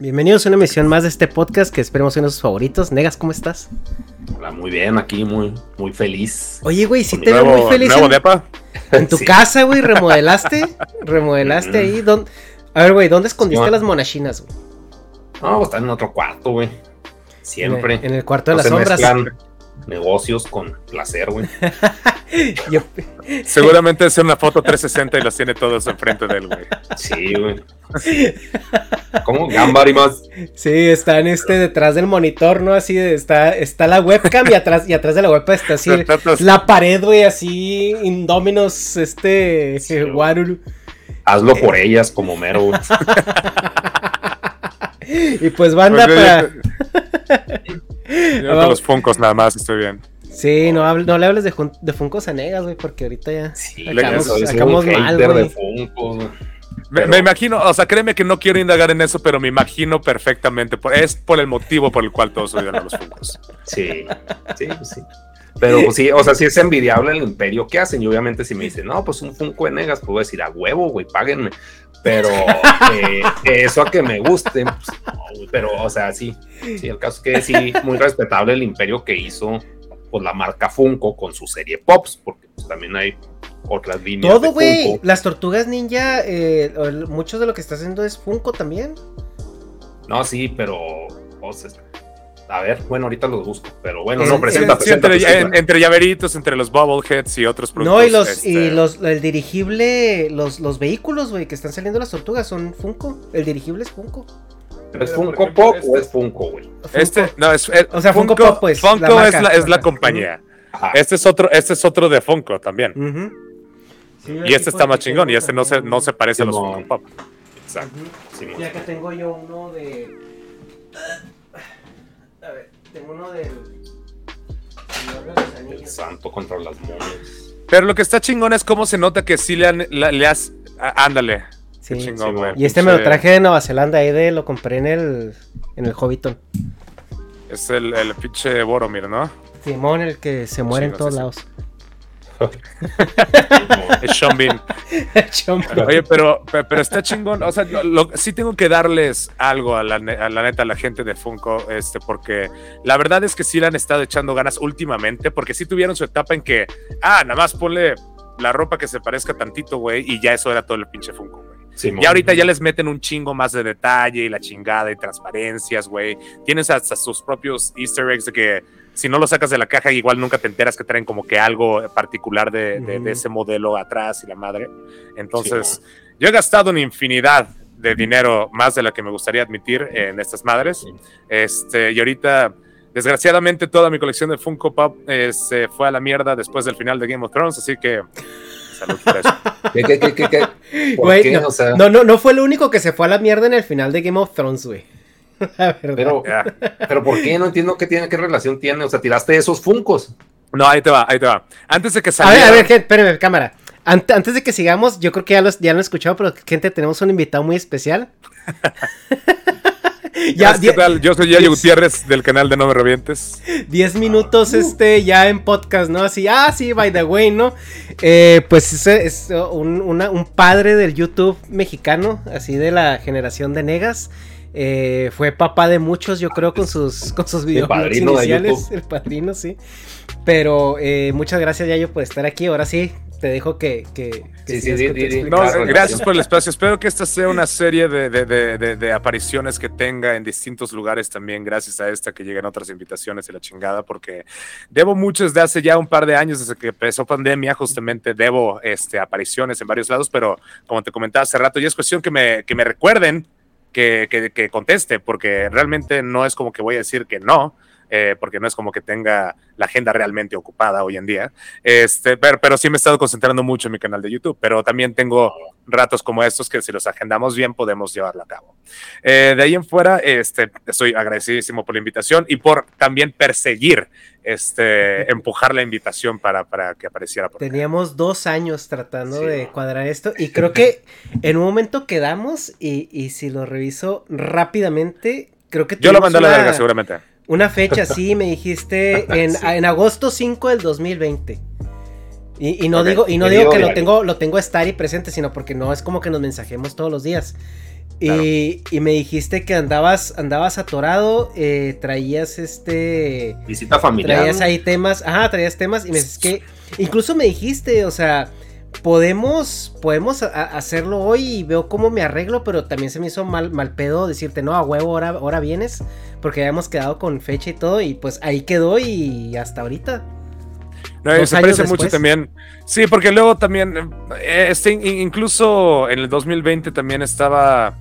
Bienvenidos a una emisión más de este podcast que esperemos ser sus favoritos. Negas, ¿cómo estás? Hola, muy bien, aquí muy, muy feliz. Oye, güey, sí te veo muy feliz. ¿Nuevo en, depa? en tu casa, güey, remodelaste. remodelaste ahí. ¿dónde- A ver, güey, ¿dónde escondiste las monachinas, güey? No, pues está en otro cuarto, güey. Siempre. En el, en el cuarto de No las sombras. mezclan negocios con placer, güey. Yo- Seguramente es una foto 360 y los tiene todos enfrente de él, güey. Sí, güey. ¿Cómo? Gambari más. sí, están este detrás del monitor, ¿no? Así está, está la webcam y atrás, y atrás de la webcam está así la pared, güey, así, Indominos, este, Sí, eh. Waruru. Hazlo por ellas como mero, güey. Y pues banda para... yo- con los funcos nada más estoy bien. Sí, no, hable- no le hables de, de Funko Sanegas, güey, porque ahorita ya... Sí, Acabamos- soy acabamos un mal, güey. Funkos. Me, Pero- me imagino, o sea, créeme que no quiero indagar en eso, pero me imagino perfectamente. por- es por el motivo por el cual todos odian a los funcos. Sí, sí, pues sí. Pero pues sí, o sea, sí es envidiable el imperio que hacen. Y obviamente si me dicen, no, pues un Funko de Negas, pues voy a decir, a huevo, güey, páguenme. Pero eh, eso a que me guste, pues, no, pero, o sea, sí, sí, el caso es que sí, muy respetable el imperio que hizo pues la marca Funko con su serie Pops, porque pues también hay otras líneas. Todo, güey. Las tortugas ninja, eh, mucho de lo que está haciendo es Funko también. No, sí, pero, o sea, a ver, bueno, ahorita los busco, pero bueno, no, presenta, Sí, presenta. entre, presenta. en- entre llaveritos, entre los bobbleheads y otros productos. No, y los, este, y los, el dirigible, los, los vehículos, güey, que están saliendo las tortugas son Funko. El dirigible es Funko. ¿Es Funko ejemplo, Pop este- o es Funko, güey? Este, no, es, eh, O sea, Funko Funko, Pop, pues, Funko la marca. es, la, es la compañía. Ajá. Este es otro, este es otro de Funko también. Sí, Y este está más chingón, y este no se, no se parece a los. Funko Pop. Exacto. Y acá tengo yo uno de. Tengo uno del. De El Anillos. santo contra las momias. Pero lo que está chingón es cómo se nota que sí le, han, la- le has... á- ándale. Sí. Qué chingón, güey. Y este me lo traje de Nueva Zelanda, ahí de lo compré en el. En el Hobbiton. Es el, el pinche Boromir, ¿no? Simón, el que se muere en todos lados. Es Sean Bean. Oye, pero, pe- pero está chingón. O sea, lo- lo- sí tengo que darles algo a la, a la neta, a la gente de Funko, este, porque la verdad es que sí le han estado echando ganas últimamente, porque sí tuvieron su etapa en que, ah, nada más ponle la ropa que se parezca tantito, güey, y ya eso era todo el pinche Funko, güey. Simón. Y ahorita ya les meten un chingo más de detalle y la chingada y transparencias, güey. Tienes hasta sus propios easter eggs de que si no lo sacas de la caja igual nunca te enteras que traen como que algo particular de, de- Ujú. de ese modelo atrás y la madre. Entonces, yo he gastado una infinidad de dinero más de la que me gustaría admitir en estas madres. Este, y ahorita, desgraciadamente, toda mi colección de Funko Pop eh, se fue a la mierda después del final de Game of Thrones, así que salud por eso. ¿Qué, qué, qué, no, O sea, no, no, no fue el único que se fue a la mierda en el final de Game of Thrones, güey. La pero, pero ¿por qué? No entiendo qué tiene, qué relación tiene. O sea, tiraste esos Funcos. No, ahí te va, ahí te va. Antes de que A ver, a ver, gente, espérenme, cámara. Ant- antes de que sigamos, yo creo que ya, los, ya lo han escuchado, pero gente, tenemos un invitado muy especial. ya, ¿Qué tal? Yo soy Yayo Gutiérrez del canal de No Me Revientes. 10 minutos este ya en podcast, ¿no? Así, ah, sí, by the way, ¿no? Eh, pues es, es un, una- un padre del YouTube mexicano, así de la generación de negas. Eh, fue papá de muchos, yo creo, con sus, con sus de iniciales. El padrino, sí. Pero eh, muchas gracias, Yayo, por estar aquí. Ahora sí, te dejo que. que, que Sí, sí, sí. No, gracias por el espacio. Espero que esta sea una serie de, de- de- de- de apariciones que tenga en distintos lugares también, gracias a esta que lleguen otras invitaciones y la chingada, porque debo mucho desde hace ya un par de años, desde que empezó pandemia, justamente debo este, apariciones en varios lados, pero como te comentaba hace rato, ya es cuestión que me, que me recuerden que, que- que conteste, porque realmente no es como que voy a decir que no. Eh, porque no es como que tenga la agenda realmente ocupada hoy en día. Este, pero, pero sí me he estado concentrando mucho en mi canal de YouTube, pero también tengo ratos como estos que si los agendamos bien podemos llevarlo a cabo. Eh, de ahí en fuera, este, estoy agradecidísimo por la invitación y por también perseguir, este, empujar la invitación para, para que apareciera. Por acá. Teníamos dos años tratando Sí, de cuadrar esto y creo que en un momento quedamos y, y si lo reviso rápidamente, creo que Yo lo mandé a la verga seguramente. Una fecha, sí, me dijiste en, Sí. en agosto 5 del 2020. Y, y no digo, y no digo que lo tengo, lo tengo a estar y presente, sino porque no es como que nos mensajemos todos los días. Y, y, me dijiste que andabas, andabas atorado, eh, traías este... Visita familiar. Traías ahí temas, ajá, traías temas y me dices que... Incluso me dijiste, o sea, podemos, podemos hacerlo hoy y veo cómo me arreglo, pero también se me hizo mal, mal pedo decirte, no, a huevo, ahora, ahora vienes, porque habíamos quedado con fecha y todo, y pues ahí quedó y hasta ahorita. No, se parece mucho también. Sí, porque luego también, eh, este, incluso en el 2020 también estaba,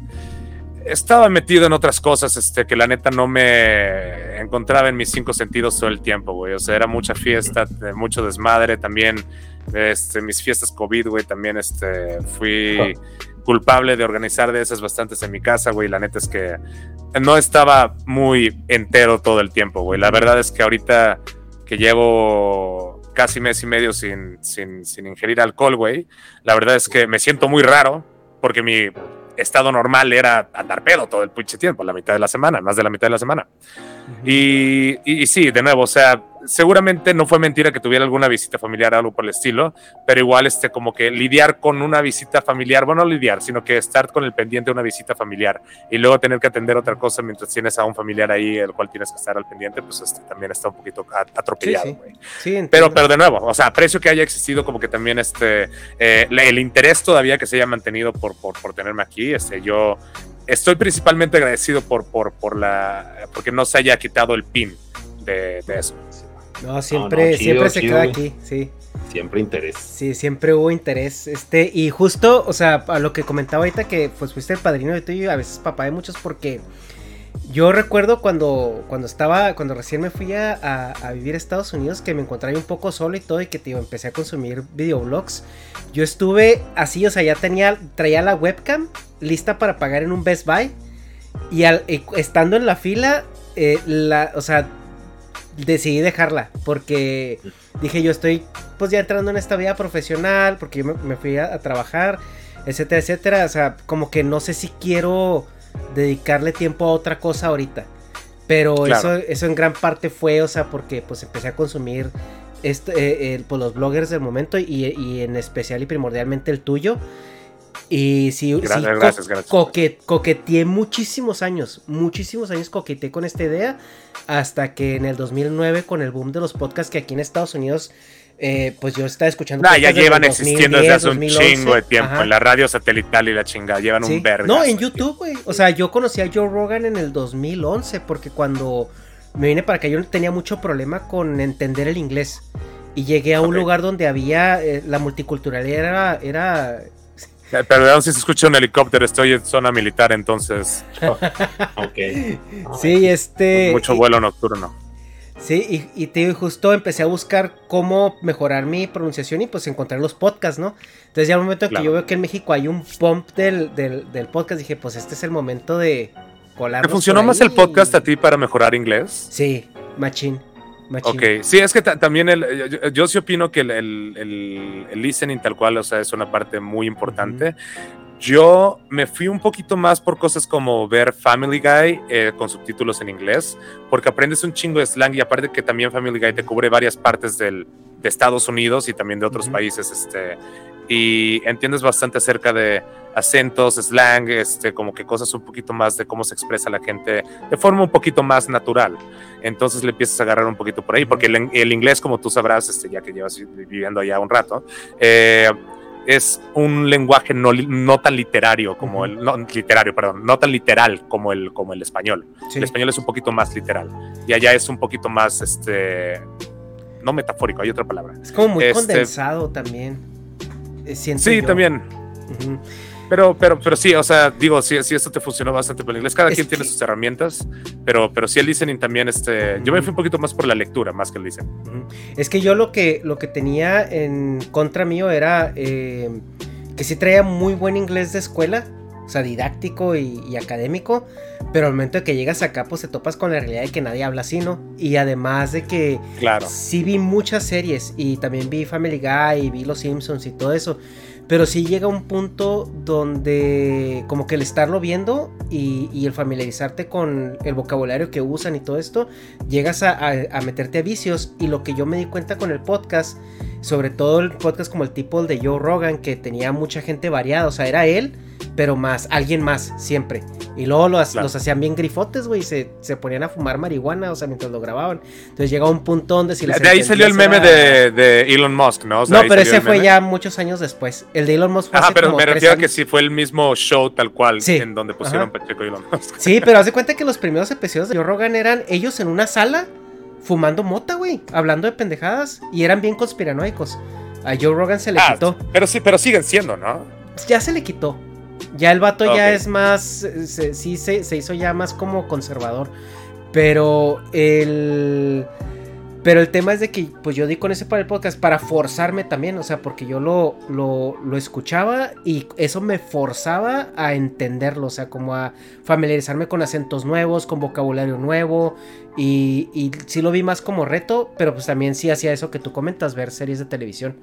estaba metido en otras cosas, este, que la neta no me encontraba en mis cinco sentidos todo el tiempo, güey. O sea, era mucha fiesta, mucho desmadre también. Este, mis fiestas COVID, güey, también este, fui culpable de organizar de esas bastantes en mi casa, güey. La neta es que no estaba muy entero todo el tiempo, güey. La verdad es que ahorita que llevo casi mes y medio sin, sin, sin ingerir alcohol, güey, la verdad es que me siento muy raro porque mi estado normal era andar pedo todo el pinche tiempo, la mitad de la semana, más de la mitad de la semana. Y, y, sí, de nuevo, o sea, seguramente no fue mentira que tuviera alguna visita familiar algo por el estilo, pero igual este como que lidiar con una visita familiar, bueno, no lidiar, sino que estar con el pendiente de una visita familiar y luego tener que atender otra cosa mientras tienes a un familiar ahí, el cual tienes que estar al pendiente, pues este, también está un poquito atropellado, güey. Sí, pero, pero de nuevo, o sea, aprecio que haya existido como que también este, eh, el interés todavía que se haya mantenido por, por, por tenerme aquí, este, yo estoy principalmente agradecido por, por, por la, porque no se haya quitado el pin de, de eso. No, siempre, siempre se queda aquí, sí. Siempre interés. Sí, siempre hubo interés. Este, y justo, o sea, a lo que comentaba ahorita que pues fuiste el padrino de tuyo y a veces papá de muchos porque yo recuerdo cuando, cuando estaba, cuando recién me fui a, vivir a Estados Unidos, que me encontraba un poco solo y todo, y que tío, empecé a consumir videoblogs. Yo estuve así, o sea, ya tenía, traía la webcam lista para pagar en un Best Buy. Y, al, estando en la fila, eh, la, o sea, decidí dejarla porque dije yo estoy pues ya entrando en esta vida profesional porque yo me, fui a, trabajar, etcétera, etcétera. O sea, como que no sé si quiero dedicarle tiempo a otra cosa ahorita. Pero eso, eso en gran parte fue, o sea, porque pues empecé a consumir este, eh, pues, los bloggers del momento y, y en especial y primordialmente el tuyo. Y sí, gracias, coqueteé muchísimos años, muchísimos años coqueteé con esta idea, hasta que en el 2009, con el boom de los podcasts que aquí en Estados Unidos, eh, pues yo estaba escuchando. Nah, ya llevan existiendo desde hace un chingo de tiempo, en la radio satelital y la chingada, llevan un verde. No, en YouTube, güey. O sea, yo conocí a Joe Rogan en el 2011, porque cuando me vine para acá yo tenía mucho problema con entender el inglés. Y llegué a un lugar donde había eh, la multiculturalidad era eh, perdón si se escucha un helicóptero, estoy en zona militar, entonces. ok. Sí, este. Mucho vuelo nocturno. Sí, y, te justo empecé a buscar cómo mejorar mi pronunciación y pues encontrar los podcasts, ¿no? Entonces ya al momento en que yo veo que en México hay un pump del, del, podcast, dije, pues este es el momento de colar. ¿Te funcionó más el podcast a ti para mejorar inglés? Sí, machín. Ok, sí, es que también el, yo, sí opino que el, el, listening tal cual, o sea, es una parte muy importante. Yo me fui un poquito más por cosas como ver Family Guy eh, con subtítulos en inglés, porque aprendes un chingo de slang y aparte que también Family Guy te cubre varias partes del, de Estados Unidos y también de otros países, este, y entiendes bastante acerca de acentos, slang, este, como que cosas un poquito más de cómo se expresa la gente de forma un poquito más natural. Entonces le empiezas a agarrar un poquito por ahí, porque el, inglés, como tú sabrás, este, ya que llevas viviendo allá un rato, eh, es un lenguaje no, no tan literario como el, no, literario, perdón, no tan literal como el, como el español. El español es un poquito más literal y allá es un poquito más, este, no metafórico, hay otra palabra. Es como muy este, condensado también. Eh, sí, también. Pero, pero, pero sí, o sea, digo, sí, sí, esto te funcionó bastante por el inglés. Cada quien tiene sus herramientas, pero, pero sí el listening también, este, yo me fui un poquito más por la lectura, más que el listening. Es que yo lo que, lo que tenía en contra mío era eh, que sí traía muy buen inglés de escuela, o sea, didáctico y, académico, pero al momento de que llegas acá, pues te topas con la realidad de que nadie habla así, ¿no? Y además de que claro. sí vi muchas series y también vi Family Guy y vi Los Simpsons y todo eso, pero sí llega un punto donde como que el estarlo viendo y, el familiarizarte con el vocabulario que usan y todo esto, llegas a, meterte a vicios. Y lo que yo me di cuenta con el podcast, sobre todo el podcast como el tipo de Joe Rogan, que tenía mucha gente variada, o sea, era él, pero más, alguien más, siempre. Y luego los, los hacían bien grifotes, güey, se, se ponían a fumar marihuana, o sea, mientras lo grababan. Entonces llega un punto donde si les De ahí salió el meme de, de, Elon Musk, ¿no? no, pero ese fue ya muchos años después. El de Elon Musk fue Ajá, pero me refiero a que sí fue el mismo show tal cual en donde pusieron Pacheco y Elon Musk. Sí, pero hace cuenta que los primeros episodios de Joe Rogan eran ellos en una sala fumando mota, güey, hablando de pendejadas y eran bien conspiranoicos. A Joe Rogan se le ah, quitó. Pero sí, pero siguen siendo, ¿no? Ya se le quitó. Ya el vato ya es más. sí, se, hizo ya más como conservador. Pero el. Pero el tema es de que, pues yo di con ese para el podcast para forzarme también, o sea, porque yo lo, lo, lo, escuchaba y eso me forzaba a entenderlo, o sea, como a familiarizarme con acentos nuevos, con vocabulario nuevo, y, y sí lo vi más como reto, pero pues también sí hacía eso que tú comentas, ver series de televisión.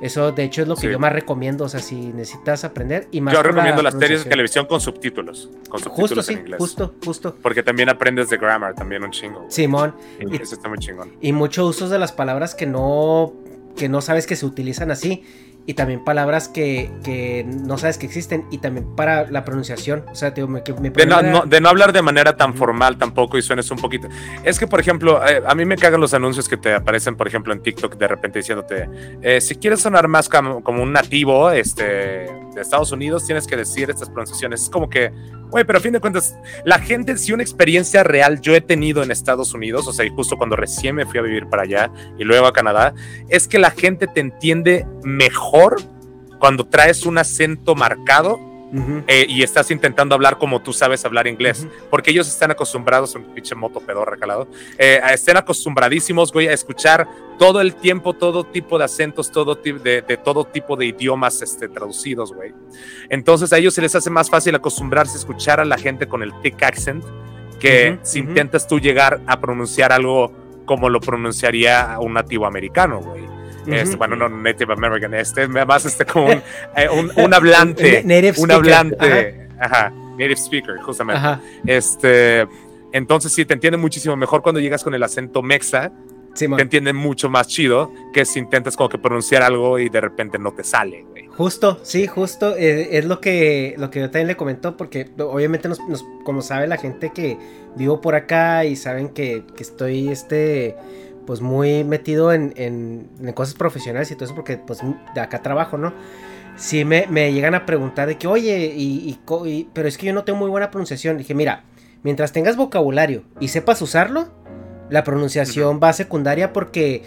Eso, de hecho, es lo que yo más recomiendo. O sea, si necesitas aprender y más. Yo recomiendo las series de televisión con subtítulos. Con subtítulos justo, en inglés. Justo, justo. Porque también aprendes de grammar, también un chingo. Simón. Y, eso está muy chingón. Y muchos usos de las palabras que no, que no sabes que se utilizan así y también palabras que, no sabes que existen y también para la pronunciación. O sea, tío, me, de, no, hablar de manera tan formal tampoco y suenes un poquito. Es que, por ejemplo, eh, a mí me cagan los anuncios que te aparecen, por ejemplo, en TikTok de repente diciéndote, eh, si quieres sonar más como, como, un nativo este, de Estados Unidos, tienes que decir estas pronunciaciones. Es como que Güey, pero a fin de cuentas, la gente, si una experiencia real yo he tenido en Estados Unidos, o sea, y justo cuando recién me fui a vivir para allá y luego a Canadá, es que la gente te entiende mejor cuando traes un acento marcado eh, y estás intentando hablar como tú sabes hablar inglés, porque ellos están acostumbrados, un pinche moto pedorra calado, eh, estén acostumbradísimos, güey, a escuchar todo el tiempo, todo tipo de acentos, todo de, de todo tipo de idiomas este, traducidos, güey. Entonces a ellos se les hace más fácil acostumbrarse a escuchar a la gente con el thick accent que si intentas tú llegar a pronunciar algo como lo pronunciaría un nativo americano, güey. Este, bueno, no Native American, este, más este como un, eh, un, hablante, un hablante, ajá. native speaker, justamente. Este, entonces sí, te entiende muchísimo mejor cuando llegas con el acento mexa, te entiende mucho más chido que si intentas como que pronunciar algo y de repente no te sale, güey. Justo, sí, justo, eh, es lo que, lo que yo también le comentó, porque obviamente nos, como sabe la gente que vivo por acá y saben que, que estoy, este pues muy metido en, en, cosas profesionales y todo eso, porque pues de acá trabajo, ¿no? Si me, me llegan a preguntar de que, oye, y, pero es que yo no tengo muy buena pronunciación. Dije, mira, mientras tengas vocabulario y sepas usarlo, la pronunciación va secundaria porque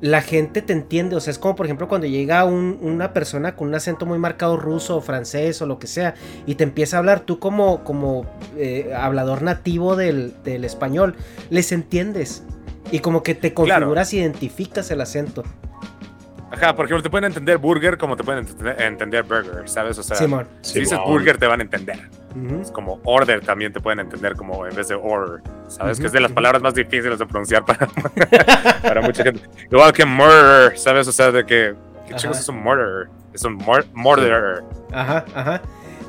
la gente te entiende. O sea, es como por ejemplo cuando llega una persona con un acento muy marcado ruso o francés o lo que sea y te empieza a hablar, tú como, como eh, hablador nativo del, del español, les entiendes. Y como que te configuras y identificas el acento. Ajá, porque te pueden entender burger como te pueden entender burger, ¿sabes? O sea, si dices burger te van a entender. Es como order también te pueden entender como en vez de order, ¿sabes? Que es de las palabras más difíciles de pronunciar para, para mucha gente. Igual que murder, ¿sabes? O sea, de que, ¿qué chicos es un murder? Es un murderer. Ajá, ajá.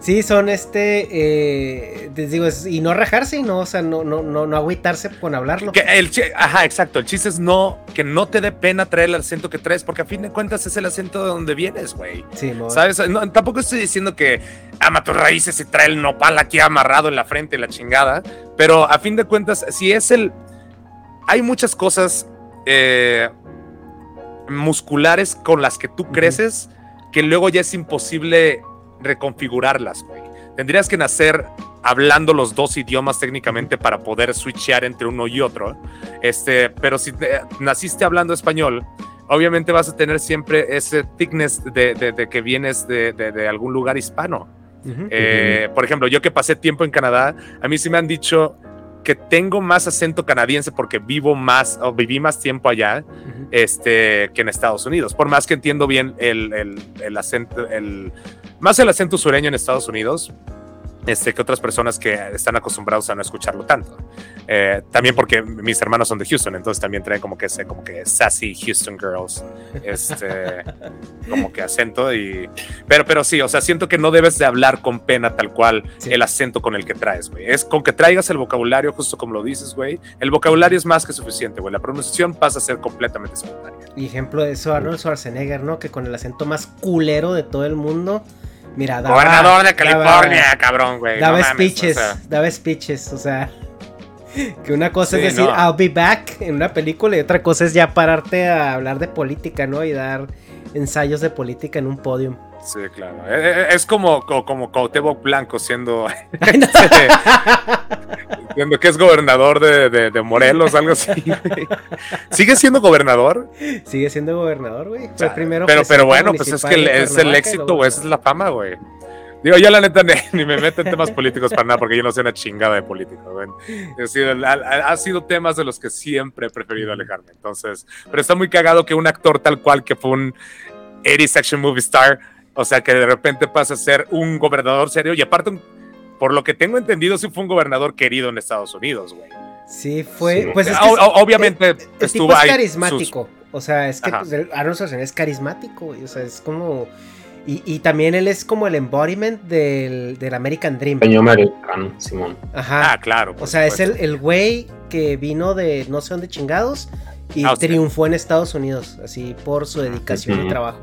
Sí, son este, eh, les digo, y no rajarse y no, o sea, no, no, no, no agüitarse con hablarlo. Que el, ajá, exacto. El chiste es no, que no te dé pena traer el acento que traes, porque a fin de cuentas es el acento de donde vienes, güey. Sí, ¿Sabes? tampoco estoy diciendo que ama tus raíces y trae el nopal aquí amarrado en la frente, la chingada, pero a fin de cuentas, si es el. Hay muchas cosas eh, musculares con las que tú creces que luego ya es imposible reconfigurarlas, güey. Tendrías que nacer hablando los dos idiomas técnicamente para poder switchear entre uno y otro. Este, pero si naciste hablando español, obviamente vas a tener siempre ese thickness de, que vienes de, algún lugar hispano. Eh, por ejemplo, yo que pasé tiempo en Canadá, a mí sí me han dicho que tengo más acento canadiense porque vivo más o viví más tiempo allá este, que en Estados Unidos. Por más que entiendo bien el, el, el acento, el, más el acento sureño en Estados Unidos, este, que otras personas que están acostumbrados a no escucharlo tanto. Eh, también porque mis hermanos son de Houston, entonces también traen como que ese, como que sassy Houston girls, este, como que acento y, pero, pero sí, o sea, siento que no debes de hablar con pena tal cual el acento con el que traes, güey. Es con que traigas el vocabulario, justo como lo dices, güey. El vocabulario es más que suficiente, güey. La pronunciación pasa a ser completamente secundaria. Y ejemplo de eso, Arnold Schwarzenegger, ¿no? Que con el acento más culero de todo el mundo Mira, daba, Gobernador de California, daba- cabrón, güey. Daba no mames, speeches, o sea. daba speeches, o sea. Que una cosa Sí, es decir, no. I'll be back en una película y otra cosa es ya pararte a hablar de política, ¿no? Y dar ensayos de política en un podium. Sí, claro. Eh, eh, Es como, como, Cuauhtémoc Blanco siendo, siendo que es gobernador de, de- de Morelos, algo así. güey. ¿Sigue siendo gobernador? Sigue siendo gobernador, güey. Fue primero pero, pero bueno, pues es que el- es el éxito, güey, esa es la fama, güey. Digo, yo la neta ni, me meto en temas políticos para nada, porque yo no soy una chingada de política, güey. Ha sido, ha, ha sido temas de los que siempre he preferido alejarme. Entonces, pero está muy cagado que un actor tal cual que fue un 80 action movie star, o sea, que de repente pasa a ser un gobernador serio y aparte, un- por lo que tengo entendido, sí fue un gobernador querido en Estados Unidos, güey. Sí, fue. Sí. Pues es que O- es- o- obviamente el tipo estuvo es ahí. sus- carismático. O sea, es que pues, Arnold Schwarzenegger es carismático, güey. O sea, es como. Y, y también él es como el embodiment del, del American Dream. Sueño americano, Simón. Ajá. Ah, claro. o sea, es el, güey que vino de no sé dónde chingados y Austria. triunfó en Estados Unidos, así por su dedicación y trabajo.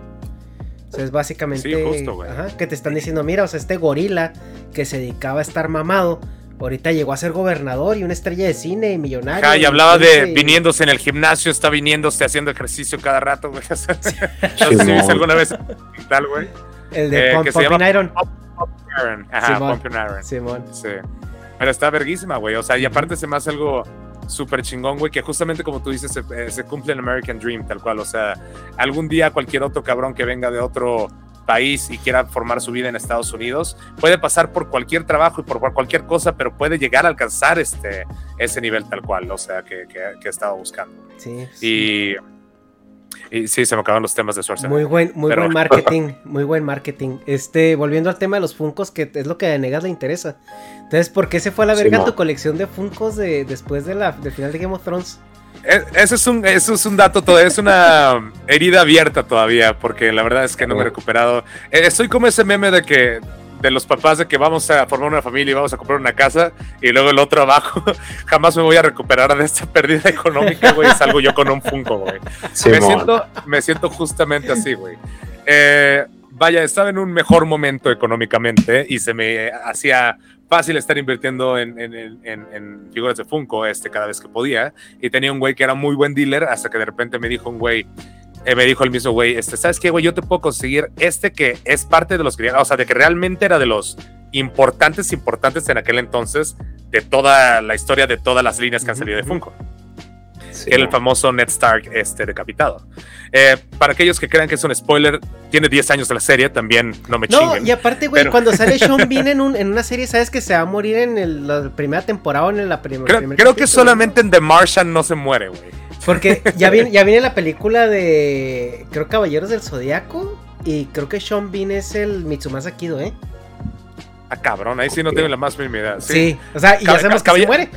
O sea, es básicamente Sí, justo, güey. ajá, que te están diciendo, mira, o sea, este gorila que se dedicaba a estar mamado, ahorita llegó a ser gobernador y una estrella de cine y millonario. Ajá, y hablaba de y- viniéndose en el gimnasio, está viniéndose haciendo ejercicio cada rato, güey. O sea, no sé si viste alguna vez tal, güey. El de eh, Pump- Pumping llama- Iron. Ajá, Simón. Pumping Iron. Simón. Sí. Pero está verguísima, güey. O sea, y aparte se me hace algo súper chingón, güey, que justamente como tú dices, se, eh, se cumple el American Dream, tal cual. O sea, algún día cualquier otro cabrón que venga de otro país y quiera formar su vida en Estados Unidos, puede pasar por cualquier trabajo y por cualquier cosa, pero puede llegar a alcanzar este, ese nivel tal cual, o sea, que, que, que he estado buscando. Sí. sí. Y, sí, se me acaban los temas de Schwarzenegger. Muy buen, muy Pero- buen marketing, muy buen marketing. Este, volviendo al tema de los Funcos, que es lo que a Negas le interesa. Entonces, ¿por qué se fue a la Sí, verga tu colección de Funcos de, después de la, del final de Game of Thrones? E- Ese es un, eso es un dato, todavía es una herida abierta todavía, porque la verdad es que no me he recuperado. Eh, Estoy como ese meme de que de los papás de que vamos a formar una familia y vamos a comprar una casa y luego el otro abajo. Jamás me voy a recuperar de esta pérdida económica, güey. Salgo yo con un Funko, güey. Me siento, me siento justamente así, güey. Eh, vaya, estaba en un mejor momento económicamente y se me hacía fácil estar invirtiendo en, en- en- en- en figuras de Funko este, cada vez que podía. Y tenía un güey que era muy buen dealer hasta que de repente me dijo un güey, eh, me dijo el mismo güey, este, ¿sabes qué, güey? Yo te puedo conseguir este que es parte de los que, o sea, de que realmente era de los importantes, importantes en aquel entonces de toda la historia de todas las líneas que han salido de. Funko Sí, que era el mo. famoso Ned Stark este, decapitado. Eh, para aquellos que crean que es un spoiler, tiene 10 años de la serie, también no me No, chinguen. y aparte, güey, Pero- cuando sale Sean Bean en, un, en una serie, sabes que se va a morir en el- la primera temporada o en la prim- Creo, primer creo que solamente en The Martian no se muere, güey. Porque ya viene, ya viene la película de, creo, Caballeros del Zodiaco. Y creo que Sean Bean es el Mitsumasa Kido, ¿eh? Ah, cabrón, ahí sí no tengo la más mínima idea. Sí. Sí. O sea, y ya sabemos que se muere.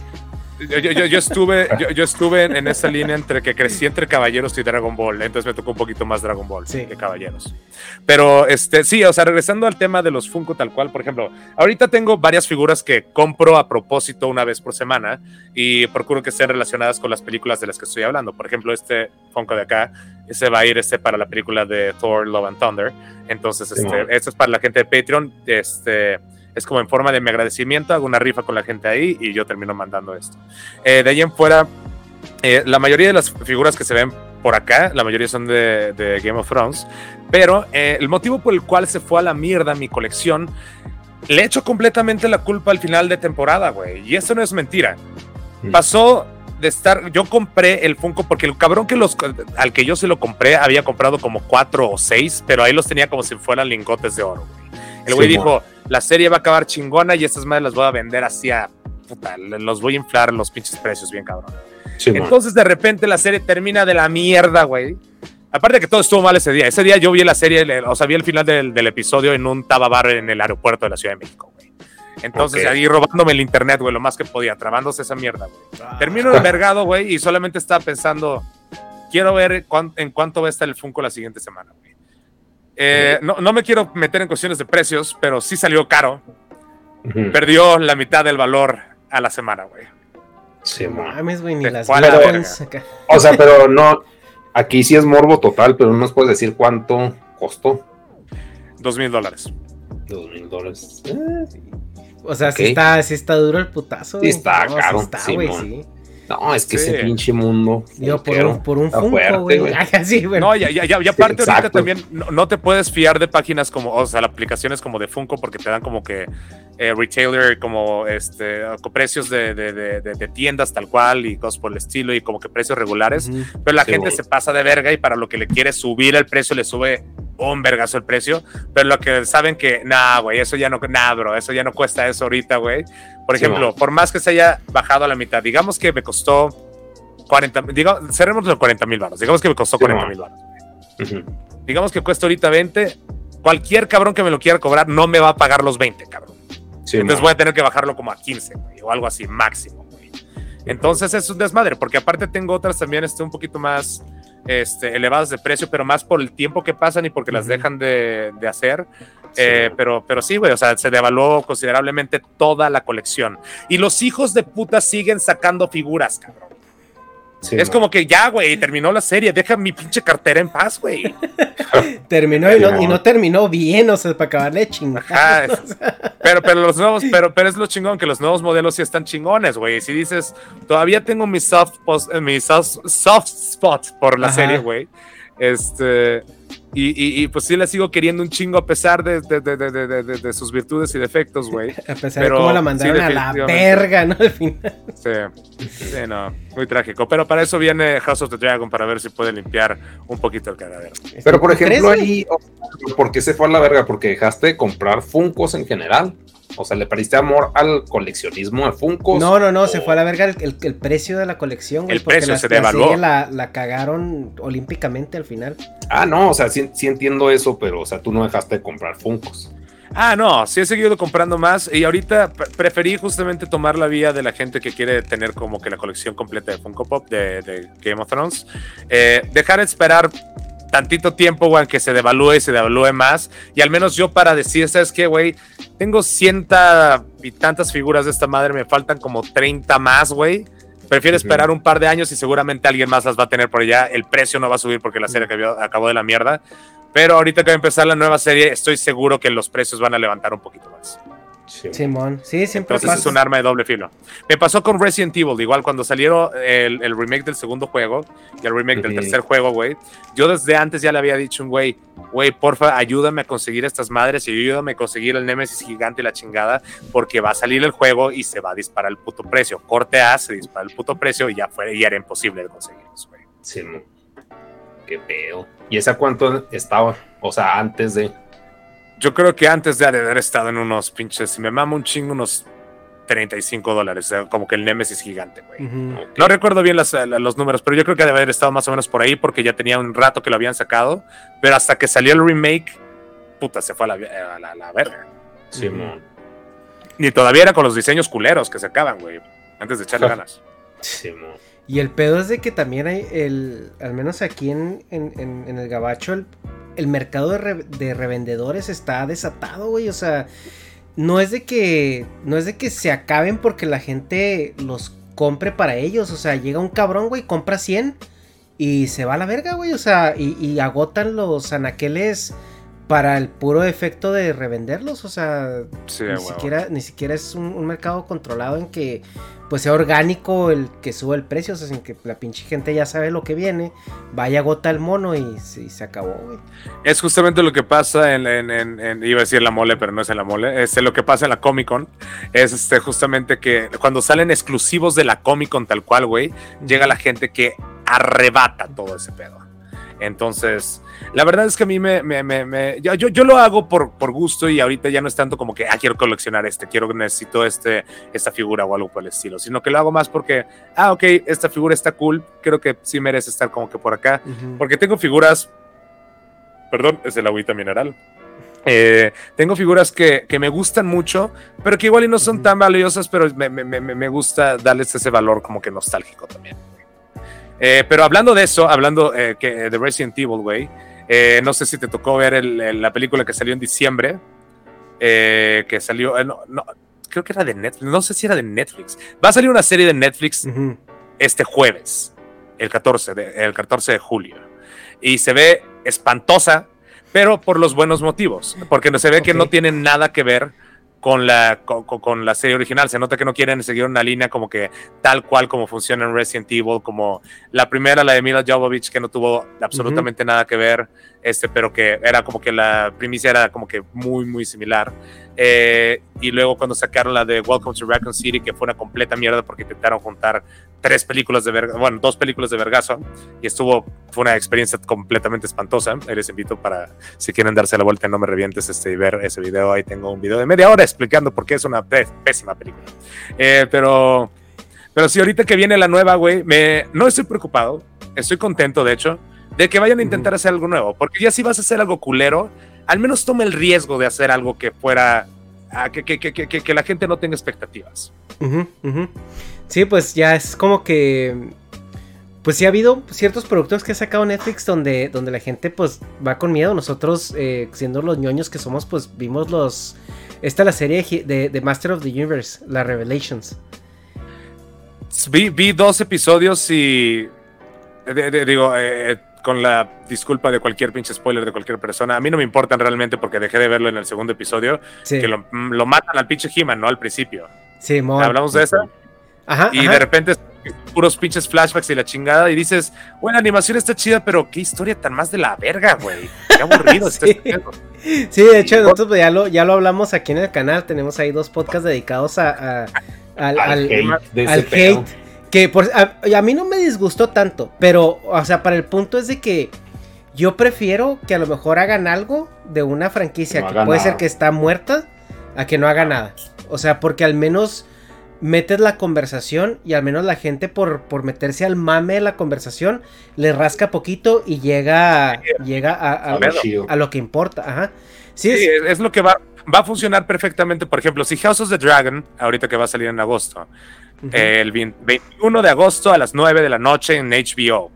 Yo, yo- yo- estuve, yo, yo estuve en, en esa línea entre que crecí entre Caballeros y Dragon Ball, entonces me tocó un poquito más Dragon Ball Sí. que Caballeros. Pero este, sí, o sea, regresando al tema de los Funko tal cual, por ejemplo, ahorita tengo varias figuras que compro a propósito una vez por semana y procuro que estén relacionadas con las películas de las que estoy hablando. Por ejemplo, este Funko de acá, ese va a ir este para la película de Thor, Love and Thunder. Entonces, Sí, este, man. esto es para la gente de Patreon. Este, es como en forma de mi agradecimiento, hago una rifa con la gente ahí y yo termino mandando esto. Eh, de ahí en fuera, eh, la mayoría de las figuras que se ven por acá, la mayoría son de, de Game of Thrones, pero eh, el motivo por el cual se fue a la mierda mi colección, le echo completamente la culpa al final de temporada, güey. Y eso no es mentira. Pasó de estar, yo compré el Funko porque el cabrón que los, al que yo se lo compré había comprado como cuatro o seis, pero ahí los tenía como si fueran lingotes de oro, güey. El güey Sí, dijo, la serie va a acabar chingona y estas madres las voy a vender así a puta, los voy a inflar los pinches precios bien cabrón. Entonces de repente la serie termina de la mierda, güey. Aparte de que todo estuvo mal ese día. Ese día yo vi la serie, o sea, vi el final del, del episodio en un tababar en el aeropuerto de la Ciudad de México, güey. Entonces ahí robándome el internet, güey, lo más que podía, trabándose esa mierda, güey. Termino envergado, güey, y solamente estaba pensando, quiero ver cuán- en cuánto va a estar el Funko la siguiente semana, güey. Eh, no, no me quiero meter en cuestiones de precios, pero sí salió caro. Perdió la mitad del valor a la semana, güey. Simón. Mames, güey, ni las. O sea, pero no. Aquí sí es morbo total, pero no nos puedes decir cuánto costó. Dos mil dólares. Dos mil dólares. Sí. O sea, sí, está, sí está duro el putazo. Sí está No, caro, está, güey, sí. No, es que Sí. ese pinche mundo. Digo, por un, por un Funko, fuerte, güey. Ay, así, güey. No, ya, ya, ya, y Sí, aparte ahorita también no, no te puedes fiar de páginas como, o sea, las aplicaciones como de Funko porque te dan como que eh, retailer, como este, con precios de, de- de- de- de tiendas tal cual y cosas por el estilo y como que precios regulares. Pero la Sí, gente se pasa de verga y para lo que le quiere subir el precio le sube un vergazo el precio. Pero lo que saben que, nah, güey, eso ya no, nah, bro, eso ya no cuesta eso ahorita, güey. Por Sí, ejemplo, por más que se haya bajado a la mitad, digamos que me costó 40, digo, cerremos los 40 mil baros, digamos que me costó Sí, 40 man. mil baros. Digamos que cuesta ahorita 20, cualquier cabrón que me lo quiera cobrar no me va a pagar los 20, cabrón. Sí, Entonces man. voy a tener que bajarlo como a 15, güey, o algo así, máximo, güey. Entonces es un desmadre, porque aparte tengo otras también este, un poquito más este, elevadas de precio, pero más por el tiempo que pasan y porque las dejan de, de hacer. Sí, Eh, pero, pero sí, güey, o sea, se devaluó considerablemente toda la colección. Y los hijos de puta siguen sacando figuras, cabrón. Sí, es man. como que ya, güey, terminó la serie, deja mi pinche cartera en paz, güey. Terminó y no, y no terminó bien, o sea, para acabarle es- pero, pero los nuevos, pero, pero es lo chingón que los nuevos modelos sí están chingones, güey. Si dices, todavía tengo mi soft, pos- eh, mi soft, soft spot por la Ajá. serie, güey. Este, y, y- y, pues sí la sigo queriendo un chingo a pesar de, de- de- de- de- de- de sus virtudes y defectos, güey. A pesar Pero de cómo la sí, mandaron a la verga, ¿no? Al final. Sí, sí, no, muy trágico. Pero para eso viene House of the Dragon, para ver si puede limpiar un poquito el cagadero. Pero por ¿Tú crees, ejemplo, ahí, ¿por qué se fue a la verga? Porque dejaste de comprar Funcos en general. O sea, le perdiste amor al coleccionismo de Funcos. No, no, no, se fue a la verga el, el- el precio de la colección, güey. El precio la- se la devaluó. La, la cagaron olímpicamente al final. Ah, no, o sea, sí, sí entiendo eso, pero, o sea, tú no dejaste de comprar Funcos. Ah, no, sí he seguido comprando más y ahorita pre- preferí justamente tomar la vía de la gente que quiere tener como que la colección completa de Funko Pop de, de Game of Thrones. Eh, dejar de esperar tantito tiempo, güey, que se devalúe y se devalúe más. Y al menos yo para decir, ¿sabes qué, güey? Tengo cienta y tantas figuras de esta madre, me faltan como 30 más, güey. Prefiero esperar un par de años y seguramente alguien más las va a tener por allá. El precio no va a subir porque la serie acabó, acabó de la mierda. Pero ahorita que va a empezar la nueva serie, estoy seguro que los precios van a levantar un poquito más. Sí. Simón, sí, siempre Entonces pasa. es un arma de doble filo. Me pasó con Resident Evil, igual cuando salieron el, el remake del segundo juego y el remake del tercer juego, güey. Yo desde antes ya le había dicho un güey, güey, porfa, ayúdame a conseguir estas madres y ayúdame a conseguir el Nemesis gigante y la chingada, porque va a salir el juego y se va a disparar el puto precio. Corte A, se dispara el puto precio y ya fue, y era imposible de conseguirlos, güey. Mo. Qué pedo. ¿Y esa cuánto estaba? O sea, antes de. Yo creo que antes de haber estado en unos pinches, si me mama un chingo, unos 35 dólares, o sea, como que el Nemesis gigante, güey. No recuerdo bien las- la- los números, pero yo creo que debe haber estado más o menos por ahí porque ya tenía un rato que lo habían sacado. Pero hasta que salió el remake, puta, se fue a la, a la- a la verga. Sí, Ujú. mo. Ni todavía era con los diseños culeros que se acaban, güey. Antes de echarle ganas. Sí, mo. Y el pedo es de que también hay el, al menos aquí en, en- en- en el Gabacho, el, el mercado de, re- de revendedores está desatado, güey. O sea, no es de que, no es de que se acaben porque la gente los compre para ellos. O sea, llega un cabrón, güey, compra 100 y se va a la verga, güey. O sea, y agotan los anaqueles para el puro efecto de revenderlos. O sea, Sí, ni, siquiera, ni siquiera es un, un mercado controlado en que pues sea orgánico el que sube el precio, o sea, sin que la pinche gente ya sabe lo que viene, vaya gota el mono y se, y se acabó, güey. Es justamente lo que pasa en, en- en- en- iba a decir la mole, pero no es en la mole, este, lo que pasa en la Comic Con es este, justamente que cuando salen exclusivos de la Comic Con tal cual, güey, llega la gente que arrebata todo ese pedo. Entonces, la verdad es que a mí me, me- me- me- yo, yo, lo hago por, por gusto y ahorita ya no es tanto como que, ah, quiero coleccionar este, quiero, necesito este, esta figura o algo por el estilo, sino que lo hago más porque, ah, ok, esta figura está cool, creo que sí merece estar como que por acá, porque tengo figuras. Perdón, es el agüita mineral. Eh, tengo figuras que, que me gustan mucho, pero que igual y no son tan valiosas, pero me, me- me- me gusta darles ese valor como que nostálgico también. Eh, pero hablando de eso, hablando eh, que, de Resident Evil, güey, eh, no sé si te tocó ver el- el- la película que salió en diciembre, eh, que salió, eh, no, no, creo que era de Netflix, no sé si era de Netflix. Va a salir una serie de Netflix Ujú. este jueves, el 14 de, el 14 de julio. Y se ve espantosa, pero por los buenos motivos, porque se ve que no tienen nada que ver con la, con, la serie original. Se nota que no quieren seguir una línea como que tal cual como funciona en Resident Evil, como la primera, la de Mila Jovovich, que no tuvo absolutamente nada que ver, este, pero que era como que la primicia era como que muy, muy similar. Eh, y luego cuando sacaron la de Welcome to Raccoon City, que fue una completa mierda porque intentaron juntar tres películas de verga, bueno, dos películas de vergazo, y estuvo, fue una experiencia completamente espantosa. les invito para, si quieren darse la vuelta, no me revientes este, y ver ese video. Ahí tengo un video de media hora explicando por qué es una pésima película. Eh, pero, pero si ahorita que viene la nueva, güey, me, no estoy preocupado, estoy contento, de hecho, de que vayan a intentar hacer algo nuevo, porque ya si vas a hacer algo culero, al menos tome el riesgo de hacer algo que fuera, que, que, que, que, la gente no tenga expectativas. Sí, pues ya es como que... Pues sí ha habido ciertos productos que ha sacado Netflix donde, donde la gente pues va con miedo. Nosotros, eh, siendo los ñoños que somos, pues vimos los... Esta es la serie de, Master of the Universe, la Revelations. Vi, vi dos episodios y... digo, eh, con la disculpa de cualquier pinche spoiler de cualquier persona, a mí no me importan realmente porque dejé de verlo en el segundo episodio, que lo, matan al pinche He-Man, ¿no? Al principio. Sí, Hablamos de eso. Ajá, y de repente puros pinches flashbacks y la chingada y dices, bueno, la animación está chida, pero qué historia tan más de la verga, güey. Qué aburrido sí. Este sí, de hecho, nosotros ya lo, ya lo hablamos aquí en el canal, tenemos ahí dos podcasts dedicados a, al, al, hate, que por, a, mí no me disgustó tanto, pero, o sea, para el punto es de que yo prefiero que a lo mejor hagan algo de una franquicia que puede ser que está muerta a que no haga nada. O sea, porque al menos metes la conversación y al menos la gente por, por meterse al mame de la conversación le rasca poquito y llega, llega a, a, lo, que importa. Ajá. Sí, es, lo que va, va a funcionar perfectamente. Por ejemplo, si House of the Dragon, ahorita que va a salir en agosto, el 21 de agosto a las 9 de la noche en HBO.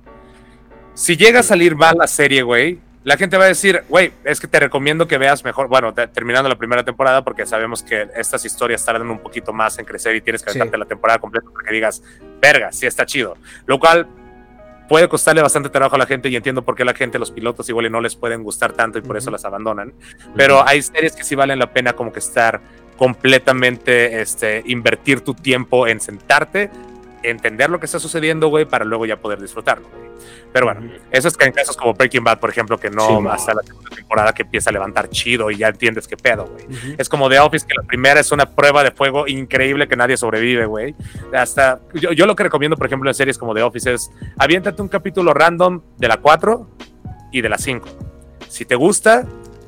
Si llega a salir mal la serie, güey, la gente va a decir, güey, es que te recomiendo que veas mejor, bueno, terminando la primera temporada, porque sabemos que estas historias tardan un poquito más en crecer y tienes que aventarte la temporada completa para que digas, verga, sí está chido. Lo cual puede costarle bastante trabajo a la gente y entiendo por qué la gente, los pilotos igual no les pueden gustar tanto y por eso las abandonan. Pero hay series que sí valen la pena como que estar completamente, este, invertir tu tiempo en sentarte, entender lo que está sucediendo, güey, para luego ya poder disfrutarlo, Pero bueno, eso es que en casos como Breaking Bad, por ejemplo, que no hasta la segunda temporada que empieza a levantar chido y ya entiendes qué pedo, güey. Es como The Office, que la primera es una prueba de fuego increíble que nadie sobrevive, güey. Hasta, yo, yo, lo que recomiendo, por ejemplo, en series como The Office es, aviéntate un capítulo random de la 4 y de la 5. Si te gusta,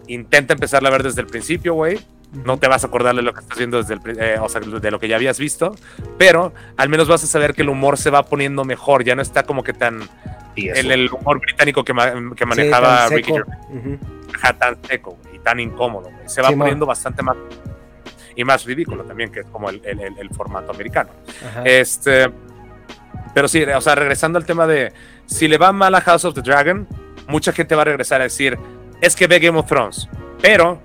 intenta empezarla a ver desde el principio, güey no te vas a acordar de lo que estás viendo desde el, eh, o sea, de lo que ya habías visto, pero al menos vas a saber que el humor se va poniendo mejor, ya no está como que tan el, el, humor británico que, que manejaba Ricky tan seco y tan incómodo, se va poniendo bastante más y más ridículo también, que es como el, el formato americano. Este, pero sí, o sea, regresando al tema de si le va mal a House of the Dragon, mucha gente va a regresar a decir, es que ve Game of Thrones, pero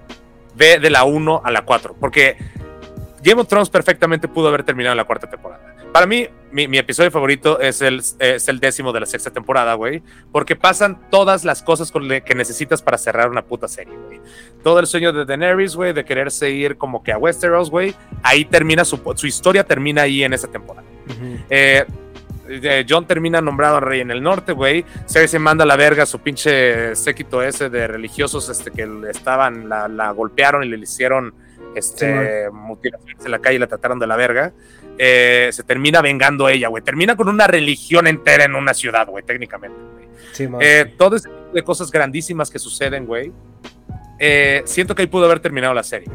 ve de la 1 a la 4, porque Game of Thrones perfectamente pudo haber terminado en la cuarta temporada. Para mí, mi, episodio favorito es el, es el décimo de la sexta temporada, güey, porque pasan todas las cosas que necesitas para cerrar una puta serie, güey. Todo el sueño de Daenerys, güey, de quererse ir como que a Westeros, güey, ahí termina su, su historia, termina ahí en esa temporada. eh, John termina nombrado rey en el norte, güey. se manda a la verga a su pinche séquito ese de religiosos este, que estaban, la, golpearon y le hicieron este, mutilaciones en la calle y la trataron de la verga. Eh, se termina vengando ella, güey. Termina con una religión entera en una ciudad, güey, técnicamente. eh, todo ese tipo de cosas grandísimas que suceden, güey. Eh, siento que ahí pudo haber terminado la serie.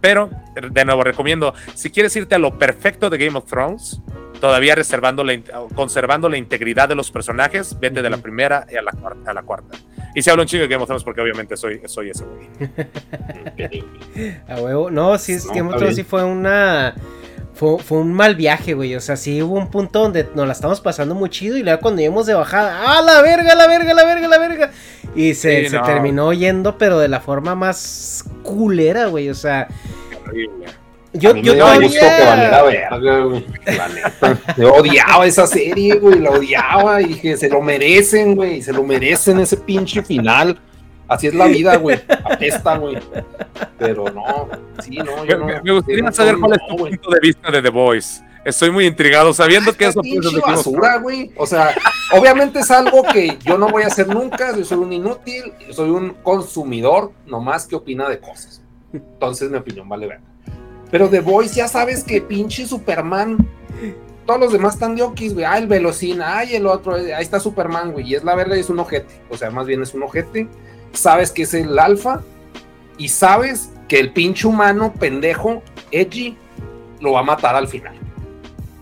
Pero, de nuevo, recomiendo, si quieres irte a lo perfecto de Game of Thrones, todavía reservando la, conservando la integridad de los personajes, vete de la primera a la, a la cuarta. Y se habla un chingo de Game of Thrones porque obviamente soy, soy ese güey. a huevo. No, sí, es Game of Thrones sí fue una... Fue, fue, un mal viaje, güey. O sea, sí hubo un punto donde nos la estamos pasando muy chido y luego cuando íbamos de bajada, ¡ah, la verga, la verga, la verga, la verga! Y se, se terminó yendo, pero de la forma más culera, güey. O sea... Yo, yo me todavía... gustó que valiera verga, güey. La neta. Yo odiaba esa serie, güey. La odiaba y dije, se lo merecen, güey. Se lo merecen ese pinche final. Así es la vida, güey. Apesta, güey. Pero no, sí, no, yo no. Me, me gustaría saber cuál es tu punto de vista de The Voice. Estoy muy intrigado sabiendo que eso es basura, güey. O sea, obviamente es algo que yo no voy a hacer nunca. Yo soy un inútil, yo soy un consumidor, nomás que opina de cosas. Entonces mi opinión vale ver. Pero The Voice ya sabes que pinche Superman. Todos los demás están de okis, güey. Ah, el Velocina, ay, el otro, ahí está Superman, güey. Y es la verga y es un ojete. O sea, más bien es un ojete. Sabes que es el alfa. Y sabes que el pinche humano pendejo, Edgy, lo va a matar al final.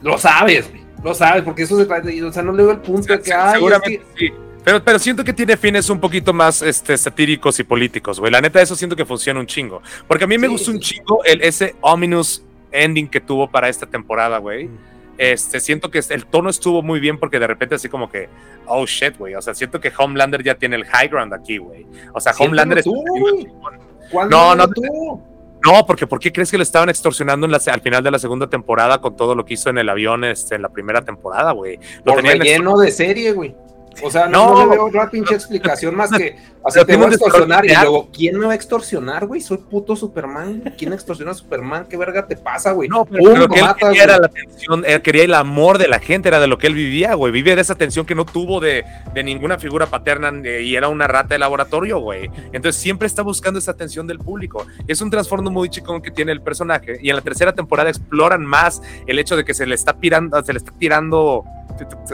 Lo sabes, güey. Lo sabes, porque eso se trata. O sea, no le doy el punto de que hay. Seguramente sí. Pero, pero siento que tiene fines un poquito más este, satíricos y políticos, güey. La neta, eso siento que funciona un chingo. Porque a mí me gustó sí. un chingo el, ese ominous ending que tuvo para esta temporada, güey. Este, siento que el tono estuvo muy bien porque de repente así como que, oh shit, güey. O sea, siento que Homelander ya tiene el high ground aquí, güey. O sea, Homelander tú, es... No, no, tú? No, porque ¿por qué crees que lo estaban extorsionando la, al final de la segunda temporada con todo lo que hizo en el avión este, en la primera temporada, güey? Lo tenía lleno de serie, güey. O sea, no, no, no le veo otra pinche explicación más que, o sea, te voy a extorsionar y luego, ¿quién me va a extorsionar, güey? Soy puto Superman. ¿Quién extorsiona a Superman? ¿Qué verga te pasa, güey? No, pero, pero que él quería era la atención, él quería el amor de la gente, era de lo que él vivía, güey. Vive de esa atención que no tuvo de, de ninguna figura paterna y era una rata de laboratorio, güey. Entonces siempre está buscando esa atención del público. Es un trasfondo muy chicón que tiene el personaje y en la tercera temporada exploran más el hecho de que se le está tirando, se le está tirando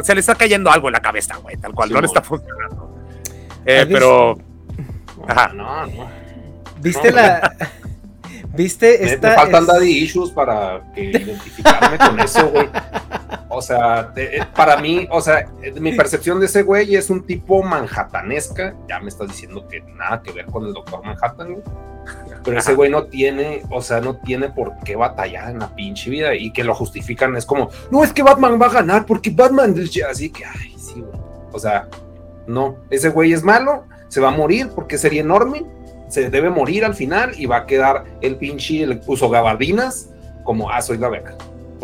se le está cayendo algo en la cabeza, güey, tal cual, sí, no le está funcionando. Eh, pero. Ajá. No, no. ¿Viste la. ¿Viste me, esta? Me faltan es... daddy issues para que identificarme con eso, güey. O sea, de, para mí, o sea, mi percepción de ese güey es un tipo manhattanesca. Ya me estás diciendo que nada que ver con el doctor Manhattan, güey. Pero ese güey no tiene, o sea, no tiene por qué batallar en la pinche vida y que lo justifican es como, no, es que Batman va a ganar porque Batman así que, ay, sí, güey. O sea, no, ese güey es malo, se va a morir porque sería enorme, se debe morir al final y va a quedar el pinche, el uso gabardinas como, ah, soy la beca.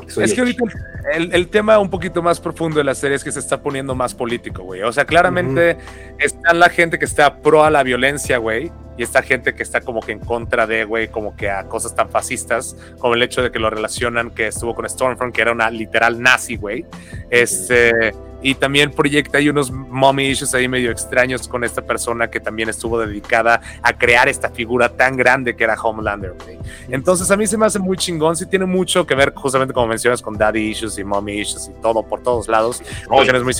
Es que ahorita el, el, tema un poquito más profundo de la serie es que se está poniendo más político, güey. O sea, claramente uh -huh. está la gente que está pro a la violencia, güey, y esta gente que está como que en contra de, güey, como que a cosas tan fascistas, como el hecho de que lo relacionan que estuvo con Stormfront, que era una literal nazi, güey. Este, y también proyecta hay unos mommy issues ahí medio extraños con esta persona que también estuvo dedicada a crear esta figura tan grande que era Homelander, güey. Entonces a mí se me hace muy chingón, sí tiene mucho que ver justamente como mencionas con daddy issues y mommy issues y todo por todos lados, cuestiones muy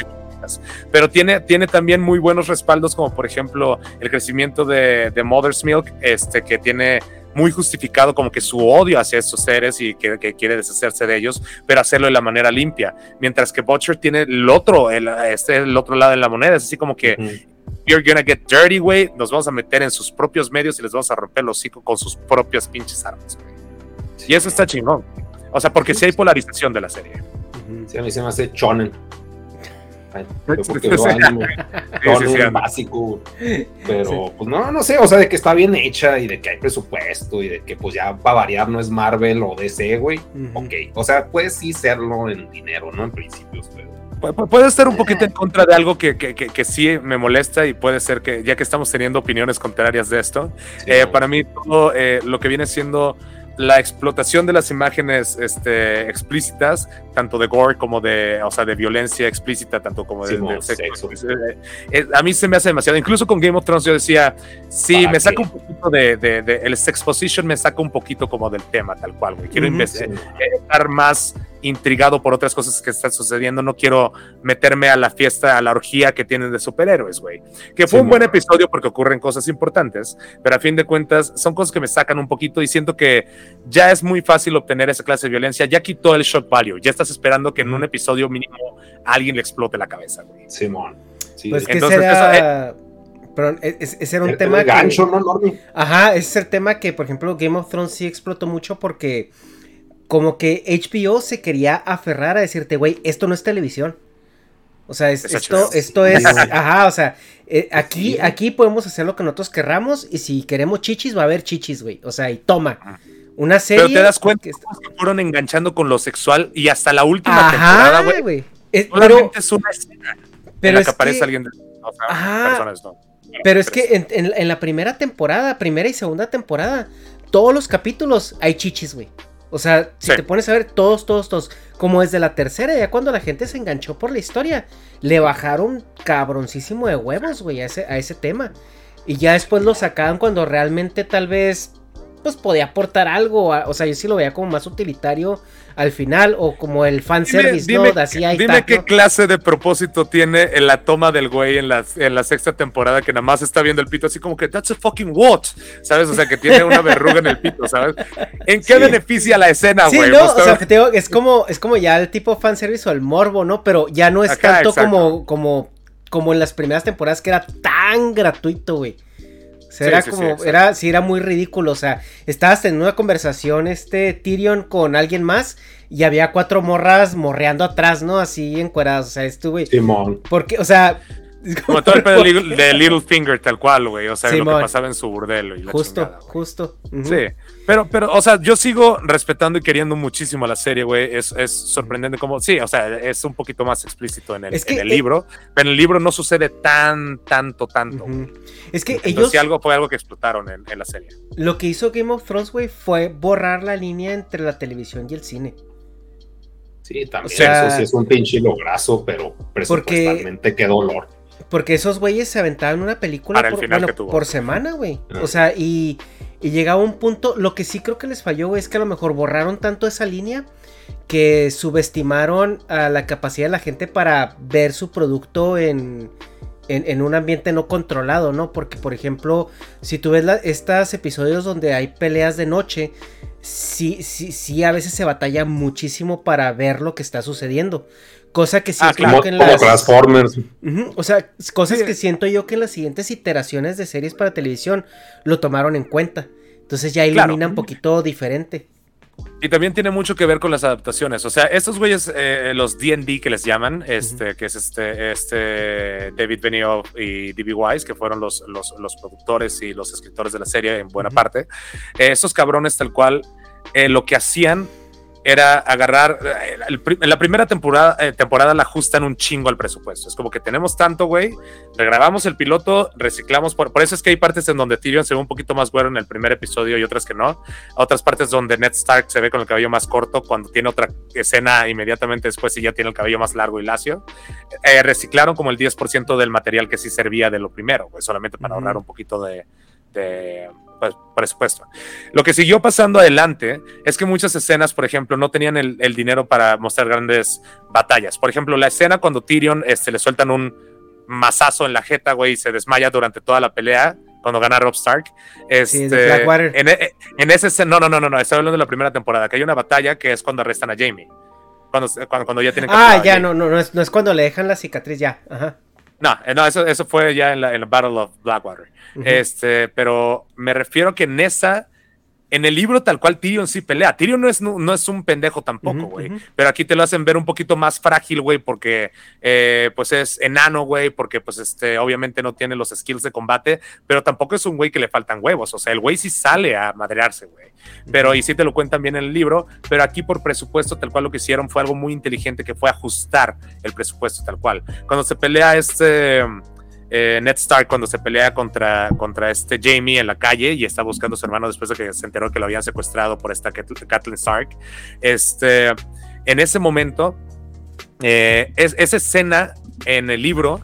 pero tiene, tiene también muy buenos respaldos, como por ejemplo el crecimiento de, de Mother's Milk, este, que tiene muy justificado como que su odio hacia estos seres y que, que, quiere deshacerse de ellos, pero hacerlo de la manera limpia. Mientras que Butcher tiene el otro, el, este, el otro lado de la moneda, es así como que mm. you're gonna get dirty, güey, nos vamos a meter en sus propios medios y les vamos a romper los hocico con sus propias pinches armas, güey. Sí. Y eso está chingón. O sea, porque sí hay polarización de la serie. Sí, a mí se me hace chonen porque veo anime, sí, sí, sí, básico, pero pues no, no sé, o sea, de que está bien hecha y de que hay presupuesto y de que pues ya para variar no es Marvel o DC, güey, uh -huh. ok, o sea, puede sí serlo en dinero, ¿no? En principio, pero... Puede estar un poquito en contra de algo que, que, que, que, sí me molesta y puede ser que, ya que estamos teniendo opiniones contrarias de esto, eh, no. para mí todo eh, lo que viene siendo la explotación de las imágenes este, explícitas, tanto de gore como de, o sea, de violencia explícita, tanto como de, sí, de sexo. sexo. Eh, eh, a mí se me hace demasiado. Incluso con Game of Thrones yo decía, sí, me saca un poquito de, de, de, el sex position me saca un poquito como del tema, tal cual, güey. Quiero uh -huh, sí. estar más intrigado por otras cosas que están sucediendo. No quiero meterme a la fiesta, a la orgía que tienen de superhéroes, güey. Que fue sí, un buen episodio porque ocurren cosas importantes, pero a fin de cuentas son cosas que me sacan un poquito y siento que ya es muy fácil obtener esa clase de violencia. Ya quitó el shock value. Ya estás esperando que en un episodio mínimo alguien le explote la cabeza, güey. Simón. Sí, pues que será... Eso, eh, pero ese era un el, tema el gancho, que... ¿no, Norby? Ajá, ese es el tema que, por ejemplo, Game of Thrones sí explotó mucho porque como que HBO se quería aferrar a decirte, güey, esto no es televisión. O sea, es, esto, esto es, ajá, o sea, eh, aquí, aquí podemos hacer lo que nosotros querramos y si queremos chichis va a haber chichis, güey. O sea, y toma. Una serie. Pero te das cuenta que, que fueron enganchando con lo sexual y hasta la última ajá, temporada, güey. Es, pero, es una escena pero en la que aparece que, alguien de o sea, ajá, personas, ¿no? Pero es que en, en- en la primera temporada, primera y segunda temporada, todos los capítulos hay chichis, güey. O sea, si Sí. te pones a ver, todos, todos, todos. Como desde la tercera, ya cuando la gente se enganchó por la historia, le bajaron cabroncísimo de huevos, güey, a ese, a ese tema. Y ya después lo sacaban cuando realmente tal vez, pues podía aportar algo. o sea, yo sí lo veía como más utilitario al final, o como el fanservice, Dime, ¿no? dime- Así ahí dime está, qué ¿no? clase de propósito tiene en la toma del güey en la, en la sexta temporada que nada más está viendo el pito así como que that's a fucking what, ¿sabes? O sea, que tiene una verruga en el pito, ¿sabes? ¿En qué beneficia la escena, Sí, güey? no, o sea, que digo, es como, es como ya el tipo fanservice o el morbo, ¿no? Pero ya no es tanto exacto. como, como, como en las primeras temporadas que era tan gratuito, güey. O sea, Sí, era sí, sí, como, exacto. era, sí, era muy ridículo. O sea, estabas en una conversación, este Tyrion con alguien más, y había cuatro morras morreando atrás, ¿no? Así encueradas. O sea, estuve. Simón. Porque, o sea. Como todo el pedo de Little- de Littlefinger, tal cual, güey. O sea, lo que pasaba en su burdelo y la Justo, chingada, justo. Sí, pero, pero, o sea, yo sigo respetando y queriendo muchísimo la serie, güey. Es, es sorprendente como, sí, o sea, es un poquito más explícito en el, Es que, en el eh, libro, pero en el libro no sucede tan, tanto, tanto. Es que Entonces, ellos. sí, algo fue algo que explotaron en, en la serie. Lo que hizo Game of Thrones, güey, fue borrar la línea entre la televisión y el cine. Sí, también. O sea- eso sí es un pinche lograzo, pero presupuestalmente qué dolor. Porque esos güeyes se aventaban una película Para el por, final bueno, que tuvo. por semana, güey. Ah. O sea, y, y llegaba un punto. Lo que sí creo que les falló, güey, es que a lo mejor borraron tanto esa línea que subestimaron a la capacidad de la gente para ver su producto en, en, en un ambiente no controlado, ¿no? Porque, por ejemplo, si tú ves la- estos episodios donde hay peleas de noche, sí, sí, sí, a veces se batalla muchísimo para ver lo que está sucediendo. Cosa que sí Ah, creo Como, que en como las... Transformers. Ujú, O sea, cosas Sí. que siento yo que en las siguientes iteraciones de series para televisión lo tomaron en cuenta. Entonces ya Claro. ilumina un poquito diferente. Y también tiene mucho que ver con las adaptaciones. O sea, estos güeyes, eh, los D&D que les llaman, este, que es este, este David Benioff y D.B. Wise, que fueron los, los, los productores y los escritores de la serie en buena Ujú. parte. Eh, esos cabrones tal cual, eh, lo que hacían era agarrar, eh, el en la primera temporada, eh, temporada la ajustan un chingo al presupuesto. Es como que tenemos tanto, güey, regrabamos el piloto, reciclamos, por, por eso es que hay partes en donde Tyrion se ve un poquito más güero en el primer episodio y otras que no otras partes donde Ned Stark se ve con el cabello más corto cuando tiene otra escena inmediatamente después y ya tiene el cabello más largo y lacio. Eh, reciclaron como el 10% del material que sí servía de lo primero, solamente para ahorrar un poquito de, de, presupuesto. Lo que siguió pasando adelante es que muchas escenas, por ejemplo, no tenían el, el dinero para mostrar grandes batallas. Por ejemplo, la escena cuando Tyrion este, le sueltan un mazazo en la jeta, güey, y se desmaya durante toda la pelea cuando gana Rob Stark. Sí, Este, en, e- en ese no, no, no, no, no, estoy hablando de la primera temporada, que hay una batalla que es cuando arrestan a Jamie. Cuando, cuando, cuando ya tienen Ah, ya, no, no, no es, no es cuando le dejan la cicatriz, ya. Ajá. No, eh, no, eso, eso fue ya en la, en la Battle of Blackwater. Este, pero me refiero que en esa, en el libro tal cual Tyrion sí pelea. Tyrion no es, no, no es un pendejo tampoco, güey. Pero aquí te lo hacen ver un poquito más frágil, güey, porque eh, pues es enano, güey, porque pues este, obviamente no tiene los skills de combate, pero tampoco es un güey que le faltan huevos. O sea, el güey sí sale a madrearse, güey. Pero y sí te lo cuentan bien en el libro, pero aquí por presupuesto tal cual lo que hicieron fue algo muy inteligente que fue ajustar el presupuesto tal cual. Cuando se pelea este eh, Ned Stark, cuando se pelea contra, contra este Jamie en la calle y está buscando a su hermano después de que se enteró que lo habían secuestrado por esta Cat- Catelyn Stark, este, en ese momento, eh, es, esa escena en el libro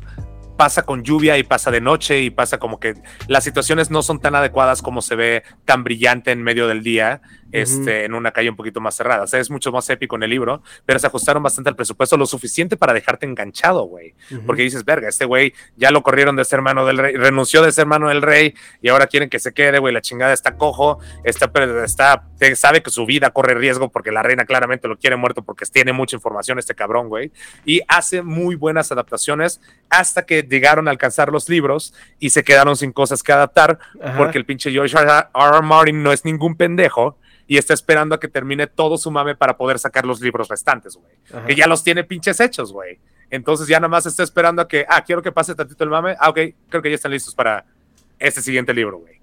pasa con lluvia y pasa de noche y pasa como que las situaciones no son tan adecuadas como se ve tan brillante en medio del día este, en una calle un poquito más cerrada. O sea, es mucho más épico en el libro, pero se ajustaron bastante al presupuesto, lo suficiente para dejarte enganchado, güey. Ujú. Porque dices, verga, este güey ya lo corrieron de ser hermano del rey, renunció de ser hermano del rey y ahora quieren que se quede, güey, la chingada está cojo, está, está, sabe que su vida corre riesgo porque la reina claramente lo quiere muerto porque tiene mucha información este cabrón, güey. Y hace muy buenas adaptaciones hasta que llegaron a alcanzar los libros y se quedaron sin cosas que adaptar porque el pinche George R. R. R. Martin no es ningún pendejo y está esperando a que termine todo su mame para poder sacar los libros restantes, güey que ya los tiene pinches hechos, güey. Entonces ya nada más está esperando a que, ah, quiero que pase tantito el mame. Ah, ok, creo que ya están listos para este siguiente libro, güey.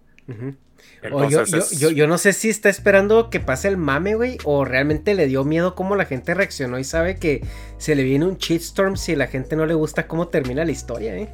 Yo no sé si está esperando que pase el mame, güey, o realmente le dio miedo cómo la gente reaccionó y sabe que se le viene un shitstorm si la gente no le gusta cómo termina la historia, ¿eh?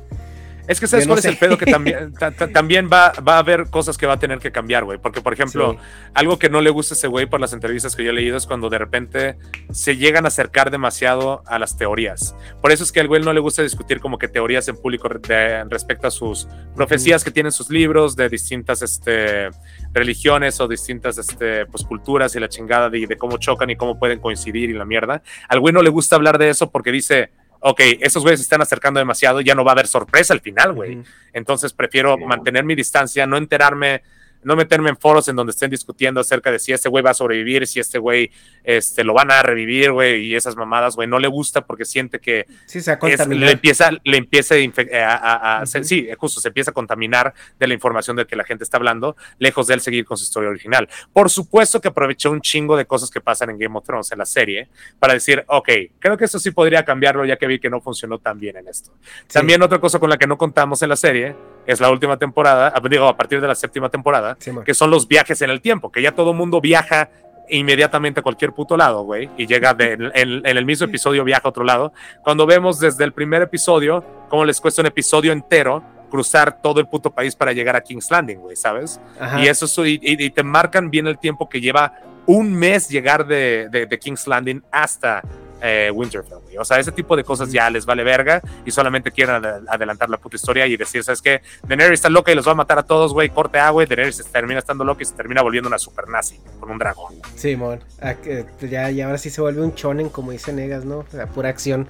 Es que sabes no cuál es el pedo que también, ta- ta- también va, va a haber cosas que va a tener que cambiar, güey. Porque, por ejemplo, Sí. algo que no le gusta a ese güey por las entrevistas que yo he leído es cuando de repente se llegan a acercar demasiado a las teorías. Por eso es que al güey no le gusta discutir como que teorías en público de- respecto a sus profecías que tienen sus libros de distintas este, religiones o distintas este, pues, culturas y la chingada de, de cómo chocan y cómo pueden coincidir y la mierda. Al güey no le gusta hablar de eso porque dice, ok, esos güeyes se están acercando demasiado, ya no va a haber sorpresa al final, güey. Entonces prefiero mantener mi distancia, no enterarme, no meterme en foros en donde estén discutiendo acerca de si este güey va a sobrevivir, si este güey este, lo van a revivir, güey, y esas mamadas, güey. No le gusta porque siente que Sí, se es- le empieza, le empieza a, a- a- se- sí, justo, se empieza a contaminar de la información de que la gente está hablando, lejos de él seguir con su historia original. Por supuesto que aprovechó un chingo de cosas que pasan en Game of Thrones, en la serie, para decir, ok, creo que eso sí podría cambiarlo, ya que vi que no funcionó tan bien en esto. Sí. También otra cosa con la que no contamos en la serie es la última temporada, ah, digo, a partir de la séptima temporada, Sí, que son los viajes en el tiempo, que ya todo mundo viaja inmediatamente a cualquier puto lado, güey, y llega de- en, en- en el mismo episodio viaja a otro lado. Cuando vemos desde el primer episodio cómo les cuesta un episodio entero cruzar todo el puto país para llegar a King's Landing, güey, ¿sabes? Ajá. Y eso es- y, y- y te marcan bien el tiempo que lleva un mes llegar de, de- de King's Landing hasta eh, Winterfell, güey. O sea, ese tipo de cosas ya les vale verga y solamente quieren ad- adelantar la puta historia y decir, ¿sabes qué? Daenerys está loca y los va a matar a todos, güey, corte agua y Daenerys se termina estando loca y se termina volviendo una super nazi con un dragón. Sí, mon. Ah, Ya, ya ahora sí se vuelve un chonen, como dice Negas, ¿no? La pura acción.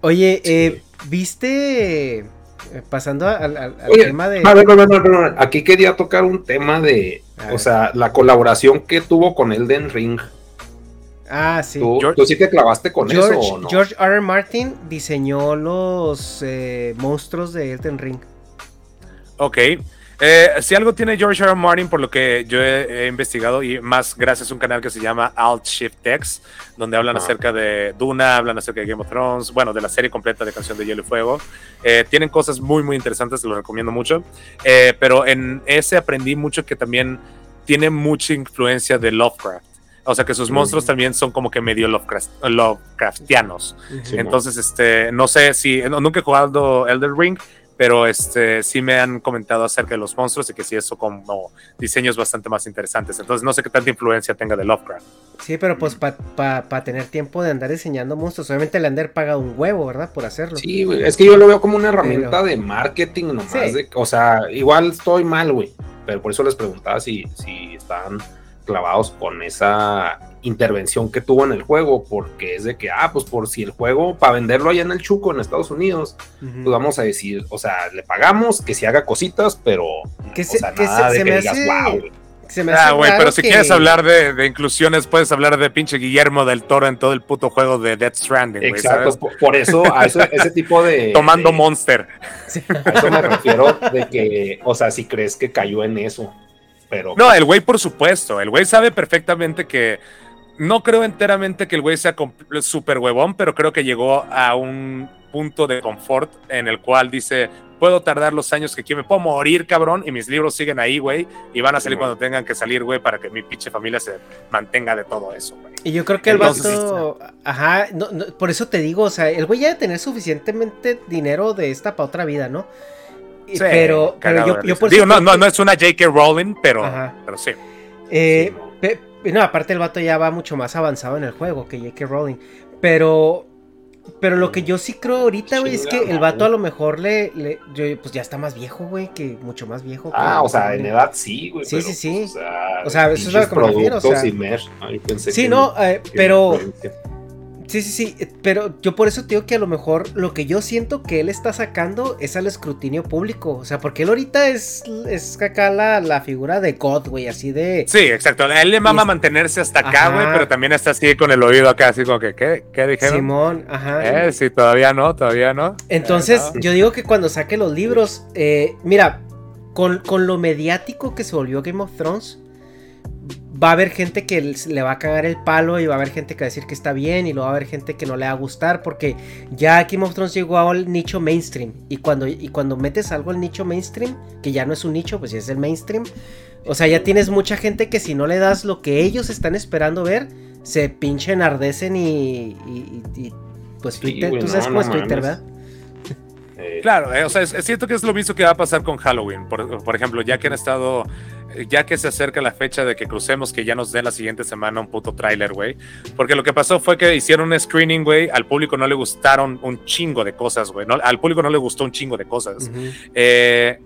Oye, eh, ¿viste? eh, pasando al, al- al Oye, tema de. A no, no, no, no, Aquí quería tocar un tema de, A o sea, la colaboración que tuvo con Elden Ring. Ah, sí. ¿Tú, George- tú sí te clavaste con George, eso o no? George R. R. Martin diseñó los eh, monstruos de Elden Ring. Ok. Eh, si algo tiene George R. R. Martin, por lo que yo he, he investigado, y más gracias a un canal que se llama Alt Shift X, donde hablan Ah. acerca de Duna, hablan acerca de Game of Thrones, bueno, de la serie completa de Canción de Hielo y Fuego. Eh, tienen cosas muy, muy interesantes, lo recomiendo mucho. Eh, pero en ese aprendí mucho que también tiene mucha influencia de Lovecraft. O sea que sus monstruos también son como que medio Lovecraft, Lovecraftianos. Sí, Entonces, este, no sé si, no, nunca he jugado Elder Ring, pero este, sí me han comentado acerca de los monstruos y que sí eso como diseños bastante más interesantes. Entonces, no sé qué tanta influencia tenga de Lovecraft. Sí, pero pues para tener tiempo de andar diseñando monstruos, obviamente el Ander paga un huevo, ¿verdad? Por hacerlo. Sí, güey, es que yo lo veo como una herramienta Pero- de marketing nomás. Sí. de- o sea, igual estoy mal, güey. Pero por eso les preguntaba si, si están clavados con esa intervención que tuvo en el juego. Porque es de que, ah, pues por si el juego, para venderlo allá en el Chuco, en Estados Unidos, pues vamos a decir, o sea, le pagamos que se haga cositas, pero. Que o se- sea, que se- nada de se que me digas, hace- "Wow, güey". Se me Ah, güey, pero si que- quieres hablar de, de inclusiones, puedes hablar de pinche Guillermo del Toro en todo el puto juego de Death Stranding, güey, Exacto, ¿sabes? por, por eso, a eso, ese tipo de. Tomando de- Monster. A eso me refiero de que, o sea, si crees que cayó en eso. Pero. No, el güey, por supuesto. El güey sabe perfectamente que. No creo enteramente que el güey sea súper huevón, pero creo que llegó a un punto de confort en el cual dice: Puedo tardar los años que quiero, me puedo morir, cabrón, y mis libros siguen ahí, güey, y van a salir Sí, cuando tengan que salir, güey, para que mi pinche familia se mantenga de todo eso, güey. Y yo creo que el vato. Ajá, no, no, por eso te digo, o sea, el güey ya debe tener suficientemente dinero de esta para otra vida, ¿no? Sí, pero, pero yo, yo por Digo, no, no, no es una J.K. Rowling, pero, Ajá. pero sí. eh, Sí, no. pe- no, aparte el vato ya va mucho más avanzado en el juego que J.K. Rowling. Pero. Pero lo que yo sí creo ahorita, güey, es que el vato a lo mejor le, le- yo- pues ya está más viejo, güey, que mucho más viejo. que Ah, o sea, en edad sí, güey. Sí, pero, sí, sí. pues, o sea, O sea, eso es lo que me refiero, o sea. pensé Sí, que- no, eh, que pero. Sí, sí, sí, eh, pero yo por eso te digo que a lo mejor lo que yo siento que él está sacando es al escrutinio público. O sea, porque él ahorita es, es acá la, la figura de God, güey, así de... Sí, exacto. A él le mama es- mantenerse hasta acá, güey, pero también está así con el oído acá, así como que, ¿qué? ¿Qué dijeron? Simón, ajá. Eh, sí, todavía no, todavía no. Entonces, Eh, no. yo digo que cuando saque los libros, eh, mira, con, con lo mediático que se volvió Game of Thrones, va a haber gente que le va a cagar el palo y va a haber gente que va a decir que está bien y luego va a haber gente que no le va a gustar porque ya Game of Thrones llegó al nicho mainstream y cuando, y cuando metes algo al nicho mainstream, que ya no es un nicho, pues ya es el mainstream, o sea, ya tienes mucha gente que si no le das lo que ellos están esperando ver, se pinche enardecen y, y- y- y, pues Sí, Twitter, tú sabes no, es Twitter, mames. ¿verdad? Eh, claro, eh, o sea, es, cierto que es lo mismo que va a pasar con Halloween. Por, por, ejemplo, ya que han estado, ya que se acerca la fecha de que crucemos, que ya nos den la siguiente semana un puto tráiler, güey. Porque lo que pasó fue que hicieron un screening, güey. Al público no le gustaron un chingo de cosas, güey. No, al público no le gustó un chingo de cosas. eh,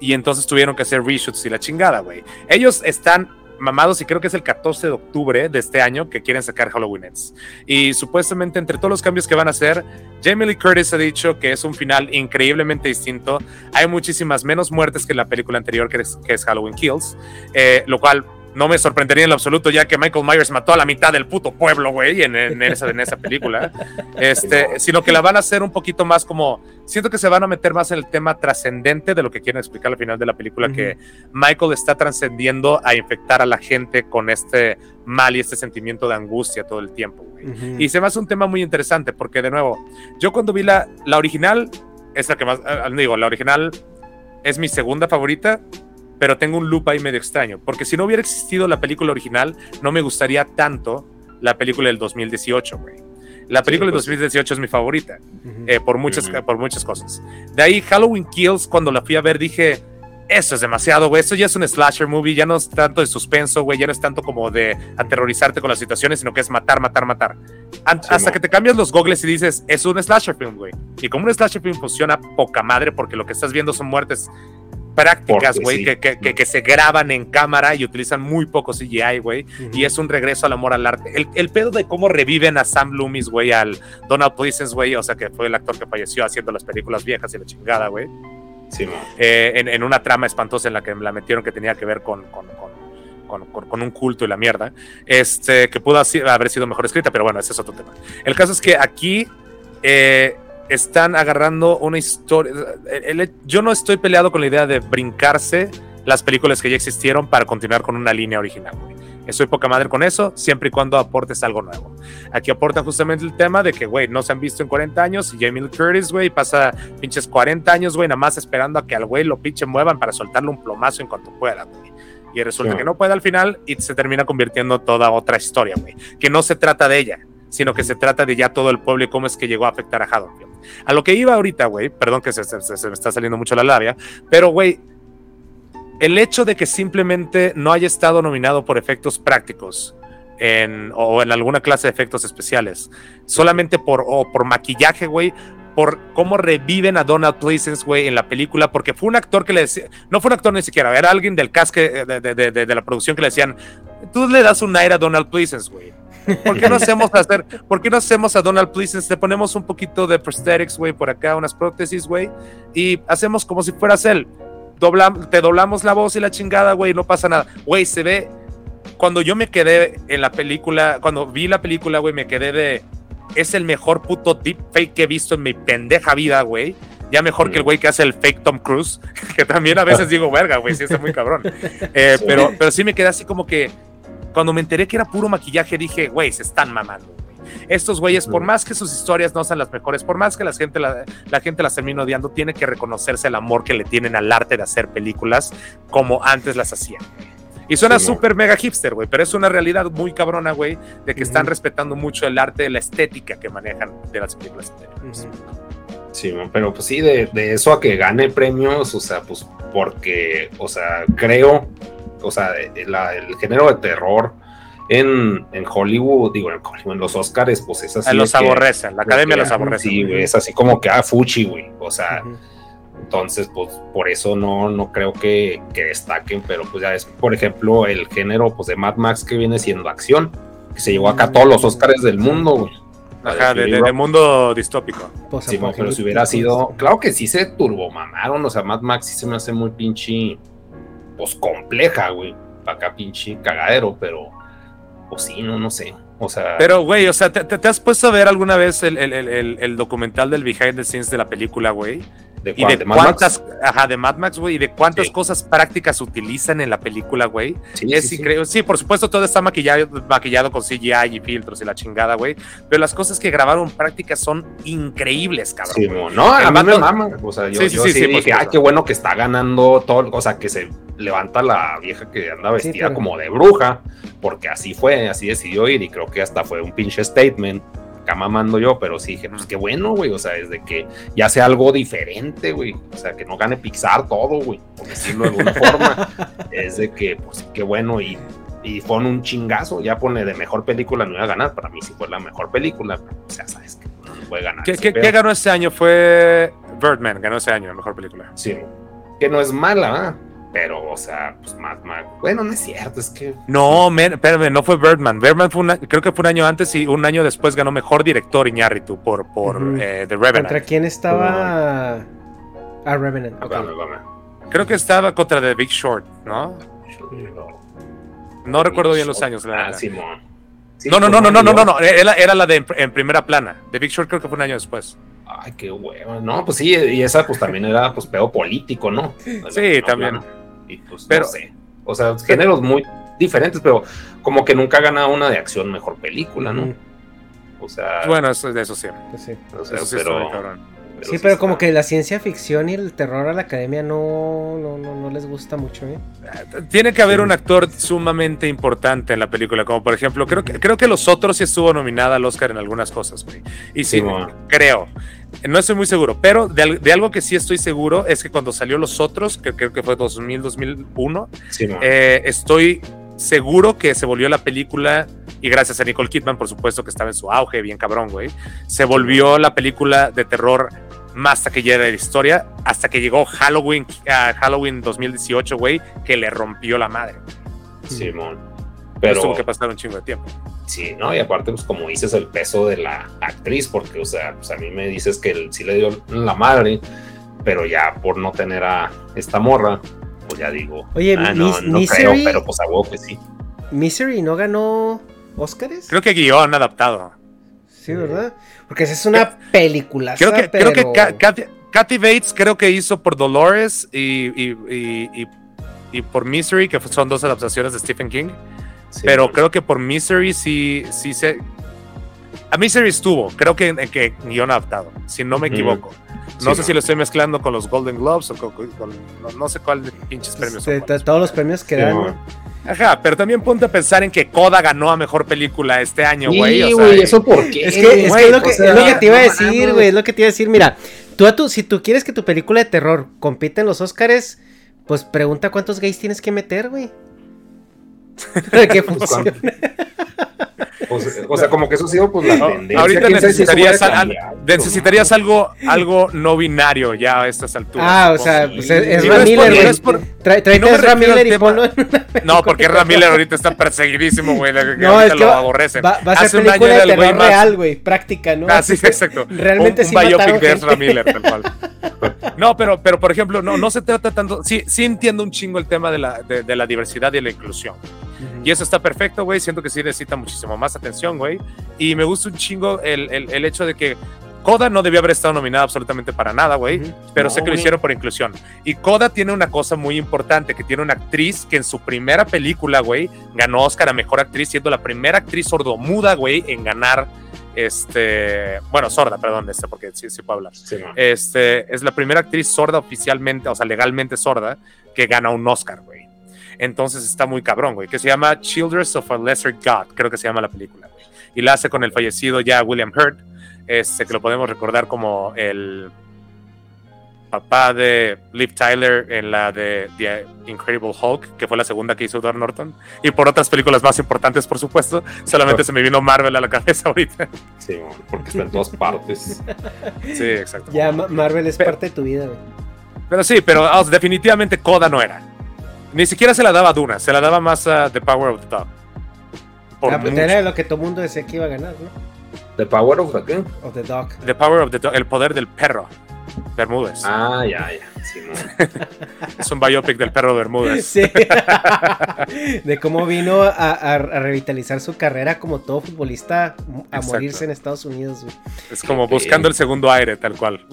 y entonces tuvieron que hacer reshoots y la chingada, güey. Ellos están mamados y creo que es el 14 de octubre de este año que quieren sacar Halloween Ends. Y supuestamente entre todos los cambios que van a hacer, Jamie Lee Curtis ha dicho que es un final increíblemente distinto. Hay muchísimas menos muertes que en la película anterior que es, Halloween Kills, eh, lo cual no me sorprendería en lo absoluto, ya que Michael Myers mató a la mitad del puto pueblo, güey, en, esa, en esa película. Este, sino que la van a hacer un poquito más como. Siento que se van a meter más en el tema trascendente de lo que quieren explicar al final de la película, que Michael está trascendiendo a infectar a la gente con este mal y este sentimiento de angustia todo el tiempo, güey. Y se me hace un tema muy interesante, porque de nuevo, yo cuando vi la, la original, es la que más. Eh, digo, la original es mi segunda favorita pero tengo un loop ahí medio extraño, porque si no hubiera existido la película original, no me gustaría tanto la película del 2018, güey. La película del 2018 pues es mi favorita, eh, por, muchas, por muchas cosas. De ahí, Halloween Kills, cuando la fui a ver, dije, eso es demasiado, güey. Eso ya es un slasher movie, ya no es tanto de suspenso, güey. Ya no es tanto como de aterrorizarte con las situaciones, sino que es matar, matar, matar. hasta que te cambias los gogles y dices, es un slasher film, güey. Y como un slasher film funciona poca madre, porque lo que estás viendo son muertes prácticas, güey, que, que, que, se graban en cámara y utilizan muy poco CGI, güey. Y es un regreso al amor al arte. El, el, pedo de cómo reviven a Sam Loomis, güey, al Donald Pleasence, güey, o sea, que fue el actor que falleció haciendo las películas viejas y la chingada, güey. Sí, eh, en, en, una trama espantosa en la que la metieron que tenía que ver con, con, con, con un culto y la mierda, este, que pudo haber sido mejor escrita, pero bueno, ese es otro tema. El caso es que aquí eh, están agarrando una historia. yo no estoy peleado con la idea de brincarse las películas que ya existieron para continuar con una línea original. Estoy poca madre con eso, siempre y cuando aportes algo nuevo. Aquí aportan justamente el tema de que, güey, no se han visto en 40 años y Jamie Lee Curtis, güey, pasa pinches 40 años, güey, nada más esperando a que al güey lo pinche muevan para soltarle un plomazo en cuanto pueda, güey. Y resulta que no puede al final y se termina convirtiendo toda otra historia, güey. Que no se trata de ella, sino que se trata de ya todo el pueblo y cómo es que llegó a afectar a Haddonfield. A lo que iba ahorita, güey, perdón que se, me está saliendo mucho la labia, pero, güey, el hecho de que simplemente no haya estado nominado por efectos prácticos en, o en alguna clase de efectos especiales, solamente por, o por maquillaje, güey, por cómo reviven a Donald Pleasence, güey, en la película, porque fue un actor que le decía, no fue un actor ni siquiera, era alguien del cast de, de, de, la producción que le decían, tú le das un aire a Donald Pleasence, güey. ¿Por qué no hacemos hacer, por qué no hacemos a Donald Pleasence? Te ponemos un poquito de prosthetics, güey, por acá, unas prótesis, güey, y hacemos como si fueras él. te doblamos la voz y la chingada, güey, no pasa nada. Güey, se ve. Cuando yo me quedé en la película, cuando vi la película, güey, me quedé de. Es el mejor puto deepfake que he visto en mi pendeja vida, güey. Ya mejor que el güey que hace el fake Tom Cruise, que también a veces digo, verga, güey, sí está muy cabrón. Eh, pero, pero sí me quedé así como que cuando me enteré que era puro maquillaje, dije, güey, se están mamando. Estos güeyes, por más que sus historias no sean las mejores, por más que la gente, la, gente las termine odiando, tiene que reconocerse el amor que le tienen al arte de hacer películas como antes las hacían. Y suena súper mega hipster, güey, pero es una realidad muy cabrona, güey, de que están respetando mucho el arte, la estética que manejan de las películas. Sí, pero pues sí, de, de, eso a que gane premios, o sea, pues porque, o sea, creo o sea, el género de terror en, en, Hollywood, digo, en, los Oscars, pues es así. los aborrecen, la academia los aborrece. Sí, güey, es así como que, ah, fuchi, güey, o sea, entonces, pues por eso no, no creo que, que, destaquen, pero pues ya es, por ejemplo, el género pues de Mad Max que viene siendo acción, que se llevó acá a todos los Oscars del mundo, güey. Ajá, de, mundo distópico. Sí, pero si hubiera sido, claro que sí se turbomamaron, o sea, Mad Max sí se me hace muy pinche pues compleja, güey. Para acá pinche cagadero, pero pues sí, no, no sé. O sea. Pero, güey, o sea, ¿te, has puesto a ver alguna vez el, el, el, el, documental del behind the scenes de la película, güey? ¿De y de, cuántas, ajá, de Mad Max, güey, y de cuántas cosas prácticas utilizan en la película, güey. Sí, es increíble. Sí, por supuesto, todo está maquillado, maquillado con CGI y filtros y la chingada, güey. Pero las cosas que grabaron prácticas son increíbles, cabrón. Sí, no, a mí me mama. O sea, yo, sí, yo sí, dije, ay, qué bueno que está ganando todo, o sea, que se levanta la vieja que anda vestida como de bruja, porque así fue, así decidió ir, y creo que hasta fue un pinche statement acá mamando yo, pero sí dije, pues qué bueno, güey, o sea, es de que ya sea algo diferente, güey, o sea, que no gane Pixar todo, güey, por decirlo de alguna forma, es de que, pues qué bueno, y, y fue un chingazo, ya pone de mejor película, no iba a ganar, para mí sí fue la mejor película, o sea, sabes que no puede ganar. ¿Qué, qué, ¿qué ganó este año? Fue Birdman, ganó ese año, la mejor película. Sí, que no es mala, ¿eh? Pero, o sea, pues más, más. Bueno, no es cierto, es que. No, men, espérame, no fue Birdman. Birdman fue una, creo que fue un año antes y un año después ganó mejor director Iñárritu por, por eh, The Revenant. ¿Contra quién estaba? Ah, Revenant. ok. Vame, vame. Creo que estaba contra The Big Short, ¿no? No recuerdo bien los años. la Ah. Simón. Sí, no, no, no, no, no, no, no, no, Era, era la de en, en primera plana. The Big Short creo que fue un año después. Ay, qué huevo. No, pues sí, y esa pues también era pues pedo político, ¿no? Sí, también. Y pues Pero- no sé. O sea, géneros muy diferentes, pero como que nunca ha ganado una de acción mejor película, ¿no? O sea, Bueno, eso, eso sí. pues sí. o sea, Eso sí pero. Sí, pero como que la ciencia ficción y el terror a la academia no, no, no, no les gusta mucho, ¿eh? Tiene que haber Sí. un actor sumamente importante en la película, como por ejemplo, creo que, creo que Los Otros sí estuvo nominada al Oscar en algunas cosas, güey. Y sí, Sí, bueno. creo. No estoy muy seguro, pero de, de algo que sí estoy seguro es que cuando salió Los Otros, que creo que fue 2000, 2001, Sí, no. eh, estoy seguro que se volvió la película, y gracias a Nicole Kidman, por supuesto, que estaba en su auge, bien cabrón, güey, se volvió la película de terror más taquillera de la historia, hasta que llegó Halloween, a Halloween 2018, güey, que le rompió la madre. Simón. Pero Pero tuvo que pasar un chingo de tiempo. Sí, ¿no? Y aparte, pues como dices, el peso de la actriz, porque, o sea, pues a mí me dices que él sí le dio la madre, pero ya por no tener a esta morra, pues ya digo, Oye, ah, no, no Misery- creo, pero pues a huevo que sí. Misery no ganó Óscares. Creo que guion adaptado. Sí, ¿verdad? Porque esa es una película. Creo que, creo que Ka- Kathy, Kathy Bates creo que hizo por Dolores y, y, y- y- y por Misery, que son dos adaptaciones de Stephen King. Sí, pero creo que por Misery sí, sí se. A Misery estuvo, creo que, que guion adaptado, si no me equivoco. No Sí, sé no. si lo estoy mezclando con los Golden Globes o con, con- no, no sé cuál de pinches premios son de todos los premios que Sí, dan. bueno. Ajá, pero también ponte a pensar en que Coda ganó a mejor película este año, Sí, güey. sea, güey, eso por qué. Es que, es, güey? que es lo O que, sea, es lo que te iba a decir, güey. Es lo que te iba a decir. Mira, tú, a tu, si tú quieres que tu película de terror compita en los Oscars, pues pregunta cuántos gays tienes que meter, güey. Para que funcione. Pues, o sea, como que eso ha sido pues la No, tendencia. ahorita ¿Quién sabe si necesitarías, al- necesitarías algo, algo no binario ya a estas alturas. Ah, o sea, pues es, es Y no Ram es por- no es Trae- no me a Ram refiero al Miller y tema- ponlo en una No, porque Ram Miller ahorita está perseguidísimo, güey. No, ahorita es que lo aborrecen. va- va a Hace ser un año película de terror más- real, güey. Práctica, ¿no? Ah, sí, exacto. Realmente un, sí un biopic de Ezra gente. Miller, tal cual. No, pero, pero por ejemplo, no, no se trata tanto. Sí, sí entiendo un chingo el tema de la, de, de la diversidad y la inclusión. Y eso está perfecto, güey. Siento que sí necesita muchísimo más atención, güey. Y me gusta un chingo el, el, el hecho de que Coda no debió haber estado nominada absolutamente para nada, güey. Ujú. Pero No, sé que lo güey. hicieron por inclusión. Y Coda tiene una cosa muy importante, que tiene una actriz que en su primera película, güey, ganó Oscar a Mejor Actriz, siendo la primera actriz sordomuda, güey, en ganar, este, bueno, sorda, perdón, este, porque sí, sí puedo hablar. Sí, no. Este, es la primera actriz sorda oficialmente, o sea, legalmente sorda, que gana un Oscar, güey. Entonces está muy cabrón, güey, que se llama Children of a Lesser God, creo que se llama la película, güey. Y la hace con el fallecido ya William Hurt, este, que lo podemos recordar como el papá de Liv Tyler en la de The Incredible Hulk, que fue la segunda que hizo Edward Norton, y por otras películas más importantes, por supuesto. Solamente se me vino Marvel a la cabeza ahorita. Sí, porque está en todas partes. Sí, exacto. Ya Ma- Marvel es Pero- parte de tu vida, güey. Pero sí, pero definitivamente Coda no era. Ni siquiera se la daba a Duna, se la daba más a The Power of the Dog. Por Ah, pues era lo que todo mundo decía que iba a ganar, ¿no? The Power of The Dog. The Power of the Dog, el poder del perro. Bermúdez. Ah, ya, ya. Sí. Es un biopic del perro Bermúdez. Sí. de cómo vino a, a- a revitalizar su carrera como todo futbolista a Exacto. morirse en Estados Unidos, güey. Es como buscando el segundo aire, tal cual.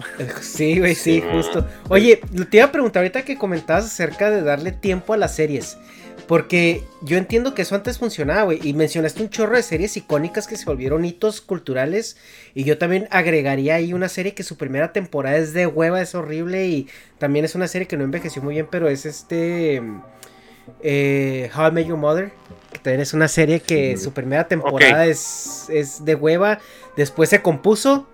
Sí, güey, sí, Sí. justo. Oye, te iba a preguntar ahorita que comentabas acerca de darle tiempo a las series. Porque yo entiendo que eso antes funcionaba, güey. Y mencionaste un chorro de series icónicas que se volvieron hitos culturales. Y yo también agregaría ahí una serie que su primera temporada es de hueva, es horrible. Y también es una serie que no envejeció muy bien, pero es este. eh, How I Met Your Mother. Que también es una serie que su primera temporada es, es de hueva. Después se compuso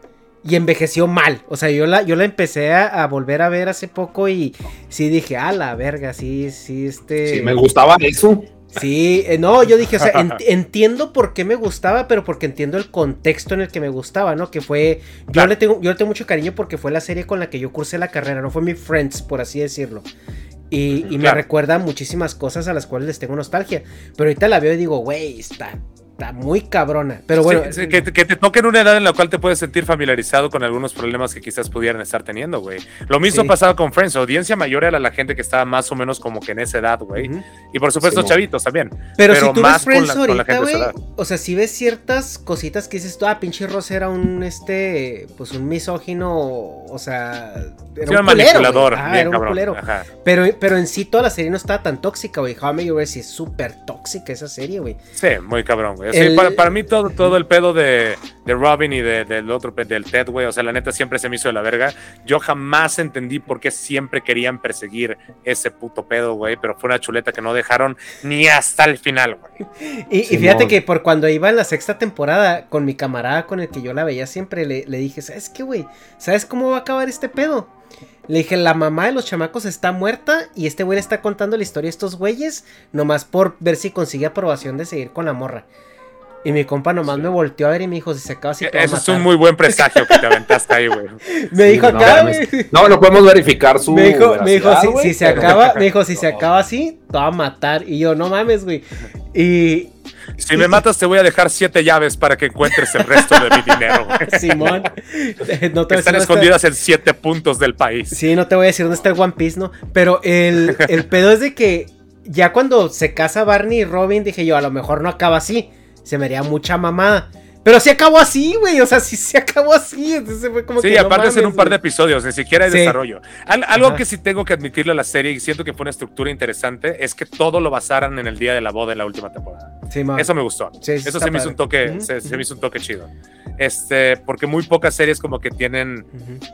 y envejeció mal. O sea, yo la, yo la empecé a, volver a ver hace poco y sí dije, a la verga, sí, sí, este. Sí, me gustaba eso. Sí, eh, no, yo dije, o sea, entiendo por qué me gustaba, pero porque entiendo el contexto en el que me gustaba, ¿no? Que fue, yo le tengo, yo le tengo mucho cariño porque fue la serie con la que yo cursé la carrera, no fue mi Friends, por así decirlo. Y, y me recuerda muchísimas cosas a las cuales les tengo nostalgia. Pero ahorita la veo y digo, güey, está está muy cabrona. Pero bueno. que, te toque en una edad en la cual te puedes sentir familiarizado con algunos problemas que quizás pudieran estar teniendo, güey. Lo mismo pasaba con Friends. Audiencia mayor era la gente que estaba más o menos como que en esa edad, güey. Y por supuesto, chavitos también. Pero, si tú más ves Friends ahorita, güey. O sea, si ves ciertas cositas que dices tú, ah, pinche Ross era un, este, pues un misógino, o sea. Era un, manipulador. era un culero. Pero, pero en sí toda la serie no estaba tan tóxica, güey. How I Met Your es súper tóxica esa serie, güey. Sí, muy cabrón, güey para, mí todo, todo el pedo de, Robin y del otro, del Ted, güey, o sea, la neta siempre se me hizo de la verga. Yo jamás entendí por qué siempre querían perseguir ese puto pedo, güey, pero fue una chuleta que no dejaron ni hasta el final, güey. Y, fíjate que por cuando iba en la sexta temporada, con mi camarada con el que yo la veía siempre, le, le dije, ¿sabes qué, güey? ¿Sabes cómo va a acabar este pedo? Le dije, la mamá de los chamacos está muerta y este güey está contando la historia de estos güeyes, nomás por ver si consigue aprobación de seguir con la morra. Y mi compa nomás me volteó a ver y me dijo, si se acaba así. Eso es un muy buen presagio que te aventaste ahí, güey. me dijo acá, no, no, podemos verificar su. Me dijo, me dijo si, se acaba, me dijo, si se acaba así, te va a matar. Y yo, no mames, güey. Y. Si me matas, te voy a dejar siete llaves para que encuentres el resto de mi dinero. Simón. No te Están escondidas en siete puntos del país. Sí, no te voy a decir dónde está el One Piece, ¿no? Pero el, el pedo es de que ya cuando se casa Barney y Robin, dije yo, a lo mejor no acaba así se me haría mucha mamada. Pero sí acabó así, güey. O sea, sí se acabó así. Entonces fue como sí, aparte de ser un par de episodios, ni siquiera hay desarrollo. algo que sí tengo que admitirle a la serie y siento que fue una estructura interesante es que todo lo basaran en el día de la boda de la última temporada. Sí, Eso me gustó. Eso se me hizo un toque, se, me hizo un toque chido. Este, porque muy pocas series como que tienen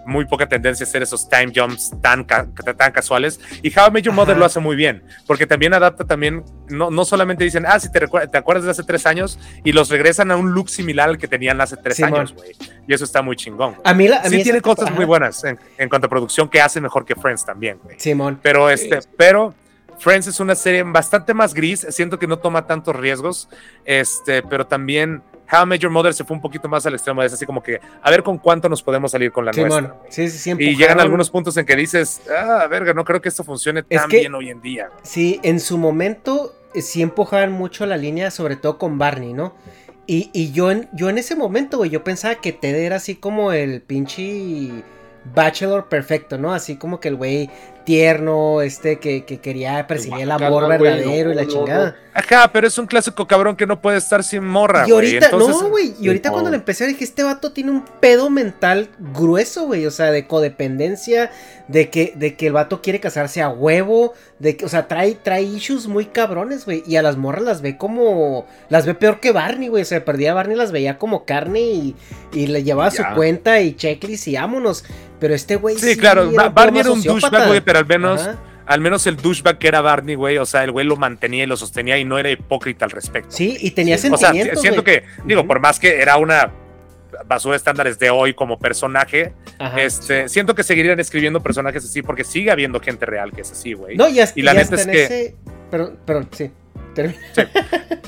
muy poca tendencia a hacer esos time jumps tan, tan casuales. Y How I Met Your Mother lo hace muy bien, porque también adapta también, no, no solamente dicen, ah, si te, te acuerdas de hace tres años, y los regresan a un look similar al que tenían hace tres años, güey. Y eso está muy chingón. A mí, la, sí tiene cosas muy buenas en, en, cuanto a producción que hace mejor que Friends también, güey. Simón. Pero este, pero Friends es una serie bastante más gris, siento que no toma tantos riesgos, este, pero también How Major Mother se fue un poquito más al extremo, es así como que a ver con cuánto nos podemos salir con la nuestra. Sí, sí, sí, y llegan algunos puntos en que dices, ah, verga, no creo que esto funcione tan bien hoy en día. Sí, en su momento eh, sí empujaban mucho la línea, sobre todo con Barney, ¿no? Y, y yo, en, yo en ese momento, güey, yo pensaba que Ted era así como el pinche bachelor perfecto, ¿no? Así como que el güey tierno, este que, quería perseguir el amor verdadero y la chingada. Ajá, pero es un clásico cabrón que no puede estar sin morra. Y ahorita, no, güey. Y ahorita cuando le empecé dije, este vato tiene un pedo mental grueso, güey. O sea, de codependencia, de que, de que el vato quiere casarse a huevo, de que, o sea, trae, trae issues muy cabrones, güey. Y a las morras las ve como, las ve peor que Barney, güey. O sea, perdía a Barney, las veía como carne y, y le llevaba su cuenta y checklist y vámonos. Pero este güey sí, claro, Barney era un douchebag, güey, pero al menos, al menos el douchebag que era Barney, güey, o sea, el güey lo mantenía y lo sostenía y no era hipócrita al respecto. Sí, y tenía sentimientos, O sea, siento que, digo, por más que era una basura de estándares de hoy como personaje, este, siento que seguirían escribiendo personajes así porque sigue habiendo gente real que es así, güey. No, y, y la neta es que... Pero, pero, sí.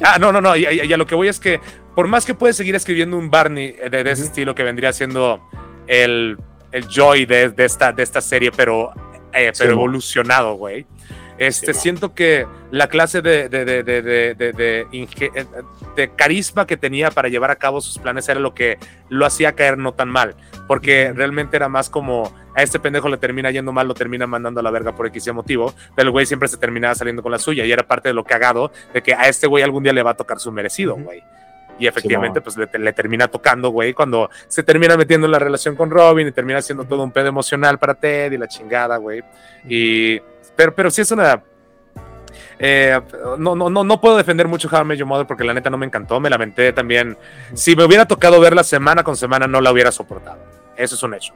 Ah, no, no, no, y, a lo que voy es que por más que puedes seguir escribiendo un Barney de, ese estilo que vendría siendo el, el joy de, esta, de esta serie, pero eh, pero evolucionado, güey. Este, siento que la clase de, de, de, eh, de, carisma que tenía para llevar a cabo sus planes era lo que lo hacía caer no tan mal, porque realmente era más como a este pendejo le termina yendo mal, lo termina mandando a la verga por X motivo, pero el güey siempre se terminaba saliendo con la suya y era parte de lo cagado de que a este güey algún día le va a tocar su merecido, güey. Y efectivamente, pues le, termina tocando, güey, cuando se termina metiendo en la relación con Robin y termina siendo todo un pedo emocional para Ted y la chingada, güey. Y, pero, pero sí es una... Eh, no, no, no, no puedo defender mucho How I Met Your Mother porque la neta no me encantó, me lamenté también. Si me hubiera tocado verla semana con semana, no la hubiera soportado. Eso es un hecho.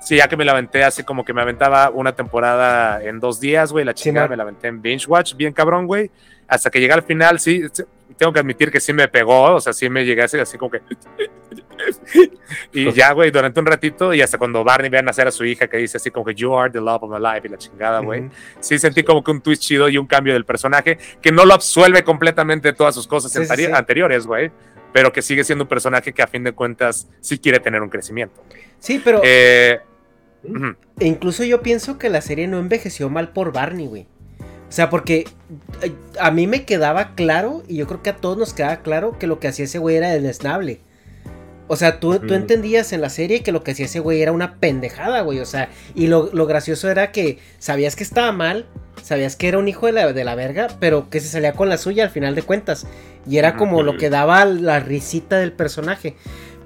Sí, ya que me la aventé así como que me aventaba una temporada en dos días, güey, la chingada me la aventé en binge watch, bien cabrón, güey. Hasta que llegué al final, sí, tengo que admitir que sí me pegó, o sea, sí me llegué así, así como que... y ya, güey, durante un ratito, y hasta cuando Barney ve a nacer a su hija, que dice así como que you are the love of my life, y la chingada, güey. Sí sentí como que un twist chido y un cambio del personaje, que no lo absuelve completamente de todas sus cosas anteriores, güey, pero que sigue siendo un personaje que a fin de cuentas sí quiere tener un crecimiento. Sí, pero... Eh, e incluso yo pienso que la serie no envejeció mal por Barney, güey. O sea, porque a mí me quedaba claro, y yo creo que a todos nos quedaba claro, que lo que hacía ese güey era desnable. O sea, tú, tú, entendías en la serie que lo que hacía ese güey era una pendejada, güey. O sea, y lo, gracioso era que sabías que estaba mal, sabías que era un hijo de la, de la verga, pero que se salía con la suya al final de cuentas. Y era como lo que daba la risita del personaje.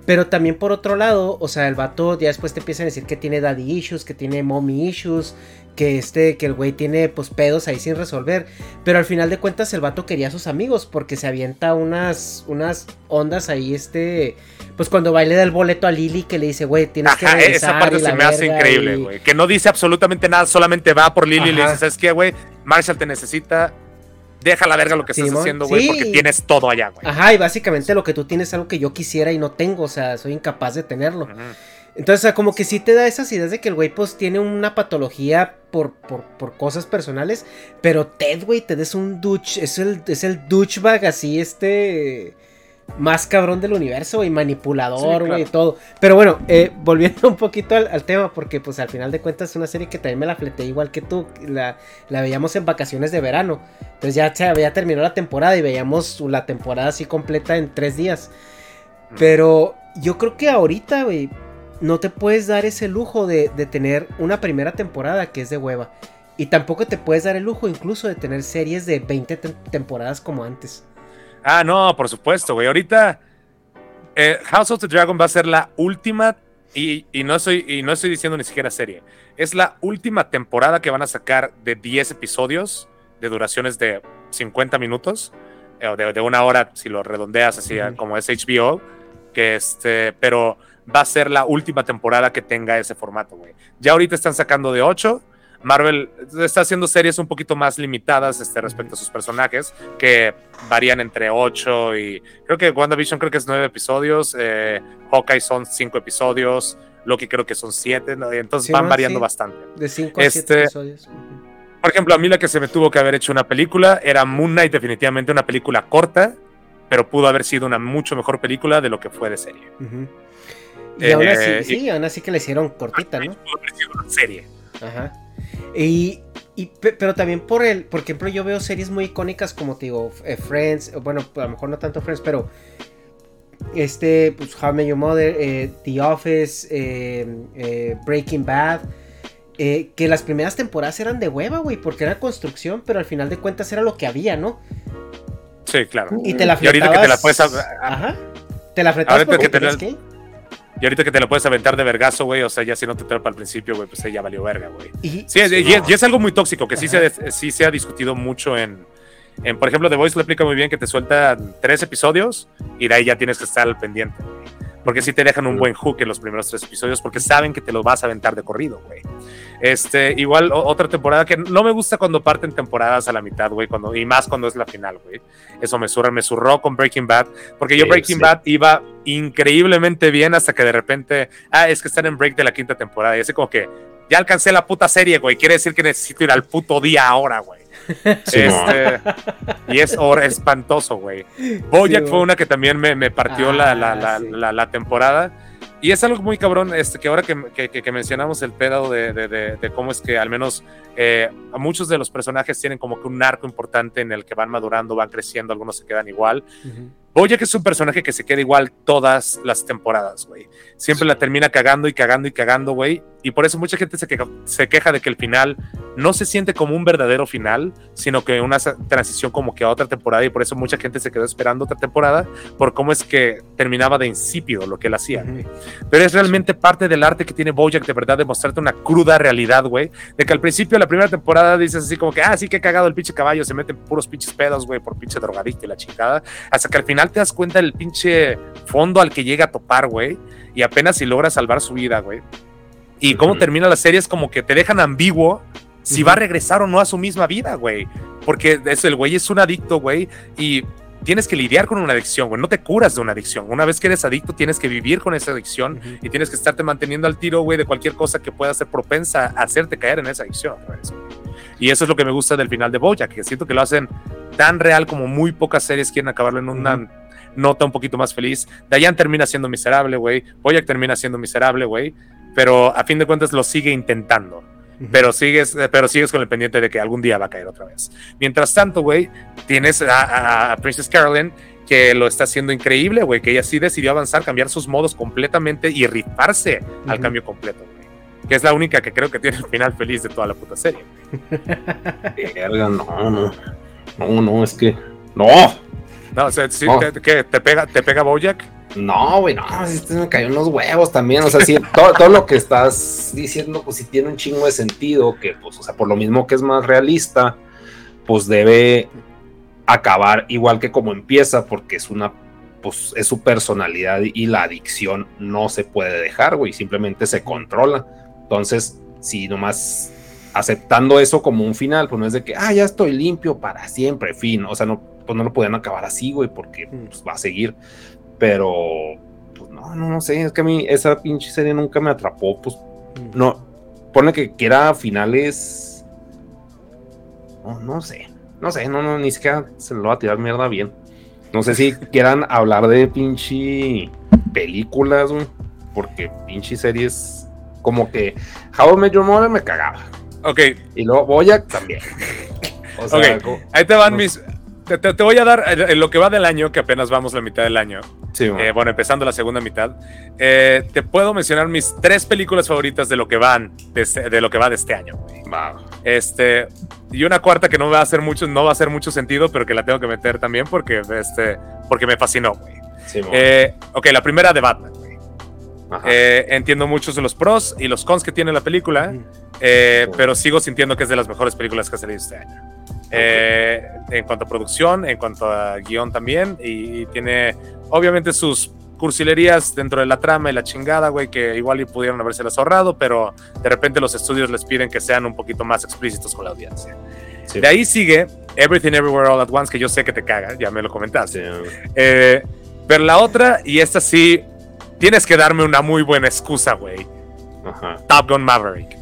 Pero también por otro lado, o sea, el vato ya después te empiezan a decir que tiene daddy issues, que tiene mommy issues, que este, que el güey tiene pues pedos ahí sin resolver. Pero al final de cuentas el vato quería a sus amigos porque se avienta unas, unas ondas ahí, este, pues cuando baile del boleto a Lily que le dice, güey, tienes que regresar. Esa parte se me hace increíble, güey. Que no dice absolutamente nada, solamente va por Lily y le dice, ¿sabes qué, güey? Marshall te necesita, deja la verga lo que estás haciendo, güey, porque tienes todo allá, güey. Ajá, y básicamente lo que tú tienes es algo que yo quisiera y no tengo, o sea, soy incapaz de tenerlo. Entonces, o sea, como que sí te da esas ideas de que el güey, pues, tiene una patología por, por, cosas personales, pero Ted, güey, Ted es un douche, es el, es el douchebag así, este más cabrón del universo, güey, manipulador, güey, todo. Pero bueno, eh, volviendo un poquito al, tema, porque pues al final de cuentas es una serie que también me la fleté igual que tú, la, la veíamos en vacaciones de verano. Entonces ya se había terminado la temporada y veíamos la temporada así completa en tres días. Pero yo creo que ahorita, güey, no te puedes dar ese lujo de, de tener una primera temporada que es de hueva. Y tampoco te puedes dar el lujo incluso de tener series de 20 temporadas como antes. Ah, no, por supuesto, güey. Ahorita eh, House of the Dragon va a ser la última, y, no estoy, y no estoy diciendo ni siquiera serie, es la última temporada que van a sacar de 10 episodios de duraciones de 50 minutos, eh, o de, una hora si lo redondeas así como es HBO, que este, pero va a ser la última temporada que tenga ese formato, güey. Ya ahorita están sacando de 8 Marvel está haciendo series un poquito más limitadas este, respecto a sus personajes, que varían entre 8 y creo que WandaVision creo que es 9 episodios, eh, Hawkeye son 5 episodios, Loki creo que son 7, entonces van variando bastante. De 5 a 7 este, episodios. Por ejemplo, a mí la que se me tuvo que haber hecho una película era Moon Knight, definitivamente una película corta, pero pudo haber sido una mucho mejor película de lo que fue de serie. Y aún así, eh, sí, aún así que le hicieron cortita, ¿no? Una serie. Ajá. Y, pero también por el, por ejemplo, yo veo series muy icónicas como te digo, eh, Friends, bueno, a lo mejor no tanto Friends, pero este, pues How I Met Your Mother, eh, The Office, eh, Breaking Bad, que las primeras temporadas eran de hueva, güey, porque era construcción, pero al final de cuentas era lo que había, ¿no? Sí, claro. Y te la fletabas. Y ahorita que te la puedes. Ajá. Te la fletabas porque te que y ahorita que te lo puedes aventar de vergazo, güey, o sea, ya si no te para al principio, güey, pues ya valió verga, güey. Sí, y, es, algo muy tóxico, que sí se, sí se ha discutido mucho en, en, por ejemplo, The Voice lo explica muy bien que te suelta tres episodios y de ahí ya tienes que estar al pendiente, Porque sí te dejan un buen hook en los primeros tres episodios porque saben que te lo vas a aventar de corrido, güey. Este, igual otra temporada que no me gusta cuando parten temporadas a la mitad, güey, cuando, y más cuando es la final, güey. Eso me surra, me surró con Breaking Bad, porque yo Breaking Bad iba increíblemente bien hasta que de repente, ah, es que están en break de la quinta temporada, y así como que ya alcancé la puta serie, güey, quiere decir que necesito ir al puto día ahora, güey. este, y es espantoso, güey. Bojack fue una que también me, partió la, ah, la, la temporada y es algo muy cabrón, este, que ahora que, mencionamos el pedo de, cómo es que al menos eh, muchos de los personajes tienen como que un arco importante en el que van madurando, van creciendo, algunos se quedan igual. Oye, que es un personaje que se queda igual todas las temporadas, güey. Siempre la termina cagando y cagando y cagando, güey. Y por eso mucha gente se queja, se queja de que el final no se siente como un verdadero final, sino que una transición como que a otra temporada. Y por eso mucha gente se quedó esperando otra temporada por cómo es que terminaba de insípido lo que él hacía, güey. Pero es realmente parte del arte que tiene Bojack de verdad de mostrarte una cruda realidad, güey. De que al principio de la primera temporada dices así como que, ah, sí que he cagado el pinche caballo, se meten puros pinches pedos, güey, por pinche drogadicto y la chingada. Hasta que al final te das cuenta del pinche fondo al que llega a topar, güey, y apenas si logra salvar su vida, güey. Y cómo termina la serie es como que te dejan ambiguo si va a regresar o no a su misma vida, güey. Porque es, el güey es un adicto, güey, y tienes que lidiar con una adicción, güey. No te curas de una adicción. Una vez que eres adicto, tienes que vivir con esa adicción y tienes que estarte manteniendo al tiro, güey, de cualquier cosa que pueda ser propensa a hacerte caer en esa adicción. Y eso es lo que me gusta del final de Bojack, que siento que lo hacen tan real como muy pocas series quieren acabarlo en una Ujú. nota un poquito más feliz. Diane termina siendo miserable, güey. Bojack termina siendo miserable, güey. Pero a fin de cuentas lo sigue intentando. Pero sigues, eh, pero sigues con el pendiente de que algún día va a caer otra vez. Mientras tanto, güey, tienes a, a Princess Carolyn que lo está haciendo increíble, güey, que ella sí decidió avanzar, cambiar sus modos completamente y rifarse al cambio completo, güey. Que es la única que creo que tiene el final feliz de toda la puta serie. Verga, no, no. No, no, es que. No, No, o sea, sí, Oh. te, que te pega, te pega Bojack. No, güey, no, este me cayó en los huevos también. O sea, sí, todo, todo lo que estás diciendo, pues sí tiene un chingo de sentido. Que, pues, o sea, por lo mismo que es más realista, pues debe acabar igual que como empieza, porque es una. Pues es su personalidad y la adicción no se puede dejar, güey, simplemente se controla. Entonces, si nomás aceptando eso como un final, pues no es de que, ah, ya estoy limpio para siempre, fin. O sea, no, pues no lo podían acabar así, güey, porque pues, va a seguir. Pero, pues no, no, no sé, es que a mí esa pinche serie nunca me atrapó, pues Ujú. no, pone que quiera finales, no, no sé, no sé, no, no, ni siquiera se lo va a tirar mierda bien. No sé si quieran hablar de pinche películas, güey, porque pinche series, como que How I Met Your Mother me cagaba. Ok, Y luego Boyack también. O sea, Ok. co- ahí te van No. mis... Te, te- te voy a dar en lo que va del año, que apenas vamos la mitad del año. sí, Eh, bueno, empezando la segunda mitad. eh, te puedo mencionar mis tres películas favoritas de lo que van, de, este- de lo que va de este año. va. Este, y una cuarta que no va a hacer mucho, no va a hacer mucho sentido, pero que la tengo que meter también porque, este, porque me fascinó. Sí. Eh, ok, la primera de Batman, entiendo muchos de los pros y los cons que tiene la película, Sí. pero sigo sintiendo que es de las mejores películas que ha salido este año. Eh, en cuanto a producción, en cuanto a guion también, y, y tiene obviamente sus cursilerías dentro de la trama y la chingada, güey, que igual y pudieron habérselas ahorrado, pero de repente los estudios les piden que sean un poquito más explícitos con la audiencia. Sí. De ahí sigue Everything Everywhere All at Once, que yo sé que te caga, ya me lo comentaste. Sí, Eh, pero la otra, y esta sí, tienes que darme una muy buena excusa, güey. Top Gun Maverick.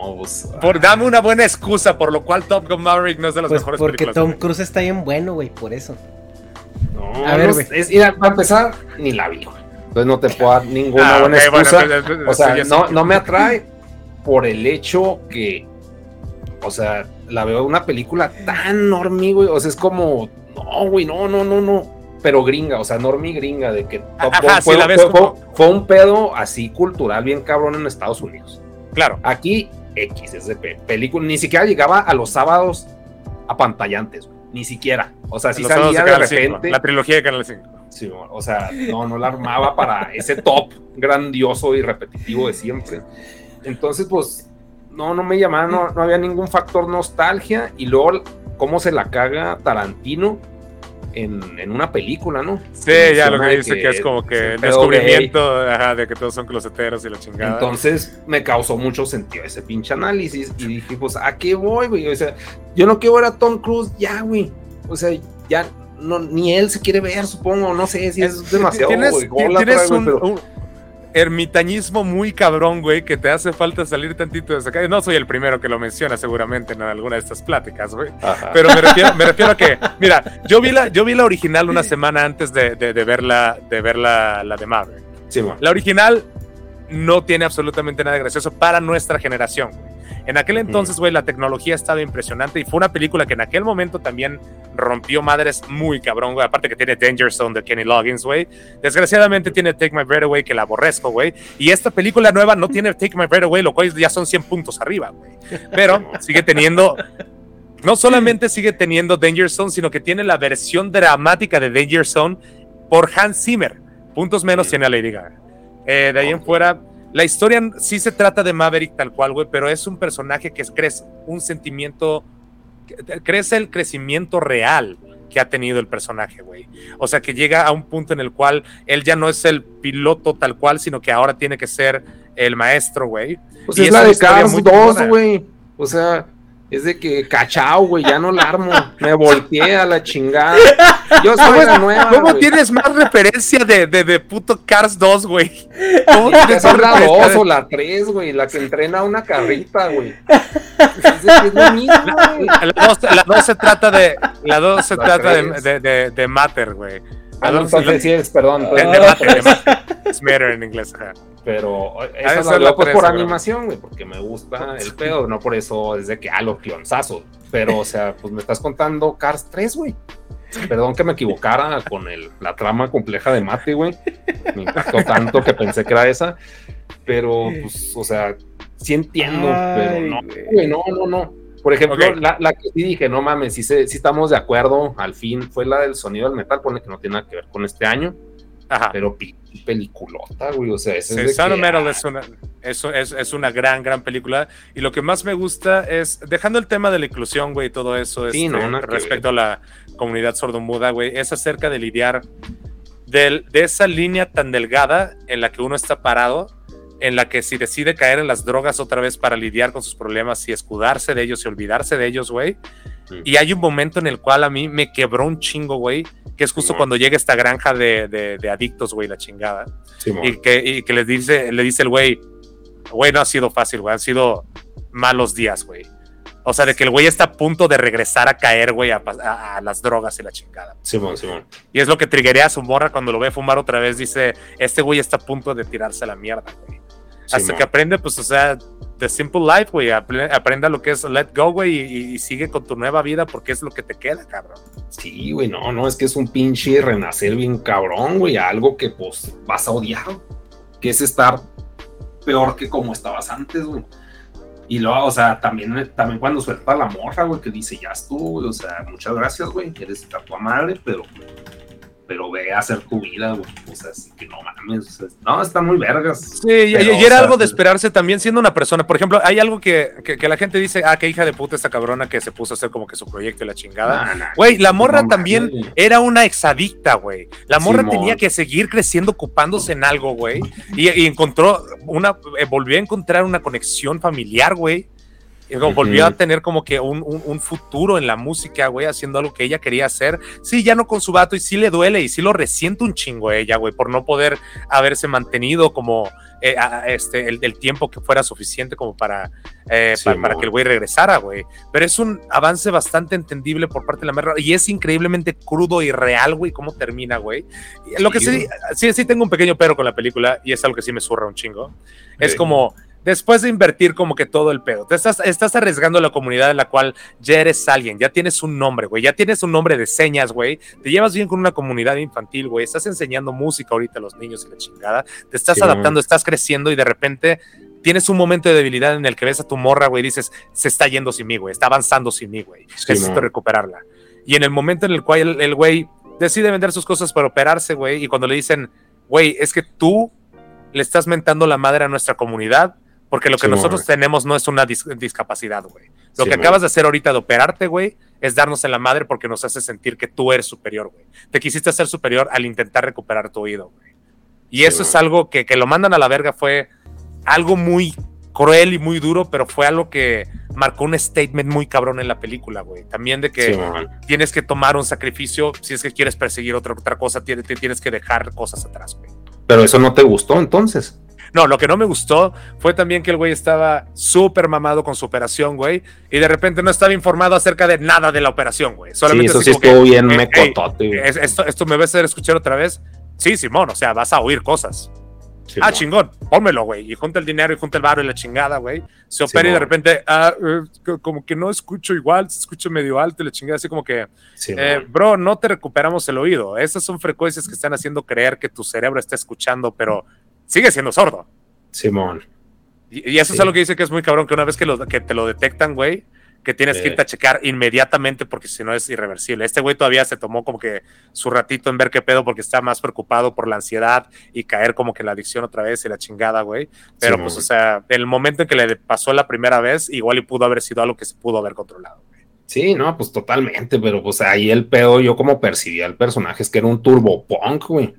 No, pues. Por, dame una buena excusa por lo cual Top Gun Maverick no es de las Pues mejores porque películas. Tom güey. Cruise está bien bueno, güey, por eso. No, A ver, no güey. es, mira, para empezar, ni la vi, güey. Entonces no te puedo dar ninguna Ah, buena excusa. o sea, no, no me atrae por el hecho que, o sea, la veo una película tan normie, güey. O sea, es como, no, güey, no, no, no, no. Pero gringa, o sea, normie gringa, de que Top Gun fue, como- fue- fue un pedo así cultural bien cabrón en Estados Unidos. Claro. Aquí, X, pe- película, ni siquiera llegaba a los sábados apantallantes, güey. Ni siquiera. O sea, si Los salía de de Canal 5, repente. la trilogía de Canal 5. Sí, o sea, no, no la armaba para ese top grandioso y repetitivo de siempre. Entonces, pues, no, no me llamaba, no, no había ningún factor nostalgia. Y luego, cómo se la caga Tarantino en, en una película, ¿no? Sí, ya lo que dice que es como que el descubrimiento ajá, de que todos son closeteros y la chingada. Entonces me causó mucho sentido ese pinche análisis y dije, pues, ¿a qué voy, güey? O sea, yo no quiero ver a Tom Cruise ya, güey. O sea, ya no, ni él se quiere ver, supongo, no sé si es demasiado, tienes, tienes trae, pero- un ermitañismo muy cabrón, güey, que te hace falta salir tantito de esa calle. No soy el primero que lo menciona seguramente en alguna de estas pláticas, güey. Ajá. Pero me refiero, me refiero a que, mira, yo vi la, yo vi la original una semana antes de, de, de ver, la, de ver la, la de Maverick. Sí. La original no tiene absolutamente nada de gracioso para nuestra generación. En aquel entonces, güey, la tecnología estaba impresionante y fue una película que en aquel momento también rompió madres muy cabrón, güey. Aparte que tiene Danger Zone de Kenny Loggins, güey. Desgraciadamente tiene Take My Breath Away, que la aborrezco, güey. Y esta película nueva no tiene Take My Breath Away, lo cual ya son 100 puntos arriba, güey. Pero sigue teniendo no solamente sigue teniendo Danger Zone, sino que tiene la versión dramática de Danger Zone por Hans Zimmer. Puntos menos tiene a Lady Gaga. Eh, de ahí en fuera, la historia sí se trata de Maverick tal cual, güey, pero es un personaje que crece un sentimiento, crece el crecimiento real que ha tenido el personaje, güey. O sea, que llega a un punto en el cual él ya no es el piloto tal cual, sino que ahora tiene que ser el maestro, güey. Pues es la de Cars 2, güey. O sea, es de que cachao, güey, ya no la armo. Me volteé a la chingada. Yo soy la nueva. ¿Cómo tienes más referencia de, de, de puto Cars 2, güey? ¿Cómo tienes más la 2 o la 3, güey? La que entrena una carrita, güey. Es, es lo mismo, güey. La 2, la 2 se trata de. La 2 se la trata de, de, de, de Matter, güey. Ah, no, entonces sí es, perdón. De, de Matter, de Matter. Es Matter en inglés. Ajá. Pero esa la veo pues, por animación, güey, porque me gusta el pedo, no por eso es de que, ah, los clonzazos. Pero, o sea, pues me estás contando Cars 3, güey. Perdón que me equivocara con el, la trama compleja de Mate, güey. Me impactó tanto que pensé que era esa. Pero, pues, o sea, sí entiendo, Ay, pero no, güey, no, no, no. Por ejemplo, okay. la, la, que sí dije, no mames, sí, sí estamos de acuerdo, al fin, fue la del sonido del metal, pone que no tiene nada que ver con este año. Ajá. Pero peliculota, güey. O sea, ese sí, es, Sound of Metal es una, es, es, es, una gran, gran película. Y lo que más me gusta es, dejando el tema de la inclusión, güey, y todo eso, sí, este, no, respecto a la comunidad sordomuda, güey, es acerca de lidiar de, de esa línea tan delgada en la que uno está parado en la que si decide caer en las drogas otra vez para lidiar con sus problemas y escudarse de ellos y olvidarse de ellos, güey. Mm. Y hay un momento en el cual a mí me quebró un chingo, güey, que es justo mm. cuando llega esta granja de, de, de adictos, güey, la chingada. Sí, y, que, y que les dice, le dice el güey, güey, no ha sido fácil, güey, han sido malos días, güey. O sea, de que el güey está a punto de regresar a caer, güey, a, a, a, las drogas y la chingada. Simón, Simón. Y es lo que triguea a su morra cuando lo ve fumar otra vez. Dice, este güey está a punto de tirarse a la mierda, güey. Hasta que aprende, pues, o sea, The Simple Life, güey. Aprenda lo que es let go, güey, y, y, sigue con tu nueva vida porque es lo que te queda, cabrón. Sí, güey, no, no, es que es un pinche renacer bien cabrón, güey, algo que, pues, vas a odiar. Que es estar peor que como estabas antes, güey. Y luego, o sea, también, también cuando suelta la morra, güey, que dice, ya estuvo, güey, o sea, muchas gracias, güey, quieres estar tu madre, pero, pero ve a hacer tu vida, güey, o sea, así que no mames, o sea, no, están muy vergas. Sí, pero, y, y, era sea, algo de esperarse también siendo una persona, por ejemplo, hay algo que, que, que, la gente dice, ah, qué hija de puta esta cabrona que se puso a hacer como que su proyecto y la chingada. Güey, la morra no, también era una exadicta, güey. La morra tenía que seguir creciendo, ocupándose en algo, güey, y, y encontró una, eh, volvió a encontrar una conexión familiar, güey volvió uh -huh. a tener como que un, un, un, futuro en la música, güey, haciendo algo que ella quería hacer. Sí, ya no con su vato y sí le duele y sí lo resiente un chingo ella, güey, por no poder haberse mantenido como eh, a, este, el, el, tiempo que fuera suficiente como para, eh, sí, para, para, que el güey regresara, güey. Pero es un avance bastante entendible por parte de la merda y es increíblemente crudo y real, güey, cómo termina, güey. Lo que sí, sí, sí tengo un pequeño pero con la película y es algo que sí me zurra un chingo. Es como después de invertir como que todo el pedo, te estás, estás arriesgando la comunidad en la cual ya eres alguien, ya tienes un nombre, güey, ya tienes un nombre de señas, güey, te llevas bien con una comunidad infantil, güey, estás enseñando música ahorita a los niños y la chingada, te estás sí, adaptando, estás creciendo y de repente tienes un momento de debilidad en el que ves a tu morra, güey, y dices, se está yendo sin mí, güey, está avanzando sin mí, güey, sí, necesito man. recuperarla. Y en el momento en el cual el güey decide vender sus cosas para operarse, güey, y cuando le dicen, güey, es que tú le estás mentando la madre a nuestra comunidad, porque lo que sí, nosotros tenemos no es una dis discapacidad, güey. Lo sí, que acabas de hacer ahorita de operarte, güey, es darnos en la madre porque nos hace sentir que tú eres superior, güey. Te quisiste hacer superior al intentar recuperar tu oído, güey. Y sí, eso es algo que, que lo mandan a la verga, fue algo muy cruel y muy duro, pero fue algo que marcó un statement muy cabrón en la película, güey. También de que sí, tienes que tomar un sacrificio si es que quieres perseguir otra, otra cosa, tienes, tienes que dejar cosas atrás, güey. Pero eso no te gustó entonces. No, lo que no me gustó fue también que el güey estaba súper mamado con su operación, güey, y de repente no estaba informado acerca de nada de la operación, güey. Solamente sí, eso sí estuvo que, bien eh, mecotote, esto, esto me va a hacer escuchar otra vez. Sí, Simón, o sea, vas a oír cosas. Sí, ah, chingón, pónmelo, güey. Y junta el dinero y junta el barro y la chingada, güey. Se opera sí, y de repente, ah, uh, como que no escucho igual, se escucha medio alto y la chingada, así como que, sí, eh, bro, no te recuperamos el oído. Esas son frecuencias que están haciendo creer que tu cerebro está escuchando, pero sigue siendo sordo. Simón. Y, y eso sí. es algo que dice que es muy cabrón, que una vez que, lo, que te lo detectan, güey, que tienes sí. que irte a checar inmediatamente porque si no es irreversible. Este güey todavía se tomó como que su ratito en ver qué pedo porque está más preocupado por la ansiedad y caer como que la adicción otra vez y la chingada, güey. Pero sí, pues, o sea, el momento en que le pasó la primera vez, igual y pudo haber sido algo que se pudo haber controlado. Güey. Sí, no, pues totalmente, pero pues ahí el pedo, yo como percibía el personaje es que era un turbo punk, güey.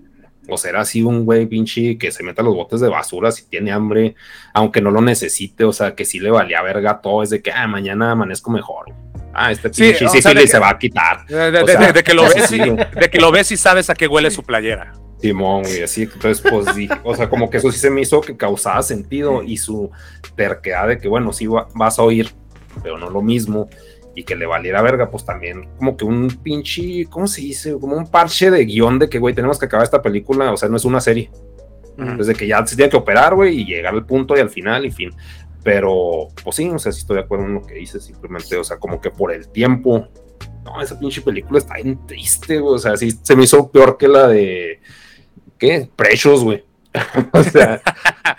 O sea, era así un güey pinche que se meta los botes de basura si tiene hambre, aunque no lo necesite, o sea, que sí le valía verga todo, es de que ah, mañana amanezco mejor. Ah, este Sí, pinche o sí, sea, sí, de se va a quitar. De, de- O sea, de- de que lo ves sí. y, de que lo ves y sabes a qué huele su playera. Simón, güey, así, entonces, pues, sí, o sea, como que eso sí se me hizo que causaba sentido y su terquedad de que, bueno, sí va- vas a oír, pero no lo mismo, y que le valiera verga, pues también como que un pinche, ¿cómo se dice? Como un parche de guion de que, güey, tenemos que acabar esta película, o sea, no es una serie, desde que ya se tiene que operar, güey, y llegar al punto y al final, y fin. Pero, pues sí, o sea, sí estoy de acuerdo en lo que dices, simplemente, o sea, como que por el tiempo, no, esa pinche película está bien triste, güey, o sea, sí se me hizo peor que la de, ¿qué? Precious, güey. o sea,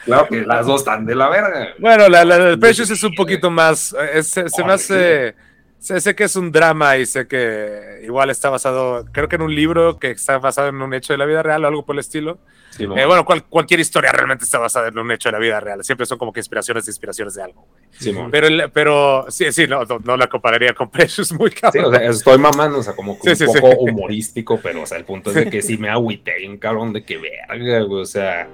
claro que las dos están de la verga. Bueno, la, la, de Precious es un poquito más. eh, se, se me hace. Sé, sé que es un drama y sé que igual está basado, creo que en un libro que está basado en un hecho de la vida real o algo por el estilo. Sí, Eh, bueno, cual- cualquier historia realmente está basada en un hecho de la vida real. Siempre son como que inspiraciones de inspiraciones de algo. sí. Pero, el- pero sí, sí, no, no, no la compararía con Precious, muy Sí, cabrón. o sea, estoy mamando, o sea, como que Sí, un sí, poco sí. humorístico, pero, o sea, el punto es de que sí me agüité un cabrón de que verga, güey, o sea,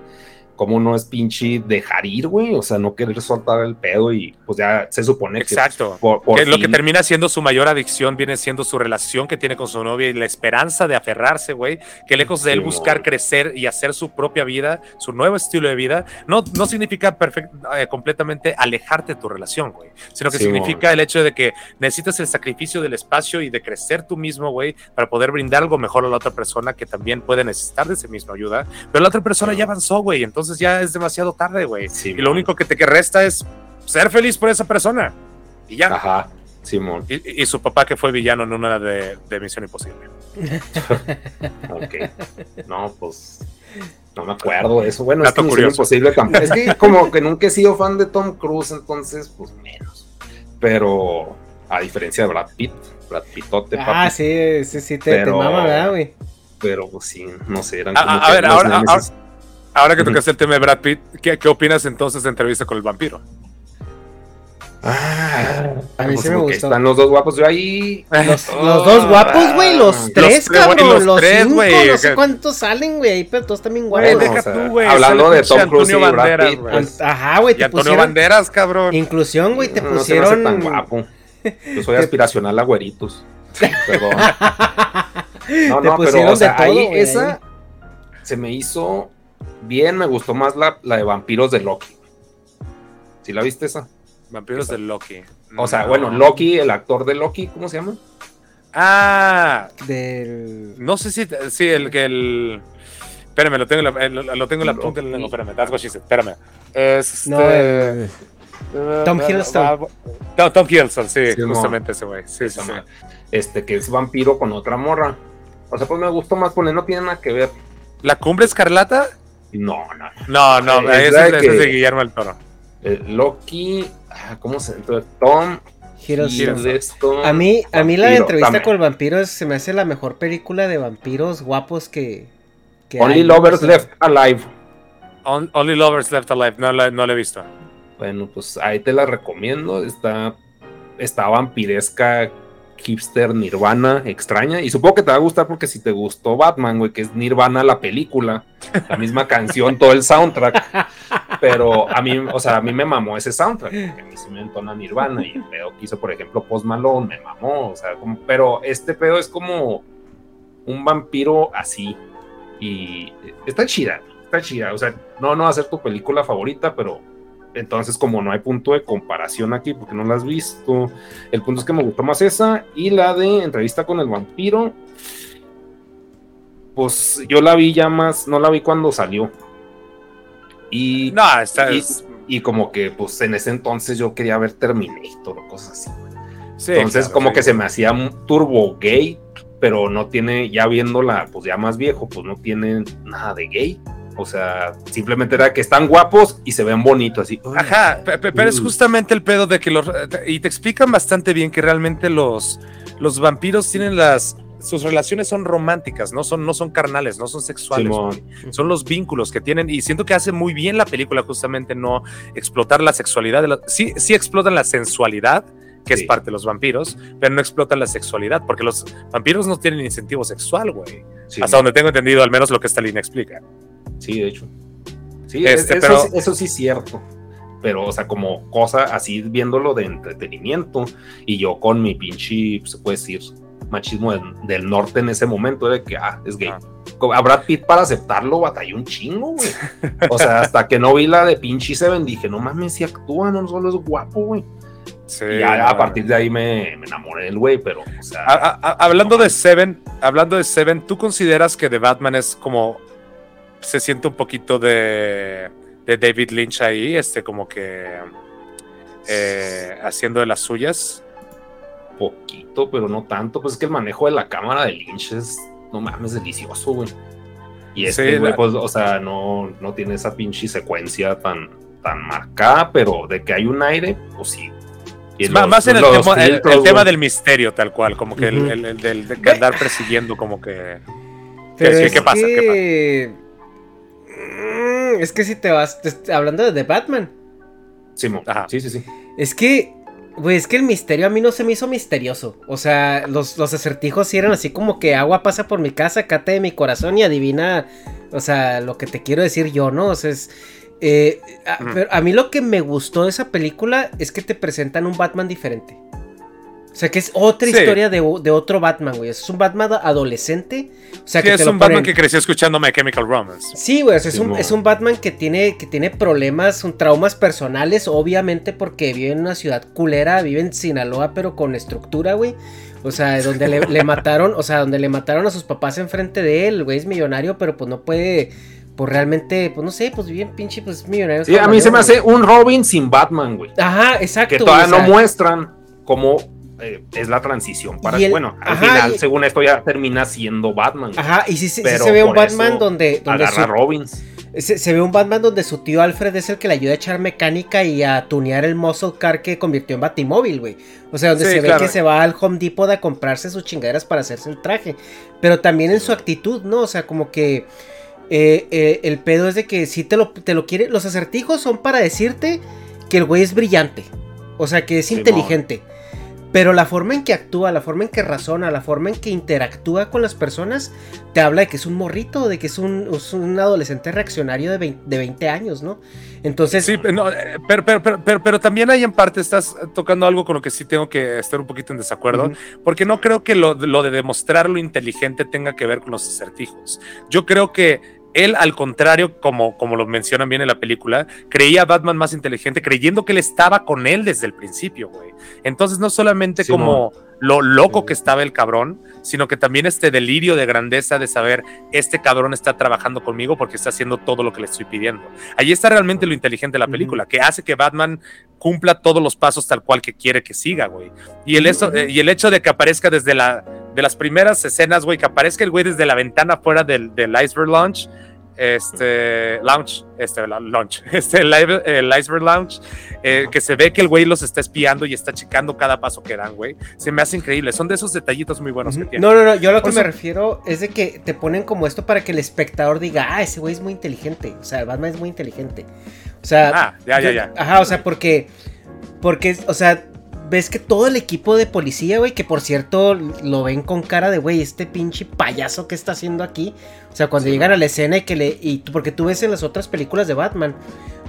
cómo no es pinche dejar ir, güey, o sea, no querer soltar el pedo y pues ya se supone que Exacto. por, por que lo que termina siendo su mayor adicción viene siendo su relación que tiene con su novia y la esperanza de aferrarse, güey. Que lejos de él Sí, buscar mon. crecer y hacer su propia vida, su nuevo estilo de vida, no, no significa perfect- eh, completamente alejarte de tu relación, güey. Sino que Sí, significa el hecho de que necesitas el sacrificio del espacio y de crecer tú mismo, güey, para poder brindar algo mejor a la otra persona que también puede necesitar de esa misma ayuda. Pero la otra persona ya avanzó, güey. Entonces ya es demasiado tarde, güey. Sí, y lo único que te que resta es ser feliz por esa persona. Y ya. Ajá, Simón, Y, y su papá que fue villano en una de, de Misión Imposible. ok. No, pues no me acuerdo de eso. Bueno, es que Misión imposible tampoco. Es que como que nunca he sido fan de Tom Cruise, entonces, pues menos. Pero a diferencia de Brad Pitt, Brad Pittote, Ah, papi, sí, sí, sí, te, te Pero- mama, ¿verdad, güey? pero pues sí, no sé, eran A- como a- a que ver, ahora-. Ahora que tocaste el tema de Brad Pitt, ¿qué, qué opinas entonces de entrevista con el vampiro? Ah, A mí sí me gustó. Están los dos guapos. Yo ahí. Los, los dos guapos, güey, los tres, cabrón, los los, tres, cinco, güey, no sé cuántos salen, güey, ahí, pero todos también guapos. Deja tú, güey. hablando de Tom Cruise y Brad Pitt, güey. pues, Ajá, güey, Y te Antonio pusieron Banderas, cabrón. inclusión, güey, te no se me hace pusieron tan guapo. Yo soy aspiracional a güeritos. Perdón. No, Te no, pero pusieron o sea, de todo, ahí esa se me hizo bien. Me gustó más la, la de vampiros de Loki. ¿Sí la viste esa? Vampiros de Loki. O sea, No. bueno, Loki, el actor de Loki, ¿cómo se llama? Ah, del no sé si, sí, el que el. Espérame, lo tengo, en la- lo, lo tengo en la punta del lengua, espérame, that's what she said, espérame. Este, no el Tom Hiddleston. Tom, Tom Hiddleston, sí, justamente ese güey. Sí, sí, sí. Este, que es vampiro con otra morra. O sea, pues me gustó más poner, no tiene nada que ver. ¿La cumbre escarlata? No, no. No, no, ese la es, ese que- es de Guillermo del Toro. Eh, Loki, ah, ¿cómo se entonces, Tom Hiddleston. Hiddleston. A mí, a mí la entrevista también. con el vampiro es- se me hace la mejor película de vampiros guapos que, que Only hay, ¿no? Lovers Left Alive. On- Only Lovers Left Alive, no la, no la he visto. Bueno, pues ahí te la recomiendo. Está, está vampiresca, hipster, Nirvana, extraña. Y supongo que te va a gustar porque si te gustó Batman, güey, que es Nirvana la película, la misma canción, todo el soundtrack. Pero a mí, o sea, a mí me mamó ese soundtrack, porque a mí sí me entona Nirvana. Y el pedo que hizo, por ejemplo, Post Malone, me mamó. O sea, como- pero este pedo es como un vampiro así. Y está chida, está chida. O sea, no, no va a ser tu película favorita, pero entonces, como no hay punto de comparación aquí, porque no la has visto, el punto es que me gustó más esa y la de entrevista con el vampiro. Pues yo la vi ya más, no la vi cuando salió. Y, No, y, es- y como que, pues en ese entonces yo quería ver Terminator o cosas así. sí, Entonces, claro, como sí. que se me hacía un turbo gay, pero no tiene, ya viéndola, pues ya más viejo, pues no tiene nada de gay. O sea, simplemente era que están guapos y se ven bonitos, así. Ajá, pe- pe- pero es justamente el pedo de que los. Y te explican bastante bien que realmente los, los vampiros tienen las. Sus relaciones son románticas, no son, no son carnales, no son sexuales. Son los vínculos que tienen. Y siento que hace muy bien la película, justamente no explotar la sexualidad. De la- sí, sí explotan la sensualidad que es parte de los vampiros, pero no explotan la sexualidad, porque los vampiros no tienen incentivo sexual, güey. Sí, Hasta donde tengo entendido, al menos lo que esta línea explica. Sí, de hecho. Sí, Este, es- pero- eso, sí- eso sí es cierto. Pero, o sea, como cosa así viéndolo de entretenimiento y yo con mi pinche, pues, se puede decir, machismo del, del norte en ese momento de que, ah, es gay. Ah. A Brad Pitt para aceptarlo batalló un chingo, güey. O sea, hasta que no vi la de pinche Seven dije, no mames, si actúa, no solo es guapo, güey. Sí, Y a partir de ahí me, me enamoré del güey, pero, o sea, A- a- a- hablando de Seven, hablando de Seven, ¿tú consideras que The Batman es como se siente un poquito de, de David Lynch ahí, este como que eh, haciendo de las suyas? poquito, pero no tanto. Pues es que el manejo de la cámara de Lynch es, no mames, delicioso, güey. Y este, Sí, güey, la- pues, o sea, no, no tiene esa pinche secuencia tan, tan marcada, pero de que hay un aire, pues sí. Y Má- los- más en el, tema, el- tema del misterio, tal cual, como que el- Ujú. el, el del de que andar persiguiendo, como que. ¿Qué- es qué pasa? ¿Qué que... Mm, Es que si te vas, te- hablando de The Batman, Sí, Ajá. sí, sí, sí. es que, güey, es que el misterio a mí no se me hizo misterioso. O sea, los, los acertijos sí eran así como que agua pasa por mi casa, cate de mi corazón y adivina, o sea, lo que te quiero decir yo, ¿no? O sea, es... eh, a, pero a mí lo que me gustó de esa película es que te presentan un Batman diferente. O sea, que es otra Sí. historia de, de otro Batman, güey. Es un Batman adolescente. O sea, Sí, que es te lo un Batman que creció escuchando My Chemical Romance. Sí, güey, o sea, es, un, es un Batman que tiene, que tiene problemas, un traumas personales, obviamente porque vive en una ciudad culera, vive en Sinaloa, pero con estructura, güey. O sea, donde le, le mataron, o sea, donde le mataron a sus papás enfrente de él, güey es millonario, pero pues no puede, pues realmente, pues no sé, pues bien pinche, pues millonario. Sí, a mí se me hace un Robin sin Batman, güey. Ajá, exacto. Que todavía o sea, no muestran cómo eh, es la transición para. El- bueno, al ajá, final, y- según esto, ya termina siendo Batman. Ajá, y sí, sí- sí se ve un Batman donde, donde Agarra su- Robins. Se, se ve un Batman donde su tío Alfred es el que le ayuda a echar mecánica y a tunear el muscle car que convirtió en Batimóvil, güey. O sea, donde Sí, se ve claro. que se va al Home Depot a comprarse sus chingaderas para hacerse el traje. Pero también en su actitud, ¿no? O sea, como que eh, eh, el pedo es de que si te lo, te lo quiere. Los acertijos son para decirte que el güey es brillante. O sea, que es Simón. Pero la forma en que actúa, la forma en que razona, la forma en que interactúa con las personas, te habla de que es un morrito, de que es un, es un adolescente reaccionario de 20, de 20 años, ¿no? Entonces, Sí, no, eh, pero, pero, pero, también ahí en parte estás tocando algo con lo que sí tengo que estar un poquito en desacuerdo, porque no creo que lo, lo de demostrar lo inteligente tenga que ver con los acertijos. Yo creo que él, al contrario, como, como lo mencionan bien en la película, creía a Batman más inteligente, creyendo que él estaba con él desde el principio, güey. Entonces, no solamente como lo loco que estaba el cabrón, sino que también este delirio de grandeza de saber, este cabrón está trabajando conmigo porque está haciendo todo lo que le estoy pidiendo. Ahí está realmente lo inteligente de la película, que hace que Batman cumpla todos los pasos tal cual que quiere que siga, güey. Y el, eso, eh, y el hecho de que aparezca desde la, de las primeras escenas, güey, que aparezca el güey desde la ventana fuera del, del Iceberg Lounge, este, Lounge, este, Launch, este, el, Iceberg Lounge, eh, que se ve que el güey los está espiando y está checando cada paso que dan, güey. Se me hace increíble. Son de esos detallitos muy buenos que tiene. no, no, no, yo a lo que me refiero es de que te ponen como esto para que el espectador diga, ah, ese güey es muy inteligente, o sea, Batman es muy inteligente. O sea, Ah, ya, ya, yo- ya. Ajá, o sea, porque, porque, o sea, ves que todo el equipo de policía, güey, que por cierto lo ven con cara de, güey, este pinche payaso que está haciendo aquí. O sea, cuando Sí, llegan a la escena y que le, y tú- porque tú ves en las otras películas de Batman,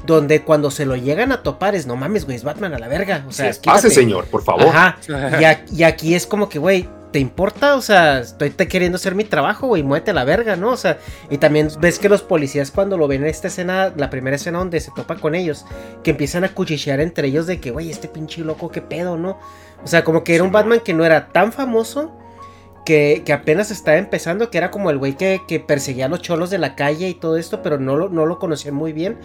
donde cuando se lo llegan a topar es, no mames, güey, es Batman a la verga. O sea, Pase, quítate". señor, por favor. Ajá. Y, a- y aquí es como que, güey, ¿te importa? O sea, estoy te queriendo hacer mi trabajo, güey, muévete la verga, ¿no? O sea, y también ves que los policías cuando lo ven en esta escena, la primera escena donde se topa con ellos, que empiezan a cuchichear entre ellos de que, güey, este pinche loco, qué pedo, ¿no? O sea, como que era un Batman que no era tan famoso. Que, que apenas estaba empezando, que era como el güey que, que perseguía a los cholos de la calle y todo esto, pero no lo, no lo conocían muy bien.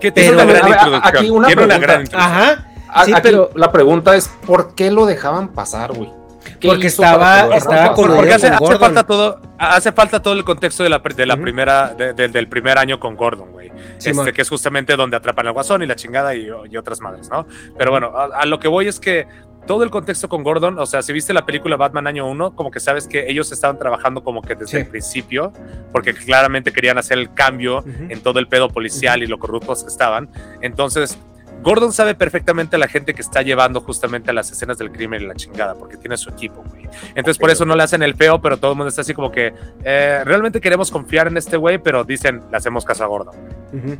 Que tiene Pero- una gran introducción. aquí una tiene una pregunta. gran introducción. Ajá. A- Sí, aquí pero- la pregunta es: ¿por qué lo dejaban pasar, güey? ¿Qué Porque estaba- estaba coludido Porque hace, con hace Gordon. falta todo, hace falta todo el contexto de la, de la Ujú. primera, de- de- del primer año con Gordon, güey. Simón. Este, que es justamente donde atrapan al guasón y la chingada y, y otras madres, ¿no? Pero bueno, a, a lo que voy es que todo el contexto con Gordon, o sea, si viste la película Batman año 1, como que sabes que ellos estaban trabajando como que desde Sí. el principio, porque claramente querían hacer el cambio Ujú. en todo el pedo policial y lo corruptos que estaban. Entonces, Gordon sabe perfectamente a la gente que está llevando justamente a las escenas del crimen y la chingada, porque tiene su equipo, güey. Entonces, por eso no le hacen el feo, pero todo el mundo está así como que eh, realmente queremos confiar en este güey, pero dicen, le hacemos caso a Gordon.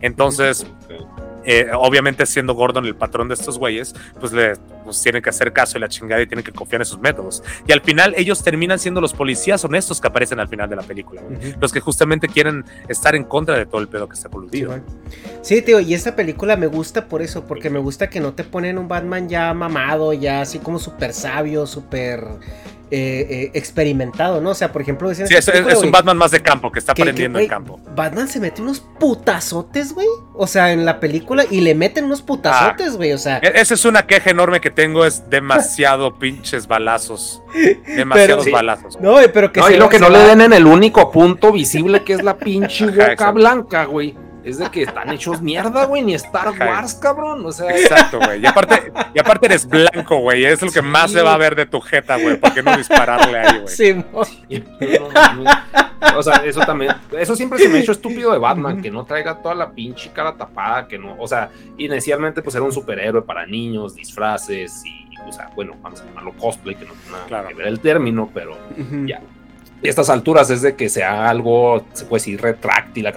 Entonces, eh, obviamente siendo Gordon el patrón de estos güeyes, pues le pues, tienen que hacer caso y la chingada y tienen que confiar en sus métodos. Y al final ellos terminan siendo los policías honestos que aparecen al final de la película, los que justamente quieren estar en contra de todo el pedo que está coludido. Sí, tío, y esta película me gusta por eso, porque me gusta que no te ponen un Batman ya mamado, ya así como súper sabio, súper eh, eh, experimentado, ¿no? O sea, por ejemplo, sí, es, un Batman más de campo que está aprendiendo en campo. Batman se mete unos putazotes, güey. O sea, en la película y le meten unos putazotes, ah. güey. o sea, e-, esa es una queja enorme que tengo, es demasiado pinches balazos. Demasiados balazos. No, pero que no, y lo que no le den en el único punto visible que es la pinche boca blanca, güey es de que están hechos mierda, güey, ni Star Wars, cabrón. O sea. Exacto, güey. Y aparte, y aparte eres blanco, güey. Es lo que más se va a ver de tu jeta, güey. ¿Por qué no dispararle ahí, güey? Sí, O sea, eso también. Eso siempre se me ha hecho estúpido de Batman, que no traiga toda la pinche cara tapada, que no. O sea, inicialmente, pues era un superhéroe para niños, disfraces y. O sea, bueno, vamos a llamarlo cosplay, que no tiene nada que ver el término, pero ya. Y a estas alturas es de que sea algo, se puede decir, retráctil,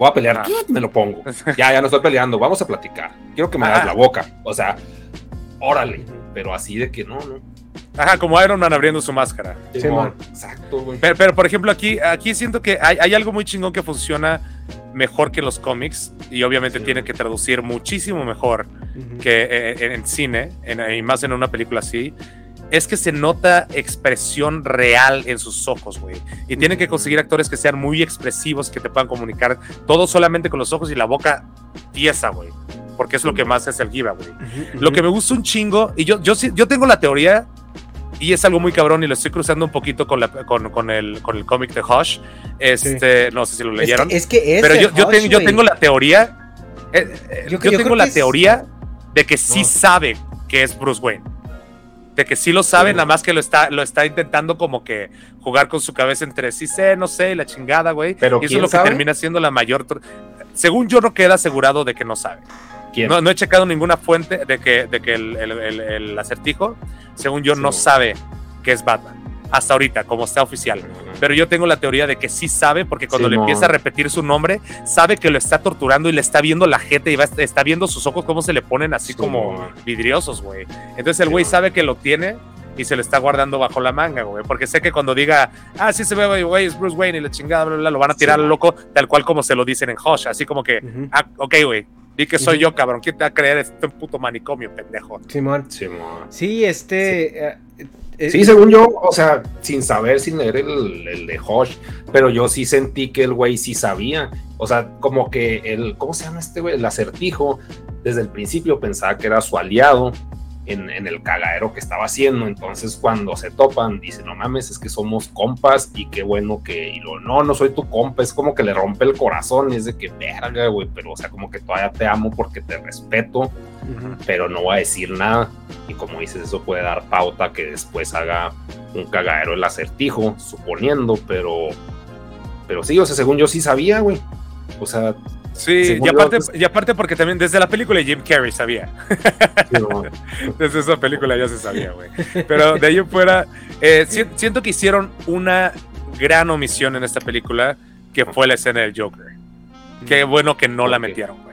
voy a pelear, me lo pongo. Ya, ya no estoy peleando, vamos a platicar. Quiero que me hagas la boca. O sea, órale, pero así de que no, no. Ajá, como Iron Man abriendo su máscara. Sí, Exacto, güey. Pero, por ejemplo, aquí, aquí siento que hay, algo muy chingón que funciona mejor que los cómics y obviamente tiene que traducir muchísimo mejor que eh, en, cine y más en una película así es que se nota expresión real en sus ojos, güey. Y tienen que conseguir actores que sean muy expresivos, que te puedan comunicar todo solamente con los ojos y la boca tiesa, güey. Porque es lo que más es el giva, güey. Lo que me gusta un chingo, y yo, yo, yo tengo la teoría, y es algo muy cabrón, y lo estoy cruzando un poquito con, la, con, con el, con el cómic de Hush. Este, no sé si lo leyeron. Es que, es Pero yo, yo, tengo, yo, tengo la teoría. Eh, eh, yo, tengo la teoría de que sí sabe que es Bruce Wayne de que sí lo sabe, nada más que lo está, lo está intentando como que jugar con su cabeza entre sí sé, no sé, la chingada, güey. Pero y eso es lo que termina siendo la mayor. Según yo, no queda asegurado de que no sabe. No, no, he checado ninguna fuente de que, de que el, el acertijo, según yo, no sabe que es Batman hasta ahorita, como está oficial. Pero yo tengo la teoría de que sí sabe, porque cuando le empieza a repetir su nombre, sabe que lo está torturando y le está viendo la gente y va, está viendo sus ojos cómo se le ponen así como vidriosos, güey. Entonces el güey sabe que lo tiene y se lo está guardando bajo la manga, güey. Porque sé que cuando diga, ah, sí se ve, güey, es Bruce Wayne y la chingada, bla, bla, lo van a tirar al loco, tal cual como se lo dicen en Hush. Así como que, ah, ok, güey, Di que soy yo, cabrón. ¿Quién te va a creer este puto manicomio, pendejo? Simón. Simón. Sí, este. Eh, eh, sí, según yo, o sea, sin saber, sin leer el, el de Hosh, pero yo sí sentí que el güey sí sabía. O sea, como que el, ¿cómo se llama este güey? El acertijo, desde el principio pensaba que era su aliado en, en, el cagadero que estaba haciendo. Entonces, cuando se topan, dice, no mames, es que somos compas y qué bueno que. Y lo, no, no soy tu compa. Es como que le rompe el corazón. Y es de que, verga, güey, pero o sea, como que todavía te amo porque te respeto, pero no voy a decir nada. Y como dices, eso puede dar pauta que después haga un cagadero el acertijo, suponiendo, pero. Pero sí, o sea, según yo sí sabía, güey. O sea, Sí, y aparte, y aparte porque también desde la película Jim Carrey sabía. desde esa película ya se sabía, güey. Pero de ahí fuera, eh, siento que hicieron una gran omisión en esta película, que fue la escena del Joker. Qué bueno que no la metieron, güey.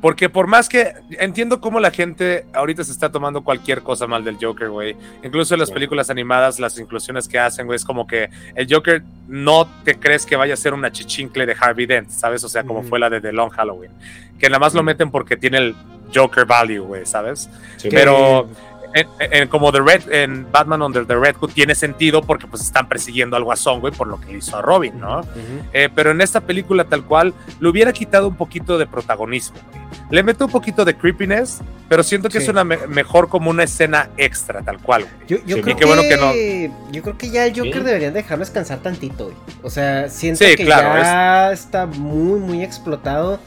Porque por más que entiendo cómo la gente ahorita se está tomando cualquier cosa mal del Joker, güey. Incluso en las películas animadas, las inclusiones que hacen, güey, es como que el Joker no te crees que vaya a ser una chichincle de Harvey Dent, ¿sabes? O sea, como fue la de The Long Halloween. Que nada más lo meten porque tiene el Joker value, güey, ¿sabes? Pero en, como The Red, en Batman Under the Red Hood tiene sentido porque pues están persiguiendo al Guasón, güey, por lo que hizo a Robin, ¿no? Eh, pero en esta película tal cual le hubiera quitado un poquito de protagonismo. Le meto un poquito de creepiness, pero siento que es una mejor como una escena extra, tal cual. Yo, creo que, bueno que no. Yo creo que ya el Joker deberían dejarlo descansar tantito, güey. O sea, siento que ya está muy, muy explotado.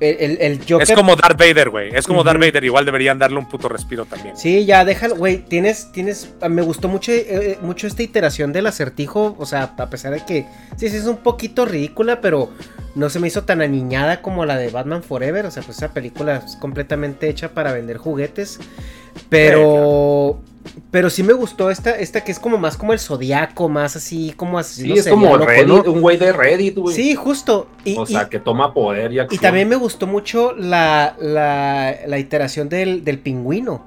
El, el, Joker. Es como Darth Vader, güey. Es como Darth Vader. Igual deberían darle un puto respiro también. Sí, ya déjalo, güey. Tienes, tienes. Me gustó mucho, eh, eh, mucho esta iteración del acertijo. O sea, a pesar de que. Sí, sí, es un poquito ridícula, pero no se me hizo tan aniñada como la de Batman Forever. O sea, pues esa película es completamente hecha para vender juguetes. Pero. Pero sí me gustó esta, esta que es como más como el zodiaco, más así como así. Sí, es como un güey de Reddit, güey. Sí, justo. Y, o sea, que toma poder y acción. Y también me gustó mucho la, la, la iteración del, del, pingüino.